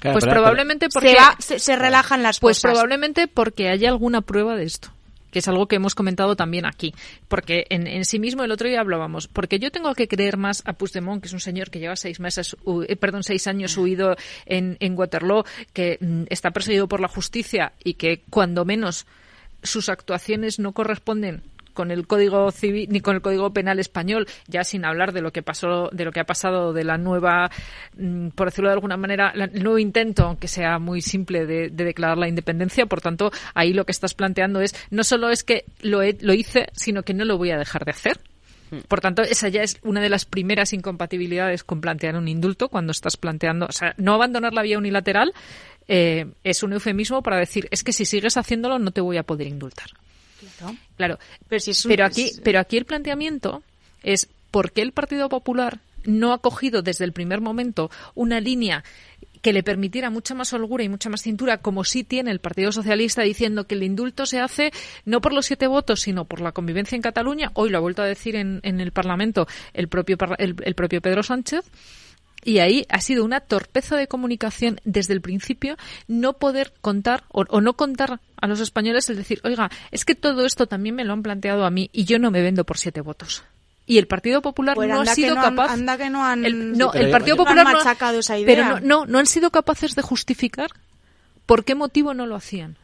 Claro, pues pero- probablemente se, porque va- se, se relajan las pues cosas. probablemente porque haya alguna prueba de esto que es algo que hemos comentado también aquí, porque en, en sí mismo el otro día hablábamos, porque yo tengo que creer más a Puigdemont, que es un señor que lleva seis meses, eh, perdón, seis años huido en, en Waterloo, que mm, está perseguido por la justicia y que cuando menos sus actuaciones no corresponden con el código civil ni con el código penal español ya sin hablar de lo que pasó de lo que ha pasado de la nueva mm, por decirlo de alguna manera el nuevo intento aunque sea muy simple de, de declarar la independencia. Por tanto ahí lo que estás planteando es no solo es que lo, he- lo hice sino que no lo voy a dejar de hacer. Por tanto, esa ya es una de las primeras incompatibilidades con plantear un indulto cuando estás planteando, o sea, no abandonar la vía unilateral eh, es un eufemismo para decir es que si sigues haciéndolo no te voy a poder indultar. Claro, pero, si es un- pero aquí, pero aquí el planteamiento es por qué el Partido Popular no ha cogido desde el primer momento una línea que le permitiera mucha más holgura y mucha más cintura, como sí tiene el Partido Socialista, diciendo que el indulto se hace no por los siete votos, sino por la convivencia en Cataluña. Hoy lo ha vuelto a decir en, en el Parlamento el propio, el propio Pedro Sánchez. Y ahí ha sido una torpeza de comunicación desde el principio no poder contar o, o no contar a los españoles el decir, oiga, es que todo esto también me lo han planteado a mí y yo no me vendo por siete votos. Y el Partido Popular Pues no ha sido no han- capaz. anda que no han- el, no, Sí, el Partido no han Popular no ha- machacado esa idea. Pero no, no, no han sido capaces de justificar por qué motivo no lo hacían.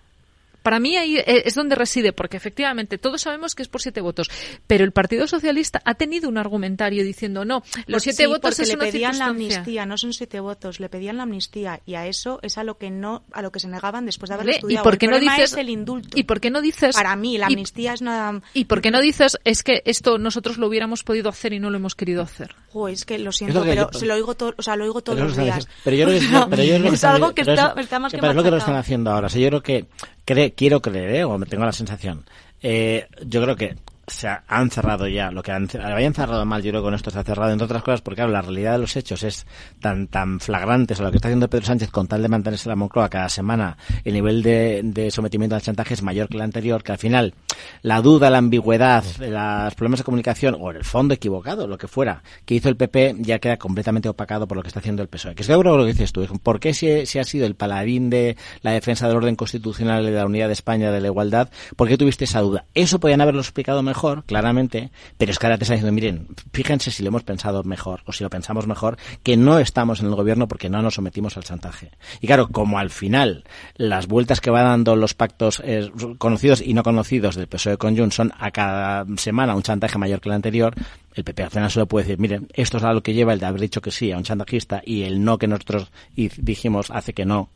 Para mí ahí eh, es donde reside, porque efectivamente todos sabemos que es por siete votos, pero el Partido Socialista ha tenido un argumentario diciendo no, los Porque siete sí, votos porque es le una pedían la circunstancia". amnistía, no son siete votos, le pedían la amnistía y a eso es a lo que no, a lo que se negaban después de haber Vale, estudiado. ¿Y por qué el no dices es el indulto. ¿Y por qué no dices Para mí la y- amnistía es una ¿Y por qué no dices es que esto nosotros lo hubiéramos podido hacer y no lo hemos querido hacer? Jo, es que lo siento, lo que pero yo- se lo oigo todo, o sea, lo oigo todos Pero los días. Pero yo creo que, es algo que está, eso- está más que pero es lo que lo están haciendo ahora. O sea, yo creo que cre- quiero creer, ¿eh? o me tengo la sensación. Eh, yo creo que se ha- han cerrado ya lo que han, habían cerrado mal yo creo que con esto se ha cerrado entre otras cosas porque claro la realidad de los hechos es tan tan flagrante o sea, lo que está haciendo Pedro Sánchez con tal de mantenerse la Moncloa cada semana el nivel de, de sometimiento al chantaje es mayor que el anterior que al final la duda la ambigüedad los problemas de comunicación o el fondo equivocado lo que fuera que hizo el PP ya queda completamente opacado por lo que está haciendo el PSOE que es de lo que dices tú es ¿por qué si, si ha sido el paladín de la defensa del orden constitucional de la unidad de España de la igualdad ¿por qué tuviste esa duda? eso podían haberlo explicado mejor claramente. Pero es que ahora te está diciendo miren fíjense si lo hemos pensado mejor o si lo pensamos mejor que no estamos en el gobierno porque no nos sometimos al chantaje. Y claro como al final las vueltas que va dando los pactos eh, conocidos y no conocidos del PSOE con Junts son a cada semana un chantaje mayor que el anterior el PP al final solo puede decir, miren, esto es a lo que lleva el de haber dicho que sí a un chantajista y el no que nosotros dijimos hace que no.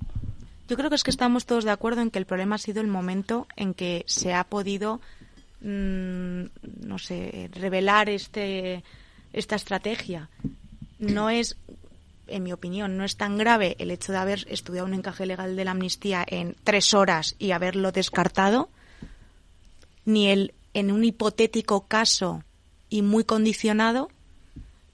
Yo creo que es que estamos todos de acuerdo en que el problema ha sido el momento en que se ha podido, mm, no sé, revelar este, esta estrategia. No es, en mi opinión, no es tan grave el hecho de haber estudiado un encaje legal de la amnistía en tres horas y haberlo descartado, ni el, en un hipotético caso y muy condicionado,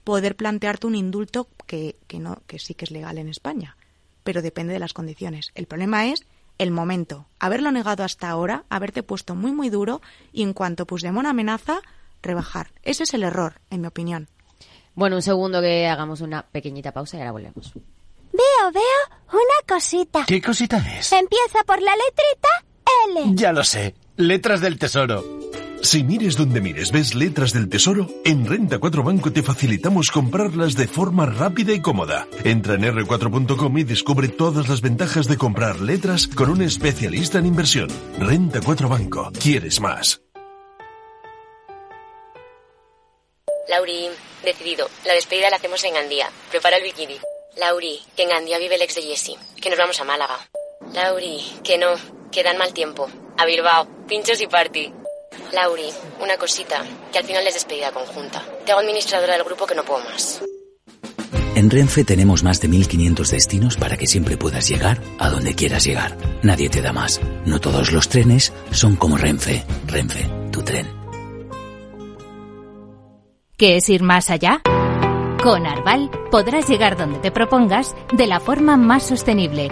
poder plantearte un indulto que, que, no, que sí que es legal en España pero depende de las condiciones. El problema es el momento. Haberlo negado hasta ahora, haberte puesto muy, muy duro y en cuanto Puigdemont amenaza, rebajar. Ese es el error, en mi opinión. Bueno, un segundo que hagamos una pequeñita pausa y ahora volvemos. Veo, veo una cosita. ¿Qué cosita es? Empieza por la letrita L. Ya lo sé. Letras del Tesoro. Si mires donde mires ves letras del tesoro, en Renta 4 Banco te facilitamos comprarlas de forma rápida y cómoda. Entra en r4.com y descubre todas las ventajas de comprar letras con un especialista en inversión. Renta 4 Banco. ¿Quieres más? Lauri, decidido. La despedida la hacemos en Gandía. Prepara el bikini. Lauri, que en Gandía vive el ex de Jessie. Que nos vamos a Málaga. Lauri, que no. Que dan mal tiempo. A Bilbao. Pinchos y party. Lauri, una cosita. Que al final es despedida conjunta. Te hago administradora del grupo que no puedo más. En Renfe tenemos más de 1500 destinos para que siempre puedas llegar a donde quieras llegar. Nadie te da más. No todos los trenes son como Renfe. Renfe, tu tren. ¿Qué es ir más allá? Con Arval podrás llegar donde te propongas de la forma más sostenible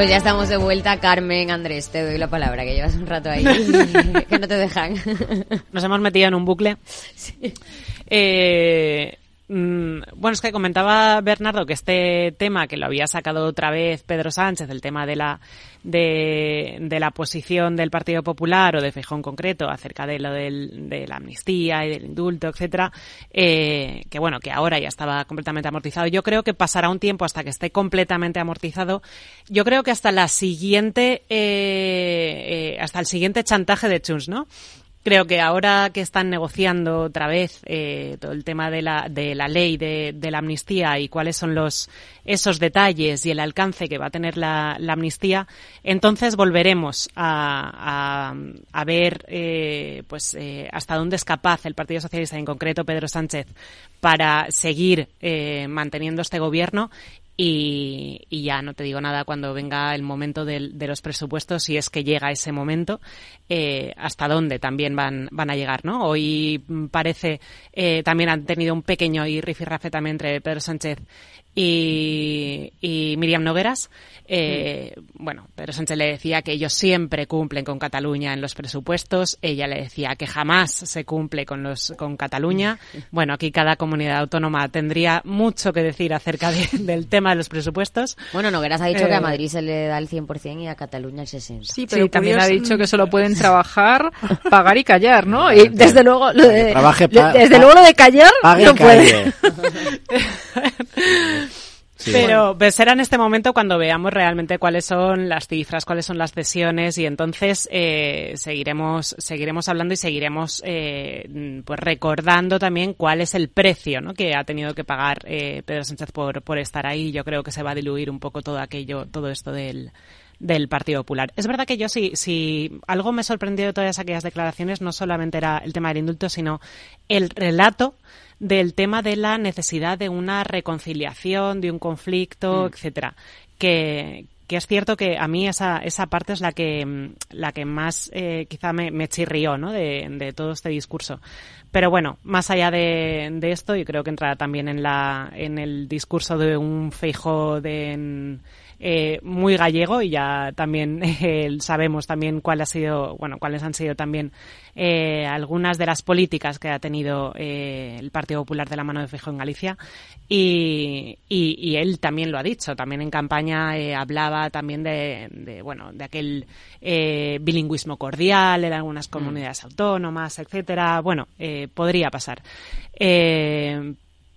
Pues ya estamos de vuelta, Carmen, Andrés, te doy la palabra, que llevas un rato ahí, que no te dejan. Nos hemos metido en un bucle. Eh, mm, bueno, es que comentaba Bernardo que este tema que lo había sacado otra vez Pedro Sánchez, el tema de la de, de la posición del Partido Popular o de Feijóo en concreto acerca de lo del, de la amnistía y del indulto, etcétera, eh, que bueno, que ahora ya estaba completamente amortizado. Yo creo que pasará un tiempo hasta que esté completamente amortizado. Yo creo que hasta la siguiente, eh, eh, hasta el siguiente chantaje de Chunks, ¿no? Creo que ahora que están negociando otra vez eh, todo el tema de la, de la ley de, de, la amnistía y cuáles son los esos detalles y el alcance que va a tener la, la amnistía, entonces volveremos a, a, a ver eh, pues eh, hasta dónde es capaz el Partido Socialista, en concreto Pedro Sánchez, para seguir eh, manteniendo este gobierno y, y, ya no te digo nada cuando venga el momento de, los presupuestos, si es que llega ese momento, eh, hasta dónde también van, van a llegar, ¿no? Hoy parece, eh, también han tenido un pequeño y rifirrafe también entre Pedro Sánchez y, y Miriam Nogueras. Eh, mm. Bueno, Pedro Sánchez le decía que ellos siempre cumplen con Cataluña en los presupuestos. Ella le decía que jamás se cumple con los con Cataluña. Bueno, aquí cada comunidad autónoma tendría mucho que decir acerca de, del tema de los presupuestos. Bueno, Nogueras ha dicho eh, que a Madrid se le da el 100% y a Cataluña el 60%. Sí, pero sí, también ha dicho que solo pueden trabajar, pagar y callar, ¿no? Y desde luego lo de, desde luego lo de callar no puede. Sí, Pero bueno. será en este momento cuando veamos realmente cuáles son las cifras, cuáles son las cesiones y entonces eh, seguiremos seguiremos hablando y seguiremos eh, pues recordando también cuál es el precio ¿no? que ha tenido que pagar eh, Pedro Sánchez por, por estar ahí. Yo creo que se va a diluir un poco todo aquello, todo esto del, del Partido Popular. Es verdad que yo si, si algo me sorprendió de todas aquellas declaraciones no solamente era el tema del indulto, sino el relato del tema de la necesidad de una reconciliación, de un conflicto, mm. etcétera, que, que es cierto que a mí esa, esa parte es la que, la que más eh, quizá me, me chirrió ¿no? de, de, todo este discurso. Pero bueno, más allá de, de, esto, yo creo que entrará también en, la, en el discurso de un feijo de... En, eh, muy gallego y ya también eh, sabemos también cuál ha sido, bueno, cuáles han sido también eh, algunas de las políticas que ha tenido eh, el Partido Popular de la mano de Feijóo en Galicia y, y, y, él también lo ha dicho, también en campaña eh, hablaba también de, de, bueno, de aquel bilingüismo cordial en algunas mm. comunidades mm. autónomas, etcétera. Bueno, podría pasar.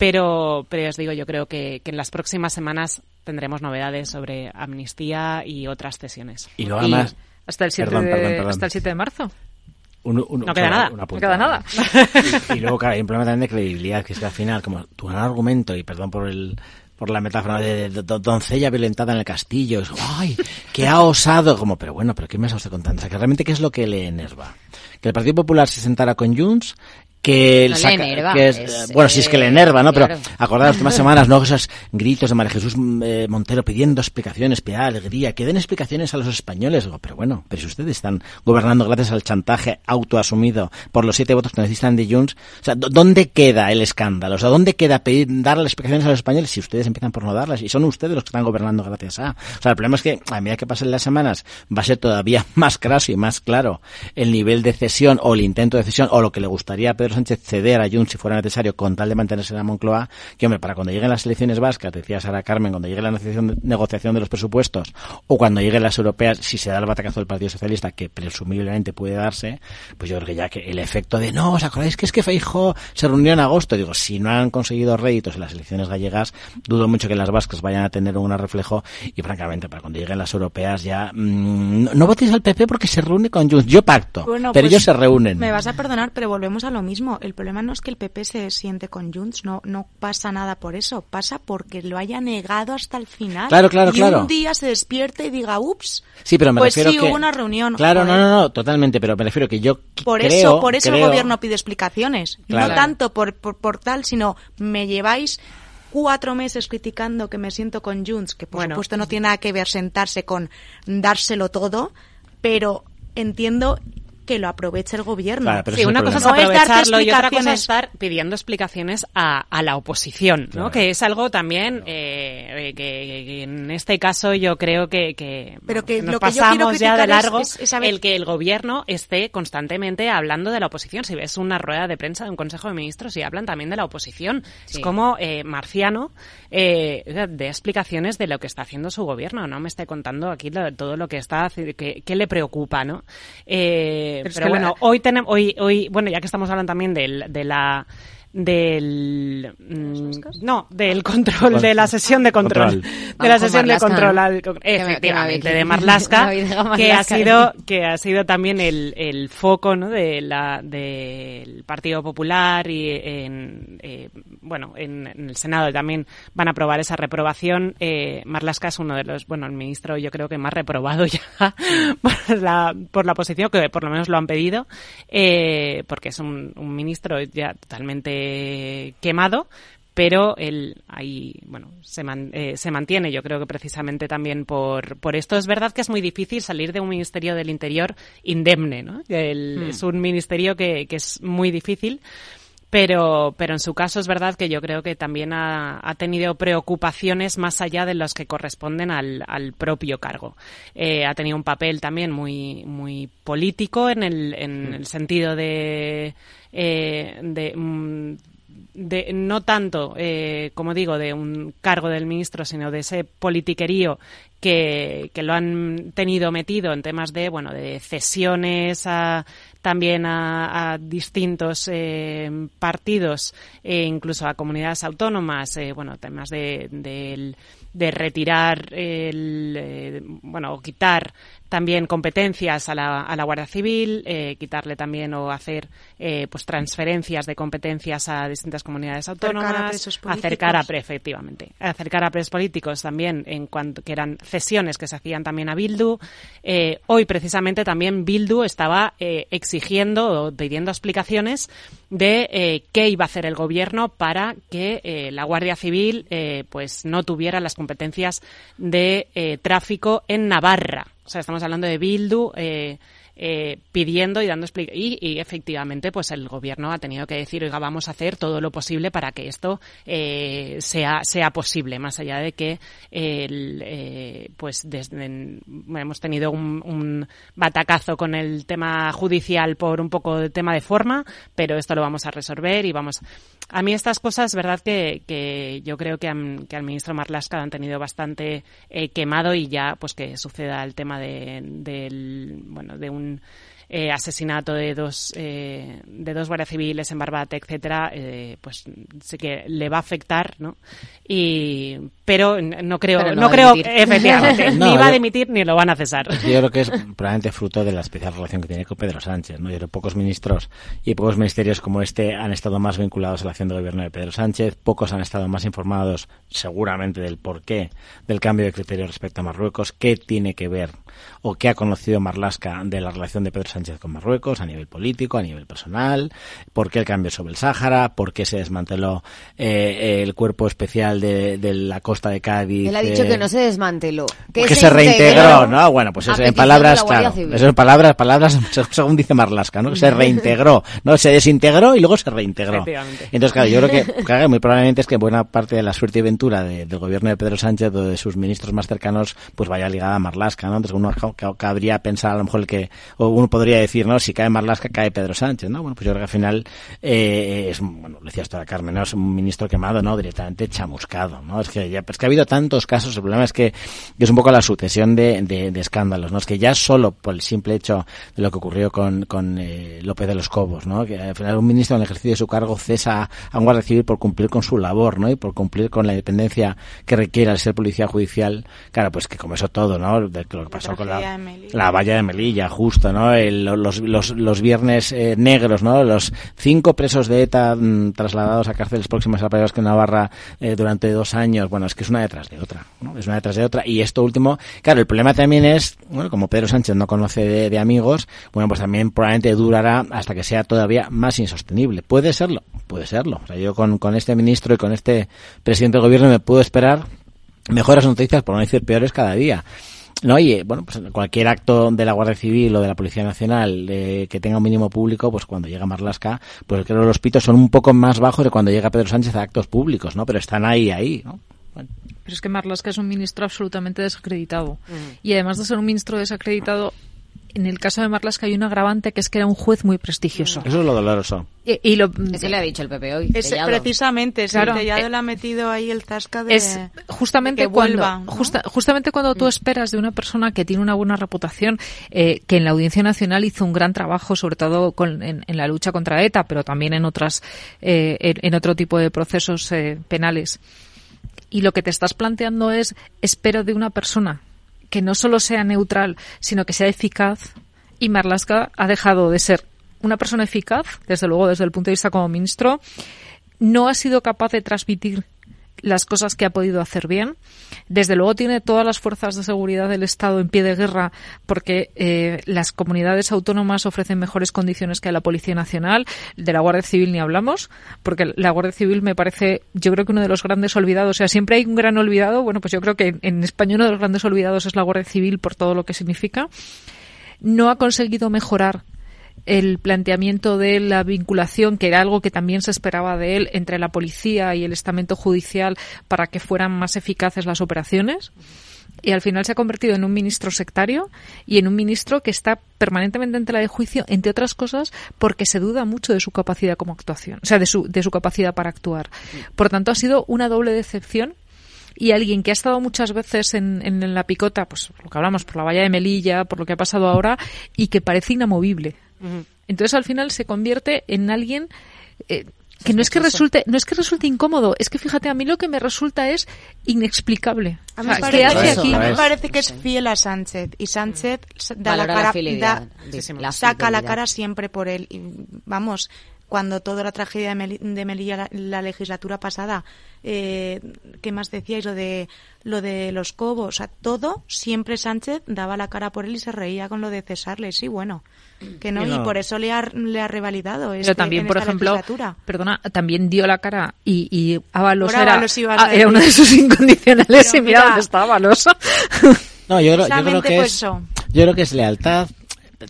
Pero, pero os digo, yo creo que, que, en las próximas semanas tendremos novedades sobre amnistía y otras cesiones. Y luego además... hasta el 7 perdón, de, perdón, perdón. hasta el 7 de marzo. Un, un, no, queda nada, no queda nada. Y, y, luego, claro, hay un problema también de credibilidad, que es que al final, como tu gran argumento, y perdón por el por la metáfora de, de, de, doncella violentada en el castillo, es, ay, que ha osado, como, pero bueno, pero ¿qué me ha usted con tanto? O sea, que realmente, ¿qué es lo que le enerva? Que el Partido Popular se sentara con Junts, que, no saca, enerva, que es, es, bueno, si es que le enerva, ¿no? claro. Pero acordaros, las últimas semanas, ¿no? Esos gritos de María Jesús eh, Montero pidiendo explicaciones, piedad, alegría, que den explicaciones a los españoles. Digo, pero bueno, pero si ustedes están gobernando gracias al chantaje autoasumido por los siete votos que necesitan de Junts, o sea, ¿dónde queda el escándalo? O sea, ¿dónde queda pedir, darle explicaciones a los españoles si ustedes empiezan por no darlas? Y son ustedes los que están gobernando gracias a. O sea, el problema es que a medida que pasen las semanas va a ser todavía más craso y más claro el nivel de cesión o el intento de cesión o lo que le gustaría a Pedro Pedro Sánchez ceder a Junts si fuera necesario con tal de mantenerse en la Moncloa, que hombre, para cuando lleguen las elecciones vascas, decía Sara Carmen, cuando llegue la negociación, de los presupuestos o cuando lleguen las europeas, si se da el batacazo del Partido Socialista, que presumiblemente puede darse, pues yo creo que ya que el efecto de no, ¿os acordáis que es que Feijo se reunió en agosto? Digo, si no han conseguido réditos en las elecciones gallegas, dudo mucho que las vascas vayan a tener un reflejo y francamente para cuando lleguen las europeas ya mm, no, no votéis al PP porque se reúne con Junts. Yo pacto, Bueno, pero pues, ellos se reúnen. Me vas a perdonar, pero volvemos a lo mismo. El problema no es que el PP se siente con Junts, no, no pasa nada por eso. Pasa porque lo haya negado hasta el final. Claro, claro, y claro. un día se despierte y diga, ups, Sí, pero me pues refiero sí, que hubo una reunión. Claro, Joder. no, no, no, totalmente, pero me refiero que yo Por creo, eso, por eso el gobierno pide explicaciones. Claro. No tanto por, por, por tal, sino me lleváis cuatro meses criticando que me siento con Junts, que por Bueno. supuesto no tiene nada que ver sentarse con dárselo todo, pero entiendo que lo aproveche el gobierno. Claro, pero Sí, ese es el una cosa es. No aprovecharlo y otra cosa es estar pidiendo explicaciones a, a la oposición, ¿no? Claro. Que es algo también eh, eh, que, que en este caso yo creo que, que, Pero que nos lo pasamos ya de es- largo es- es saber- el que el gobierno esté constantemente hablando de la oposición. Si ves una rueda de prensa de un Consejo de Ministros y hablan también de la oposición. Sí. Es como eh, Marciano eh, de explicaciones de lo que está haciendo su gobierno. No me esté contando aquí lo- todo lo que está que, que le preocupa, ¿no? Eh, Pero bueno, la- hoy tenemos, hoy, hoy, bueno, ya que estamos hablando también del, de la del mm, no del control de la sesión de control, Control. de la sesión de control efectivamente de Marlaska que ha Marlaska sido que ha sido también el, el foco ¿no? de la del Partido Popular y en eh, bueno en, en el Senado también van a aprobar esa reprobación. Eh, Marlaska es uno de los bueno el ministro yo creo que más reprobado ya por la por la oposición que por lo menos lo han pedido eh, porque es un, un ministro ya totalmente quemado pero él ahí bueno se, man- eh, se mantiene yo creo que precisamente también por por esto es verdad que es muy difícil salir de un ministerio del interior indemne no El- Hmm. es un ministerio que, que es muy difícil pero, pero en su caso es verdad que yo creo que también ha, ha tenido preocupaciones más allá de los que corresponden al, al propio cargo. Eh, ha tenido un papel también muy, muy político en el, en el sentido de, eh, de, mm, de no tanto, eh, como digo, de un cargo del ministro, sino de ese politiquerío que, que lo han tenido metido en temas de, bueno, de cesiones a, también a, distintos eh, partidos e incluso a comunidades autónomas, eh, bueno, temas de, del- de retirar el, eh, bueno, o quitar también competencias a la, a la Guardia Civil, eh, quitarle también o hacer eh, pues transferencias de competencias a distintas comunidades Acercar a autónomas, presos acercar a políticos. pre- efectivamente, acercar a presos políticos también en cuanto que eran cesiones que se hacían también a Bildu. Eh, hoy precisamente también Bildu estaba exigiendo o pidiendo explicaciones de qué iba a hacer el gobierno para que la Guardia Civil pues no tuviera las competencias de tráfico en Navarra. O sea, estamos hablando de Bildu eh, eh, pidiendo y dando explicaciones. Y, y efectivamente, pues el gobierno ha tenido que decir, oiga, vamos a hacer todo lo posible para que esto eh, sea, sea posible, más allá de que el, eh, pues desde, hemos tenido un, un batacazo con el tema judicial por un poco de tema de forma, pero esto lo vamos a resolver y vamos. A mí estas cosas, verdad que, que yo creo que, que al ministro Marlaska lo han tenido bastante eh, quemado y ya pues que suceda el tema de, del, bueno, de un eh, asesinato de dos eh, de dos guardias civiles en Barbate, etcétera, eh, pues sí que le va a afectar, ¿no? Y pero no creo, Pero no no creo, efectivamente, No, ni va a dimitir ni lo van a cesar. Yo creo que es probablemente fruto de la especial relación que tiene con Pedro Sánchez. ¿no? Yo creo que pocos ministros y pocos ministerios como este han estado más vinculados a la acción de gobierno de Pedro Sánchez. Pocos han estado más informados, seguramente, del porqué del cambio de criterio respecto a Marruecos. ¿Qué tiene que ver o qué ha conocido Marlasca de la relación de Pedro Sánchez con Marruecos a nivel político, a nivel personal? ¿Por qué el cambio sobre el Sáhara? ¿Por qué se desmanteló eh, el cuerpo especial de, de la costa de Cádiz? Él ha dicho eh, que no se desmanteló. Que, que se reintegró, ¿no? Bueno, pues en palabras, claro. Eso en palabras, palabras, según dice Marlasca, ¿no? Que se reintegró, ¿no? Se desintegró y luego se reintegró. Entonces, claro, yo creo que, claro, muy probablemente es que buena parte de la suerte y ventura de- del gobierno de Pedro Sánchez o de sus ministros más cercanos, pues vaya ligada a Marlasca, ¿no? Entonces, uno ca- cabría pensar a lo mejor el que, o uno podría decir, ¿no? Si cae Marlasca, cae Pedro Sánchez, ¿no? Bueno, pues yo creo que al final, eh, es, bueno, lo decía esto a Carmen, ¿no? Es un ministro quemado, ¿no? Directamente chamuscado, ¿no? Es que ya, es que ha habido tantos casos, el problema es que, que es un poco la sucesión de, de, de escándalos, ¿no? Es que ya solo por el simple hecho de lo que ocurrió con, con eh, López de los Cobos, ¿no? Que al final un ministro en el ejercicio de su cargo cesa a un guardia civil por cumplir con su labor, ¿no? Y por cumplir con la independencia que requiere al ser policía judicial. Claro, pues que como eso todo, ¿no? De lo que pasó con la, la valla de Melilla, justo, ¿no? El- los, los, los viernes eh, negros, ¿no? Los cinco presos de ETA mm, trasladados a cárceles próximas a País en Navarra eh, durante dos años. Bueno, es que es una detrás de otra, ¿no? Es una detrás de otra. Y esto último, claro, el problema también es, bueno, como Pedro Sánchez no conoce de, de amigos, bueno, pues también probablemente durará hasta que sea todavía más insostenible. Puede serlo, puede serlo. O sea, yo con, con este ministro y con este presidente del gobierno me puedo esperar mejores noticias, por no decir peores, cada día. No, y eh, bueno, pues cualquier acto de la Guardia Civil o de la Policía Nacional eh, que tenga un mínimo público, pues cuando llega Marlasca, pues creo que los pitos son un poco más bajos de cuando llega Pedro Sánchez a actos públicos, ¿no? Pero están ahí, ahí, ¿no? Pero es que Marlaska es un ministro absolutamente desacreditado. Y además de ser un ministro desacreditado, en el caso de Marlaska hay un agravante que es que era un juez muy prestigioso. Eso es lo doloroso. Y, y lo, Eso le ha dicho el PP hoy. Es, precisamente, sí, Claro. Tellado Eh, le ha metido ahí el zasca de, es justamente de que cuando vuelva, ¿no? justa- justamente cuando tú esperas de una persona que tiene una buena reputación eh, que en la Audiencia Nacional hizo un gran trabajo sobre todo con- en, en la lucha contra ETA pero también en otras eh, en, en otro tipo de procesos eh, penales y lo que te estás planteando es espero de una persona que no solo sea neutral sino que sea eficaz y Marlaska ha dejado de ser una persona eficaz desde luego desde el punto de vista como ministro no ha sido capaz de transmitir las cosas que ha podido hacer bien. Desde luego tiene todas las fuerzas de seguridad del Estado en pie de guerra porque eh, las comunidades autónomas ofrecen mejores condiciones que la Policía Nacional. De la Guardia Civil ni hablamos, porque la Guardia Civil me parece, yo creo que uno de los grandes olvidados. O sea, siempre hay un gran olvidado. Bueno, pues yo creo que en España uno de los grandes olvidados es la Guardia Civil por todo lo que significa. No ha conseguido mejorar el planteamiento de la vinculación, que era algo que también se esperaba de él, entre la policía y el estamento judicial para que fueran más eficaces las operaciones. Y al final se ha convertido en un ministro sectario y en un ministro que está permanentemente en tela de juicio, entre otras cosas, porque se duda mucho de su capacidad como actuación, o sea, de su, de su capacidad para actuar. Por tanto, ha sido una doble decepción y alguien que ha estado muchas veces en, en la picota, pues lo que hablamos, por la valla de Melilla, por lo que ha pasado ahora, y que parece inamovible. Entonces al final se convierte en alguien eh, que no es que resulte, no es que resulte incómodo, es que fíjate, a mí lo que me resulta es inexplicable. A mí O me parece, me parece que es. fiel a Sánchez y Sánchez s- da Valora la cara, fidelidad, da- sí, la saca la cara siempre por él. Y, vamos, cuando toda la tragedia de, Meli- de Melilla la, la legislatura pasada, eh, ¿qué más decíais? Lo de lo de los cobos, o sea, todo siempre Sánchez daba la cara por él y se reía con lo de cesarle. Sí, bueno, que no, Y por eso le ha, le ha revalidado. Pero este- también, en por esta ejemplo, legislatura. perdona, también dio la cara y, y Ábalos era, Ábalos ibas a era uno de sus incondicionales Pero y mira mira. dónde está Ábalos. No, yo creo, yo creo Precisamente que por es, eso. yo creo que es lealtad.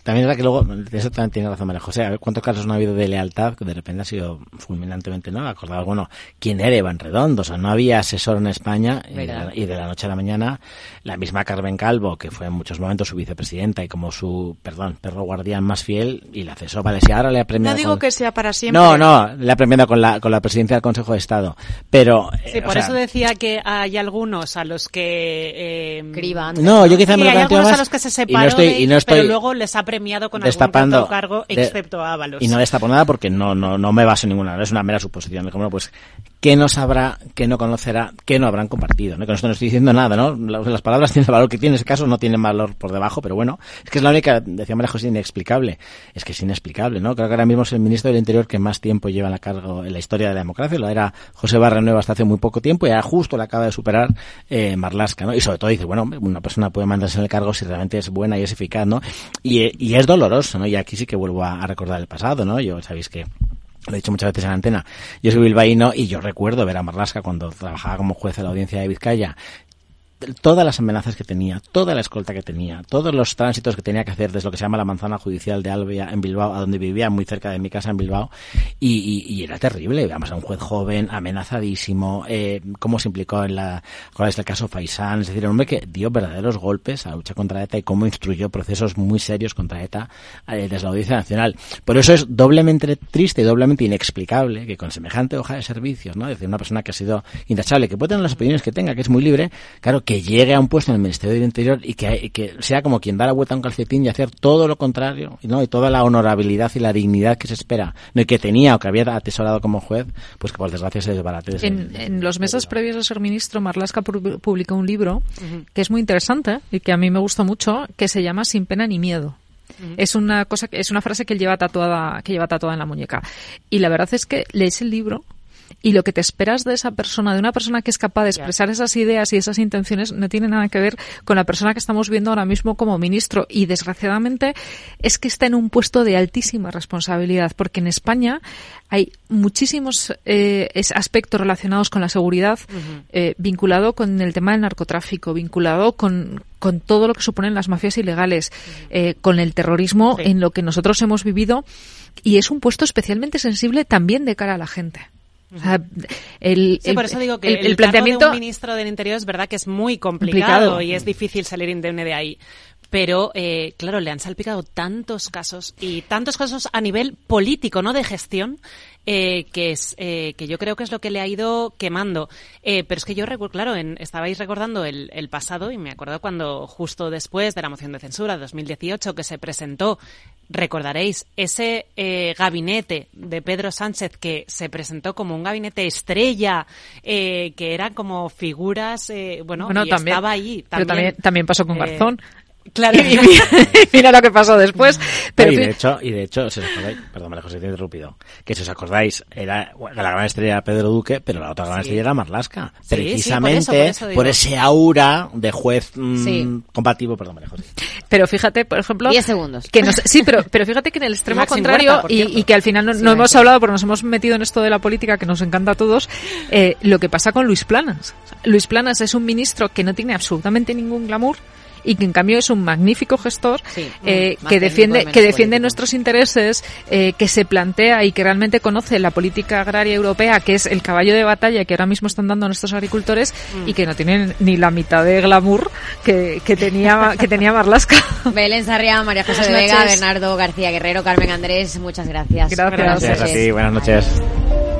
También es verdad que luego, de eso también tiene razón María José, a ver cuántos casos no ha habido de lealtad que de repente ha sido fulminantemente, ¿no? Acordado, bueno, ¿quién era Iván Redondo? O sea, no había asesor en España y de, Verdad. la, y de la noche a la mañana la misma Carmen Calvo, que fue en muchos momentos su vicepresidenta y como su, perdón, perro guardián más fiel y la cesó. Vale, si ahora le ha premiado No digo con- que sea para siempre. No, no, le ha premiado con la, con la presidencia del Consejo de Estado. Pero, eh, Sí, o por sea, eso decía que hay algunos a los que... Eh, Criban. No, yo quizá me lo hay planteo algunos más a los que se y no separó estoy- de y no ellos, pero luego les ha premiado con algún destapando otro cargo, excepto a Ábalos. Y no destapo nada porque no, no, no me baso en ninguna, es una mera suposición. Pues, ¿qué no sabrá, qué no conocerá, qué no habrán compartido? ¿no? Esto no estoy diciendo nada, ¿no? Las, palabras tienen el valor que tienen, en ese caso no tienen valor por debajo, pero bueno, es que es la única, decía María José, inexplicable. Es que es inexplicable, ¿no? Creo que ahora mismo es el ministro del Interior que más tiempo lleva a cargo en la historia de la democracia, lo era José Barrenueva hasta hace muy poco tiempo y ahora justo le acaba de superar eh, Marlasca, ¿no? Y sobre todo dice, bueno, una persona puede mandarse en el cargo si realmente es buena y es eficaz, ¿no? Y, y es doloroso, ¿no? Y aquí sí que vuelvo a, a recordar el pasado, ¿no? Yo, sabéis que lo he dicho muchas veces en la antena. Yo soy bilbaíno y yo recuerdo ver a Marlasca cuando trabajaba como juez en la audiencia de Vizcaya todas las amenazas que tenía, toda la escolta que tenía, todos los tránsitos que tenía que hacer desde lo que se llama la manzana judicial de Albia en Bilbao, a donde vivía muy cerca de mi casa en Bilbao, y, era terrible. Vamos a un juez joven, amenazadísimo, eh, cómo se implicó en la, cuál es el caso Faisán, es decir, un hombre que dio verdaderos golpes a la lucha contra ETA y cómo instruyó procesos muy serios contra ETA eh, desde la Audiencia Nacional. Por eso es doblemente triste y doblemente inexplicable que con semejante hoja de servicios, ¿no? Es decir, una persona que ha sido intachable, que puede tener las opiniones que tenga, que es muy libre, claro, que llegue a un puesto en el Ministerio del Interior y que, que sea como quien da la vuelta a un calcetín y hacer todo lo contrario, ¿no? Y toda la honorabilidad y la dignidad que se espera, ¿no? y que tenía o que había atesorado como juez, pues que por desgracia se desbarate. En, en los meses previos a ser ministro, Marlaska publicó un libro que es muy interesante y que a mí me gustó mucho, que se llama Sin pena ni miedo. Es una cosa es una frase que él lleva tatuada que lleva tatuada en la muñeca. Y la verdad es que lees el libro y lo que te esperas de esa persona, de una persona que es capaz de expresar esas ideas y esas intenciones, no tiene nada que ver con la persona que estamos viendo ahora mismo como ministro. Y desgraciadamente es que está en un puesto de altísima responsabilidad, porque en España hay muchísimos eh, aspectos relacionados con la seguridad, eh, vinculado con el tema del narcotráfico, vinculado con, con todo lo que suponen las mafias ilegales, eh, con el terrorismo en lo que nosotros hemos vivido. Y es un puesto especialmente sensible también de cara a la gente. O sea, el, sí, por eso digo que el, planteamiento de un ministro del Interior es verdad que es muy complicado, y es difícil salir indemne de ahí. Pero, eh, claro, le han salpicado tantos casos y tantos casos a nivel político, no de gestión, eh, que es eh, que yo creo que es lo que le ha ido quemando. Eh, pero es que yo recuerdo, claro, en, estabais recordando el, el, pasado y me acuerdo cuando justo después de la moción de censura de 2018 que se presentó, recordaréis, ese eh, gabinete de Pedro Sánchez que se presentó como un gabinete estrella, eh, que eran como figuras, eh, bueno, y también, estaba ahí. También, pero también, también pasó con Garzón. Claro. Y mira, lo que pasó después. Pero y de hecho, y de hecho, si os acordáis, perdón, María José, te he interrumpido, que si os acordáis, era la gran estrella Pedro Duque, pero la otra gran estrella era Marlasca. Sí, precisamente sí, por, eso, por, eso por, ese aura de juez mmm, compatible, perdón, María José. Pero fíjate, por ejemplo. 10 segundos. Que nos, sí, pero, pero fíjate que en el extremo contrario, Huerta, y, y, que al final no, no hemos hablado porque nos hemos metido en esto de la política que nos encanta a todos, eh, lo que pasa con Luis Planas. Luis Planas es un ministro que no tiene absolutamente ningún glamour y que en cambio es un magnífico gestor sí, eh, que defiende que defiende nuestros intereses, eh, que se plantea y que realmente conoce la política agraria europea, que es el caballo de batalla que ahora mismo están dando nuestros agricultores Mm. y que no tienen ni la mitad de glamour que, que tenía que tenía Marlasca. Belén Sarria, María José de Vega, Bernardo García Guerrero, Carmen Andrés, muchas gracias. Gracias, gracias a ti, buenas noches.